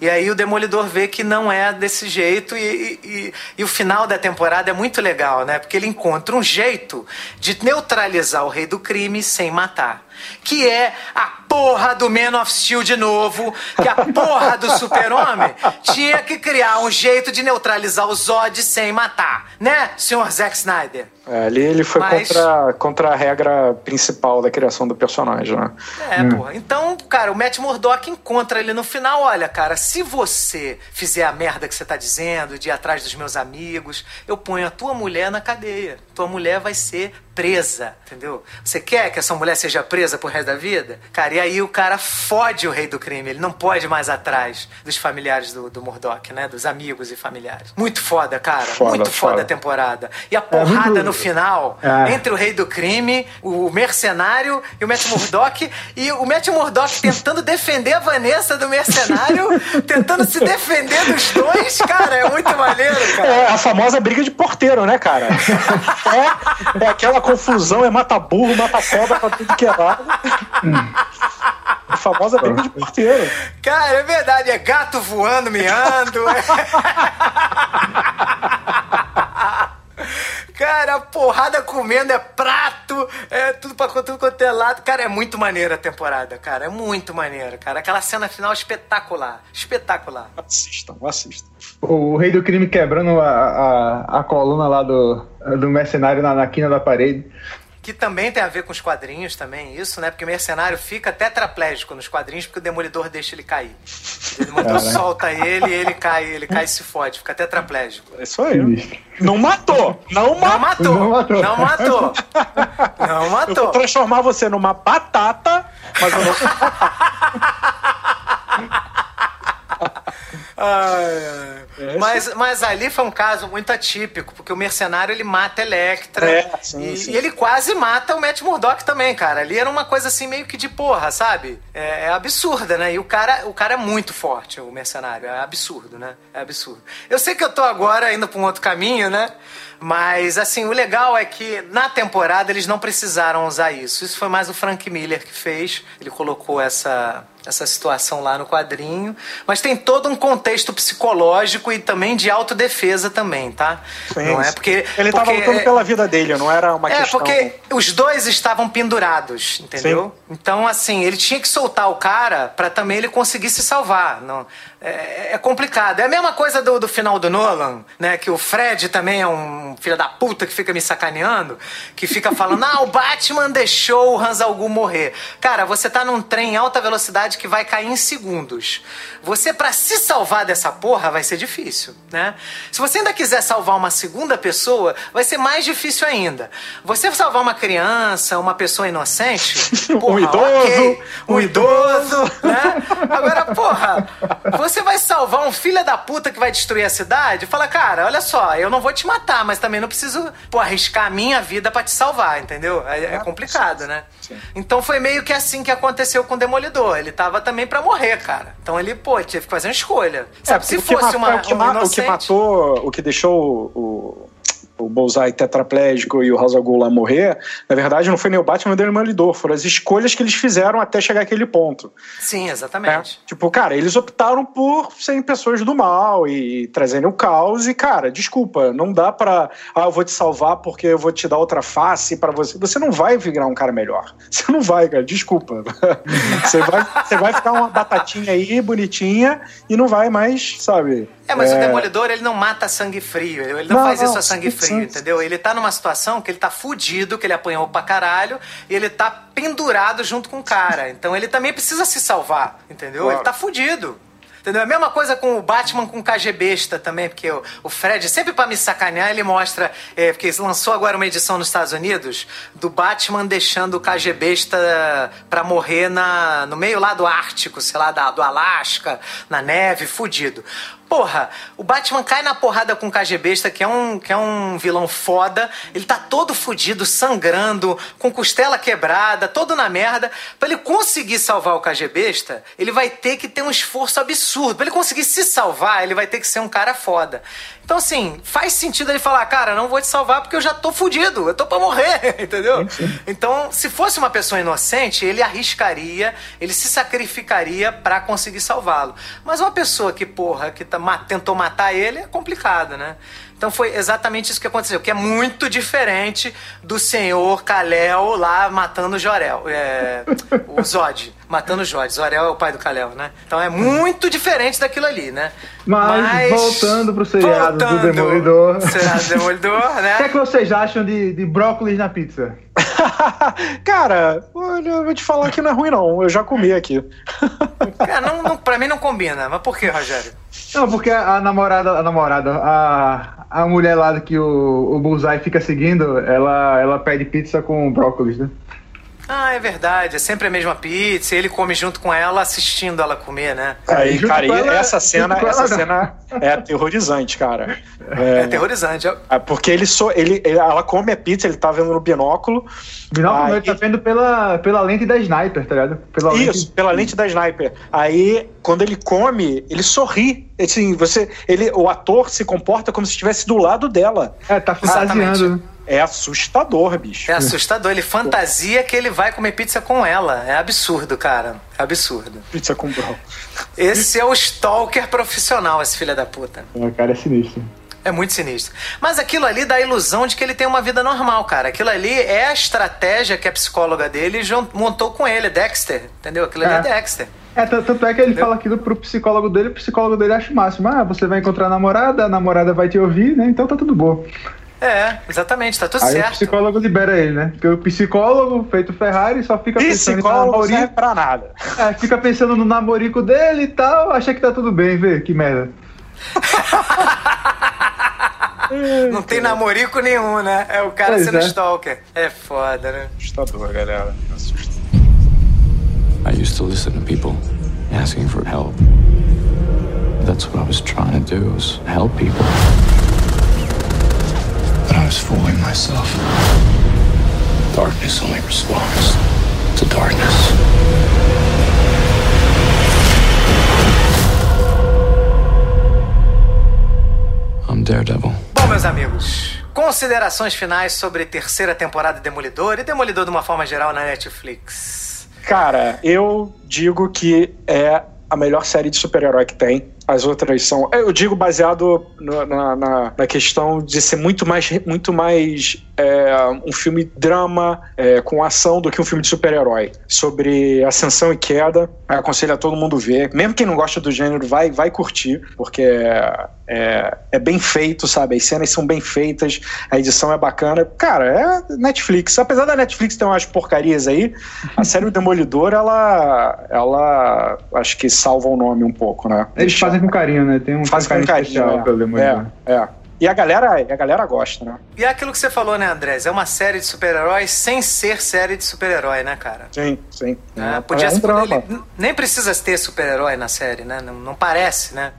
E aí o Demolidor vê que não é desse jeito e, e- e- o final da temporada é muito legal, né? Porque ele encontra um jeito de neutralizar o rei do crime sem matar. Que é a porra do Man of Steel de novo, que a porra do super-homem tinha que criar um jeito de neutralizar o Zod sem matar, né, senhor Zack Snyder? É, ali ele foi Mas- contra, contra a regra principal da criação do personagem, né? É, porra. Então, cara, o Matt Murdock encontra ele no final. Olha, cara, se você fizer a merda que você tá dizendo, de ir atrás dos meus amigos, eu ponho a tua mulher na cadeia. Tua mulher vai ser presa, entendeu? Você quer que essa mulher seja presa pro resto da vida? Cara, e aí o cara fode o rei do crime. Ele não pode mais atrás dos familiares do, do Murdock, né? Dos amigos e familiares. Muito foda, cara. Foda, muito foda, foda. a temporada. E a porrada muito- no final, É. entre o rei do crime, o mercenário e o Matt Murdock. e o Matt Murdock tentando defender a Vanessa do mercenário, [LAUGHS] tentando se defender dos dois. Cara, é muito maneiro, cara. É a famosa briga de porteiro, né, cara? É, é aquela confusão, é mata burro, mata cobra pra tudo que é lado. A famosa briga de porteiro. Cara, é verdade. É gato voando, miando. [LAUGHS] [LAUGHS] Cara, a porrada comendo é prato, é tudo pra tudo quanto é lado. Cara, é muito maneira a temporada, cara. É muito maneira, cara. Aquela cena final espetacular. Espetacular. Assistam, assistam. O rei do crime quebrando a, a, a coluna lá do, do mercenário na, na quina da parede. Que também tem a ver com os quadrinhos também, isso, né? Porque o mercenário fica tetraplégico nos quadrinhos porque o demolidor deixa ele cair. O demolidor solta ele e ele cai, ele cai e se fode, fica tetraplégico. É isso aí. Não matou! Não Não matou! matou! Não matou. Não matou! Não Eu vou matou! transformar você numa batata, mas eu não. [LAUGHS] É, Mas, mas ali foi um caso muito atípico, porque o mercenário ele mata Electra É, sim, e, sim. e ele quase mata o Matt Murdock também, cara. Ali era uma coisa assim meio que de porra, sabe? É, é absurda, né? E o cara, o cara é muito forte, o mercenário. É absurdo, né? É absurdo. Eu sei que eu tô agora indo pra um outro caminho, né? Mas, assim, o legal é que na temporada eles não precisaram usar isso. Isso foi mais o Frank Miller que fez. Ele colocou essa, essa situação lá no quadrinho. Mas tem todo um contexto psicológico e também de autodefesa também, tá? Sim, não é sim. porque... Ele tava porque, lutando é- pela vida dele, não era uma é, questão. porque os dois estavam pendurados, entendeu? Então, assim, ele tinha que soltar o cara pra também ele conseguir se salvar. Não, é, é complicado. É a mesma coisa do, do final do Nolan, né? Que o Fred também é um filho da puta que fica me sacaneando, que fica falando, [LAUGHS] ah, o Batman deixou o Hans Algu morrer. Cara, você tá num trem em alta velocidade que vai cair em segundos. Você, pra se salvar dessa porra, vai ser difícil, né? Se você ainda quiser salvar uma segunda pessoa, vai ser mais difícil ainda. Você salvar uma criança, uma pessoa inocente, [LAUGHS] Um porra, idoso, ok. um um idoso, né? Agora, porra, você vai salvar um filho da puta que vai destruir a cidade? Fala, cara, olha só, eu não vou te matar, mas também não preciso, pô, arriscar a minha vida pra te salvar, entendeu? É, é complicado, né? Então foi meio que assim que aconteceu com o Demolidor. Ele tava também pra morrer, cara. Então ele, pô, teve que fazer uma escolha. Sabe, se É, o que fosse matou- uma, o que, um ma- o que inocente... matou, o que deixou o, o Bullseye tetraplégico e o Ghul lá morrer, na verdade não foi nem o Batman nem o Demolidor, foram as escolhas que eles fizeram até chegar àquele ponto. Sim, né? exatamente. Tipo, cara, eles optaram por serem pessoas do mal e trazendo o caos e, cara, desculpa, não dá pra, ah, eu vou te salvar porque eu vou te dar outra face pra você. Você não vai virar um cara melhor. [LAUGHS] Você não vai, cara, desculpa. [LAUGHS] Você vai, você vai ficar uma batatinha aí, bonitinha, e não vai mais, sabe? É, mas o Demolidor, ele não mata sangue frio. Ele não, Não, faz isso a sangue frio, entendeu? Ele tá numa situação que ele tá fudido, que ele apanhou pra caralho, e ele tá pendurado junto com o cara. Então ele também precisa se salvar, entendeu? Claro. Ele tá fudido. Entendeu? A mesma coisa com o Batman com o KGBesta também, porque o, o Fred, sempre pra me sacanear, ele mostra. É, porque lançou agora uma edição nos Estados Unidos do Batman deixando o KGBesta pra morrer na, no meio lá do Ártico, sei lá, da, do Alasca, na neve, fudido. Porra, o Batman cai na porrada com o KGBesta, que é um, que é um vilão foda. Ele tá todo fudido, sangrando, com costela quebrada, todo na merda. Pra ele conseguir salvar o KGBesta, ele vai ter que ter um esforço absurdo. Pra ele conseguir se salvar, ele vai ter que ser um cara foda. Então, assim, faz sentido ele falar, cara, não vou te salvar porque eu já tô fudido, eu tô pra morrer, [LAUGHS] entendeu? Então, se fosse uma pessoa inocente, ele arriscaria, ele se sacrificaria pra conseguir salvá-lo. Mas uma pessoa que, porra, que tá, tentou matar ele é complicado, né? Então foi exatamente isso que aconteceu, que é muito diferente do senhor Kalel lá matando o Jorel, é, o Zod, matando o Zod. Zorel é o pai do Kalel, né? Então é muito diferente daquilo ali, né? Mas, voltando pro seriado do voltando, Demolidor. Seriado do Demolidor, [LAUGHS] O que é né? que vocês acham de, de brócolis na pizza? [LAUGHS] Cara, olha, eu vou te falar que não é ruim, não. Eu já comi aqui. [LAUGHS] Cara, não, não, pra mim não combina. Mas por que, Rogério? Não, porque a, a namorada, a namorada, a, a mulher lá que o, o Bullseye fica seguindo, ela, ela pede pizza com brócolis, né? Ah, é verdade. É sempre a mesma pizza. Ele come junto com ela, assistindo ela comer, né? Aí, junto cara, ela- essa cena, essa cena é aterrorizante, cara. É, É, aterrorizante. É porque ele só, ele, ele- ela come a pizza, ele tá vendo no binóculo. Binóculo Aí- ele tá vendo pela, pela lente da sniper, tá ligado? Pela Isso, lente... pela lente da sniper. Aí, quando ele come, ele sorri. Assim, você, ele, o ator se comporta como se estivesse do lado dela. É, tá fantasiando. Exatamente. É assustador, bicho. É assustador. Ele fantasia que ele vai comer pizza com ela. É absurdo, cara. É absurdo. Pizza com bro. Esse é o stalker profissional, esse filho da puta. O cara é sinistro. É muito sinistro. Mas aquilo ali dá a ilusão de que ele tem uma vida normal, cara. Aquilo ali é a estratégia que a psicóloga dele montou com ele, Dexter. Entendeu? Aquilo ali é, É. Dexter. É, tanto é que ele fala aquilo pro psicólogo dele, o psicólogo dele acha o máximo. Ah, você vai encontrar a namorada, a namorada vai te ouvir, né? Então tá tudo bom. É, exatamente, tá tudo Aí o certo. psicólogo libera ele, né? Porque o psicólogo, feito Ferrari, só fica pensando no Psicólogo não serve namorico. pra nada. É, fica pensando no namorico dele e tal, acha que tá tudo bem, vê, que merda. [LAUGHS] Não tem namorico nenhum, né? É o cara Pois sendo é. stalker. É foda, né? Assustador, galera. Assustador. I used to listen to people asking for help. That's what I was trying to do, was help people. But I was fooling myself. Darkness only responds to darkness. I'm Daredevil. Bom, meus amigos, considerações finais sobre terceira temporada de Demolidor e Demolidor de uma forma geral na Netflix. Cara, eu digo que é a melhor série de super-herói que tem. As outras são. Eu digo baseado na, na, na questão de ser muito mais, muito mais é, um filme drama é, com ação do que um filme de super-herói. Sobre ascensão e queda. Aconselho a todo mundo ver. Mesmo quem não gosta do gênero, vai, vai curtir, porque é, é, é bem feito, sabe? As cenas são bem feitas, a edição é bacana. Cara, é Netflix. Apesar da Netflix ter umas porcarias aí, a série O [LAUGHS] Demolidor, ela, ela acho que salva o nome um pouco, né? Eles Deixa- com carinho, né? Tem um, faz um com carinho carinho. especial pelo Demolidor. É, é. E a galera, a galera gosta, né? E é aquilo que você falou, né, Andrés? É uma série de super-heróis sem ser série de super-herói, né, cara? Sim, sim. É, podia é um drama. nem precisa ter super-herói na série, né? Não, não parece, né?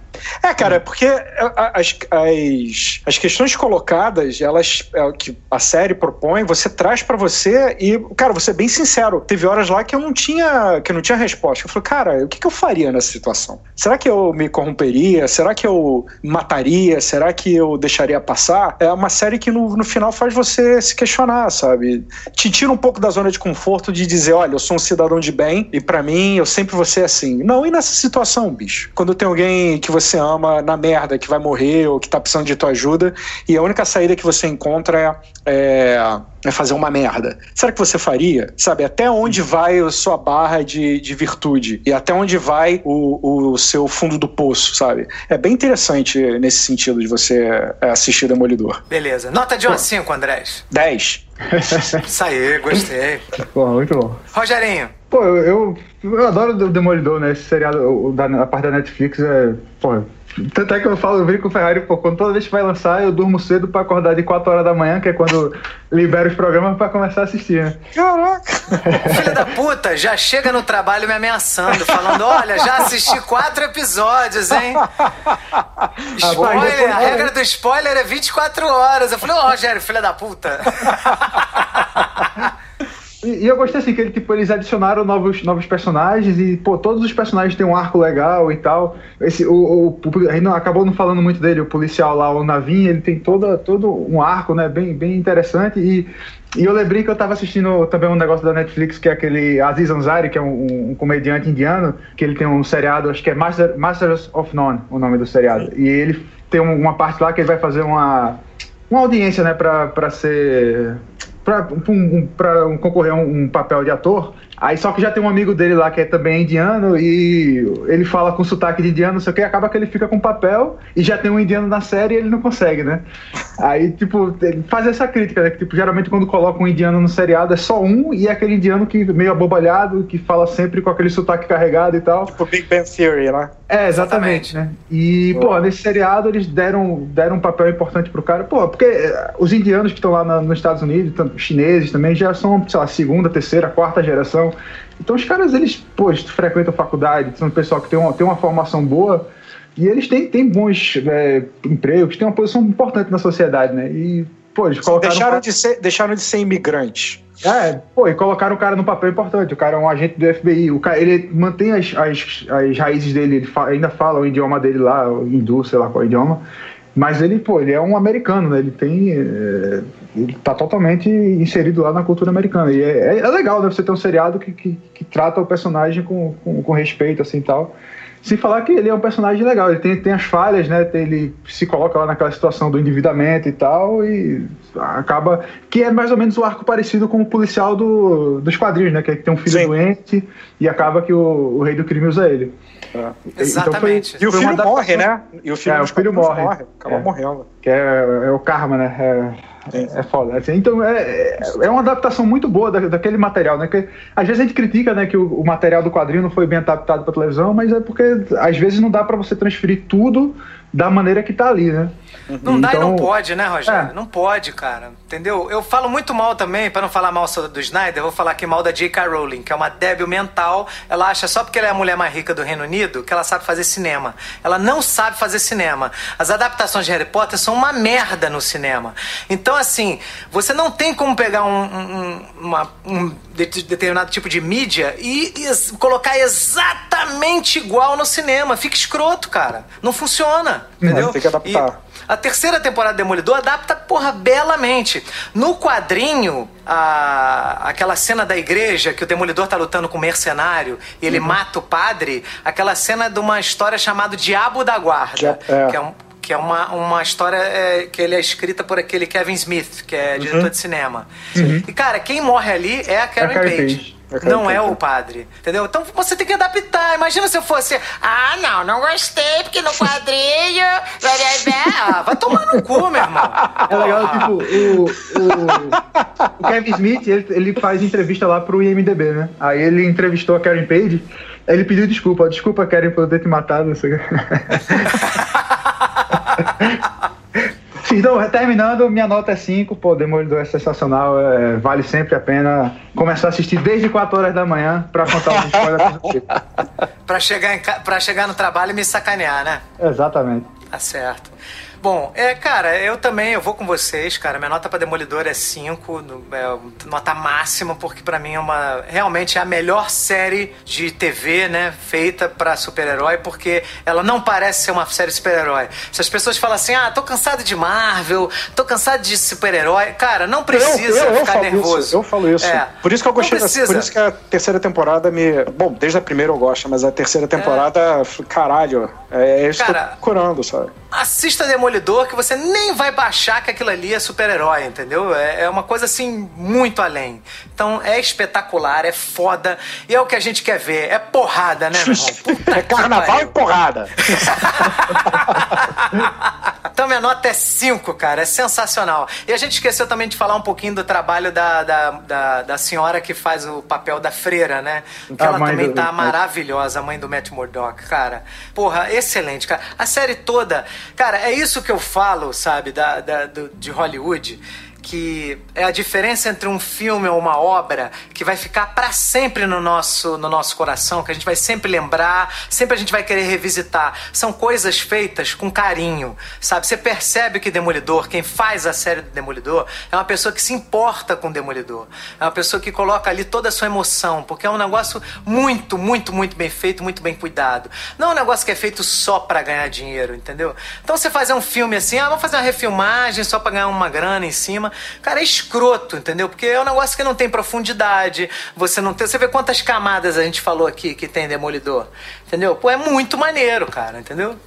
É, cara, porque a- a- as, as, as questões colocadas, elas é que a série propõe, você traz pra você e, cara, vou ser bem sincero, teve horas lá que eu não tinha, que não tinha resposta. Eu falei, cara, o que, que eu faria nessa situação? Será que eu me corromperia? Será que eu mataria? Será que eu deixaria passar? É uma série que no, no final faz você se questionar, sabe? Te tira um pouco da zona de conforto de dizer, olha, eu sou um cidadão de bem e pra mim eu sempre vou ser assim. Não, e nessa situação, bicho? Quando tem alguém que você ama na merda, que vai morrer ou que tá precisando de tua ajuda e a única saída que você encontra é, é, é fazer uma merda. Será que você faria? Sabe, até onde vai a sua barra de, de virtude e até onde vai o, o seu fundo do poço, sabe? É bem interessante nesse sentido de você assistir Demolidor. Beleza. Nota de 1 a 5, Andrés. 10. [LAUGHS] Isso aí, gostei. Porra, muito bom. Rogerinho. Pô, eu, eu, eu adoro o Demolidor, né? Esse seriado, o, da, a parte da Netflix é. Pô, tanto é que eu falo, eu brinco com o Ferrari, pô, quando toda vez que vai lançar, eu durmo cedo pra acordar de 4 horas da manhã, que é quando libera os programas pra começar a assistir, né? Caraca! [LAUGHS] Filho da puta, já chega no trabalho me ameaçando, falando: olha, já assisti quatro episódios, hein? Spoiler, a regra do spoiler é 24 horas. Eu falei, ô Rogério, filha da puta. [LAUGHS] E, e eu gostei assim que ele, tipo, eles adicionaram novos, novos personagens e, pô, todos os personagens têm um arco legal e tal. Esse, o, o, o- não, acabou não falando muito dele, o policial lá, o Navin, ele tem toda, todo um arco, né, bem, bem interessante e, e eu lembrei que eu tava assistindo também um negócio da Netflix, que é aquele Aziz Ansari, que é um, um comediante indiano, que ele tem um seriado, acho que é Master, Masters of None, o nome do seriado. E ele tem um- uma parte lá que ele vai fazer uma, uma audiência, né, pra ser pra, um, um, concorrer a um papel de ator. Aí só que já tem um amigo dele lá que é também indiano e ele fala com sotaque de indiano, não sei o que, acaba que ele fica com papel e já tem um indiano na série e ele não consegue, né? Aí, tipo, ele faz essa crítica, né? Que, tipo, geralmente quando coloca um indiano no seriado é só um e é aquele indiano que meio abobalhado, que fala sempre com aquele sotaque carregado e tal. Tipo Big Bang Theory, né? É, exatamente, né? E, pô, nesse seriado eles deram, deram um papel importante pro cara. Pô, porque eh, os indianos que estão lá na- nos Estados Unidos, chineses também, já são, sei lá, segunda, terceira, quarta geração. Então os caras, eles, pô, frequentam faculdade, são um pessoal que tem uma, tem uma formação boa e eles têm, têm bons eh, empregos, têm uma posição importante na sociedade, né? E, pô, eles colocaram... Deixaram de, ser, deixaram de ser imigrantes. É, pô, e colocaram o cara no papel importante. O cara é um agente do FBI. O cara, ele mantém as, as, as raízes dele, ele fa- ainda fala o idioma dele lá, o hindu, sei lá qual é o idioma. Mas ele, pô, ele é um americano, né? Ele tem. é, ele tá totalmente inserido lá na cultura americana. E é, é legal, né? Você ter um seriado que, que, que trata o personagem com, com, com respeito, assim e tal. Sem falar que ele é um personagem legal, ele tem, tem as falhas, né? Tem- Ele se coloca lá naquela situação do endividamento e tal, e acaba. Que é mais ou menos o arco parecido com o policial do, dos quadrinhos, né? Que, é que tem um filho Sim. doente e acaba que o, o rei do crime usa ele. Então foi- Exatamente. E o foi uma filho adaptação- morre, né? E o filho, É, o filho quadrinhos morre. Acaba É. morrendo. Que é, é o karma, né? É, é foda. assim. então é, é- é uma adaptação muito boa da- daquele material, né? Que, às vezes a gente critica né, que o, o material do quadrinho não foi bem adaptado para televisão, mas é porque às vezes não dá para você transferir tudo da maneira que tá ali, né? Não dá e não então, pode, né, Rogério? É. Não pode, cara. Entendeu? Eu falo muito mal também, para não falar mal do Snyder, eu vou falar aqui mal da J.K. Rowling, que é uma débil mental. Ela acha só porque ela é a mulher mais rica do Reino Unido que ela sabe fazer cinema. Ela não sabe fazer cinema. As adaptações de Harry Potter são uma merda no cinema. Então, assim, você não tem como pegar um, um, uma, um determinado tipo de mídia e, e colocar exatamente igual no cinema. Fica escroto, cara. Não funciona. Entendeu? tem que adaptar. E, a terceira temporada de Demolidor adapta, porra, belamente. No quadrinho, a, aquela cena da igreja que o Demolidor tá lutando com o mercenário e ele uhum. mata o padre, aquela cena de uma história chamada Diabo da Guarda, é. que é um que é uma, uma história é, que ele é escrita por aquele Kevin Smith, que é diretor uhum. de cinema. Uhum. E, cara, quem morre ali é a Karen, é Page. Page. Não é o padre, entendeu? Então você tem que adaptar. Imagina se eu fosse, ah, não, não gostei, porque no quadrinho. ah, vai tomar no cu, meu irmão. É legal, tipo, o, o, o Kevin Smith, ele, ele faz entrevista lá pro IMDB, né? Aí ele entrevistou a Karen Page, ele pediu desculpa. Desculpa, Karen, por eu ter te matado. [LAUGHS] Então, terminando, minha nota é 5. Pô, Demolidor é sensacional. É, vale sempre a pena começar a assistir desde 4 horas da manhã pra contar uma história. pra, [LAUGHS] chegar pra chegar no trabalho e me sacanear, né? Exatamente. Tá certo. Bom, é, cara, eu também, eu vou com vocês, cara. Minha nota para Demolidor é 5, é, nota máxima, porque para mim é uma. Realmente é a melhor série de TV, né? Feita para super-herói, porque ela não parece ser uma série super-herói. Se as pessoas falam assim, ah, tô cansado de Marvel, tô cansado de super-herói, cara, não precisa eu, eu, eu ficar nervoso. Isso, eu falo isso. É. Por isso que eu gostei dessa, Por isso que a terceira temporada me. Bom, desde a primeira eu gosto, mas a terceira temporada, é. caralho, é, é isso cara, que eu tô procurando, sabe? Assista Demolidor que você nem vai baixar que aquilo ali é super-herói, entendeu? É, é, uma coisa assim muito além. Então é espetacular, é foda e é o que a gente quer ver. É porrada, né, meu irmão? [LAUGHS] Puta é carnaval e porrada. [LAUGHS] então minha nota é 5, cara. É sensacional. E a gente esqueceu também de falar um pouquinho do trabalho da, da, da, da senhora que faz o papel da freira, né? Que a ela também do... tá maravilhosa, a mãe do Matt Murdock, cara. Porra, excelente, cara. A série toda Cara, é isso que eu falo, sabe, da, da do, de Hollywood que é a diferença entre um filme ou uma obra que vai ficar para sempre no nosso, no nosso coração, que a gente vai sempre lembrar, sempre a gente vai querer revisitar. São coisas feitas com carinho, sabe? Você percebe que Demolidor, quem faz a série do Demolidor, é uma pessoa que se importa com o Demolidor. É uma pessoa que coloca ali toda a sua emoção, porque é um negócio muito, muito, muito bem feito, muito bem cuidado. Não é um negócio que é feito só para ganhar dinheiro, entendeu? Então você fazer um filme assim, ah, vamos fazer uma refilmagem só para ganhar uma grana em cima, Cara, é escroto, entendeu? Porque é um negócio que não tem profundidade. Você não tem. Você vê quantas camadas a gente falou aqui que tem Demolidor. Entendeu? Pô, é muito maneiro, cara, entendeu?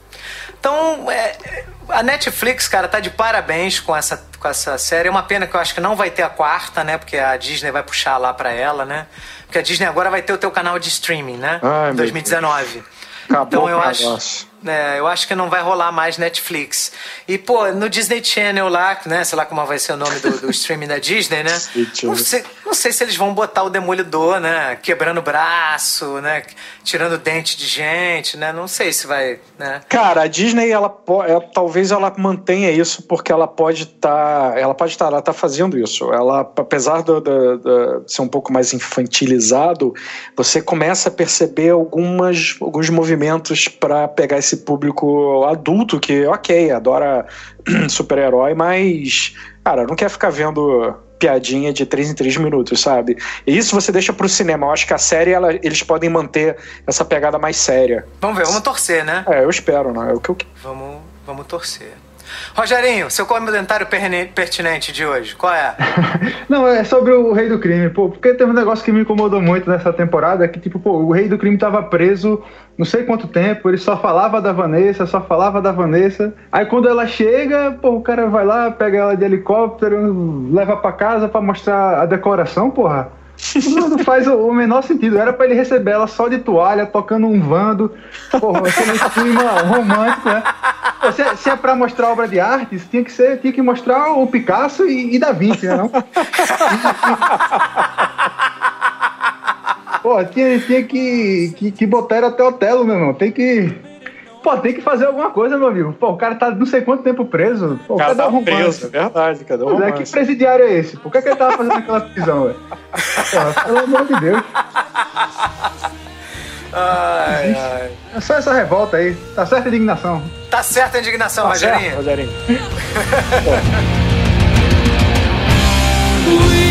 Então, é, a Netflix, cara, tá de parabéns com essa, com essa série. É uma pena que eu acho que não vai ter a quarta, né? Porque a Disney vai puxar lá pra ela, né? Porque a Disney agora vai ter o teu canal de streaming, né? Ai, 2019. Acabou então eu acho. É, eu acho que não vai rolar mais Netflix. E, pô, no Disney Channel lá, né? Sei lá como vai ser o nome do, do streaming da Disney, né? [LAUGHS] Não sei, não sei se eles vão botar o Demolidor, né? Quebrando braço, né? Tirando dente de gente, né? Não sei se vai, né? Cara, a Disney, ela, ela talvez ela mantenha isso porque ela pode estar, tá, ela pode estar, tá, ela tá fazendo isso. Ela, apesar de ser um pouco mais infantilizado, você começa a perceber algumas, alguns movimentos para pegar esse esse público adulto que, ok, adora [CLEARS THROAT] super-herói, mas, cara, não quer ficar vendo piadinha de 3 em 3 minutos, sabe? E isso você deixa pro cinema. Eu acho que a série, ela, eles podem manter essa pegada mais séria. Vamos ver, vamos torcer, né? É, eu espero, né? É o que eu... Vamos, vamos torcer. Rogerinho, seu comentário pertinente de hoje, qual é? [LAUGHS] Não, é sobre o Rei do Crime, pô, porque tem um negócio que me incomodou muito nessa temporada, que tipo, pô, o Rei do Crime tava preso não sei quanto tempo, ele só falava da Vanessa, só falava da Vanessa. Aí quando ela chega, pô, o cara vai lá, pega ela de helicóptero, leva para casa para mostrar a decoração, porra. Não faz o, menor sentido. Era para ele receber ela só de toalha, tocando um vando. Porra, aquele clima romântico, né? Se, se é para mostrar obra de arte, tinha que ser, tinha que mostrar o Picasso e, e Da Vinci, né? Não? Pô, tinha, tinha que, que, que botar até o Otelo, meu irmão. Tem que pô, tem que fazer alguma coisa, meu amigo. Pô, o cara tá não sei quanto tempo preso. Pô, cadê tá o preso, é verdade, cadê o romance? É, que presidiário é esse? Por que, é que ele tava fazendo aquela prisão, velho? Pelo amor de Deus. Ai, ai. É só essa revolta aí. Tá certa a indignação. Tá certa a indignação, tá Rogerinho. Certo, Rogerinho. [LAUGHS]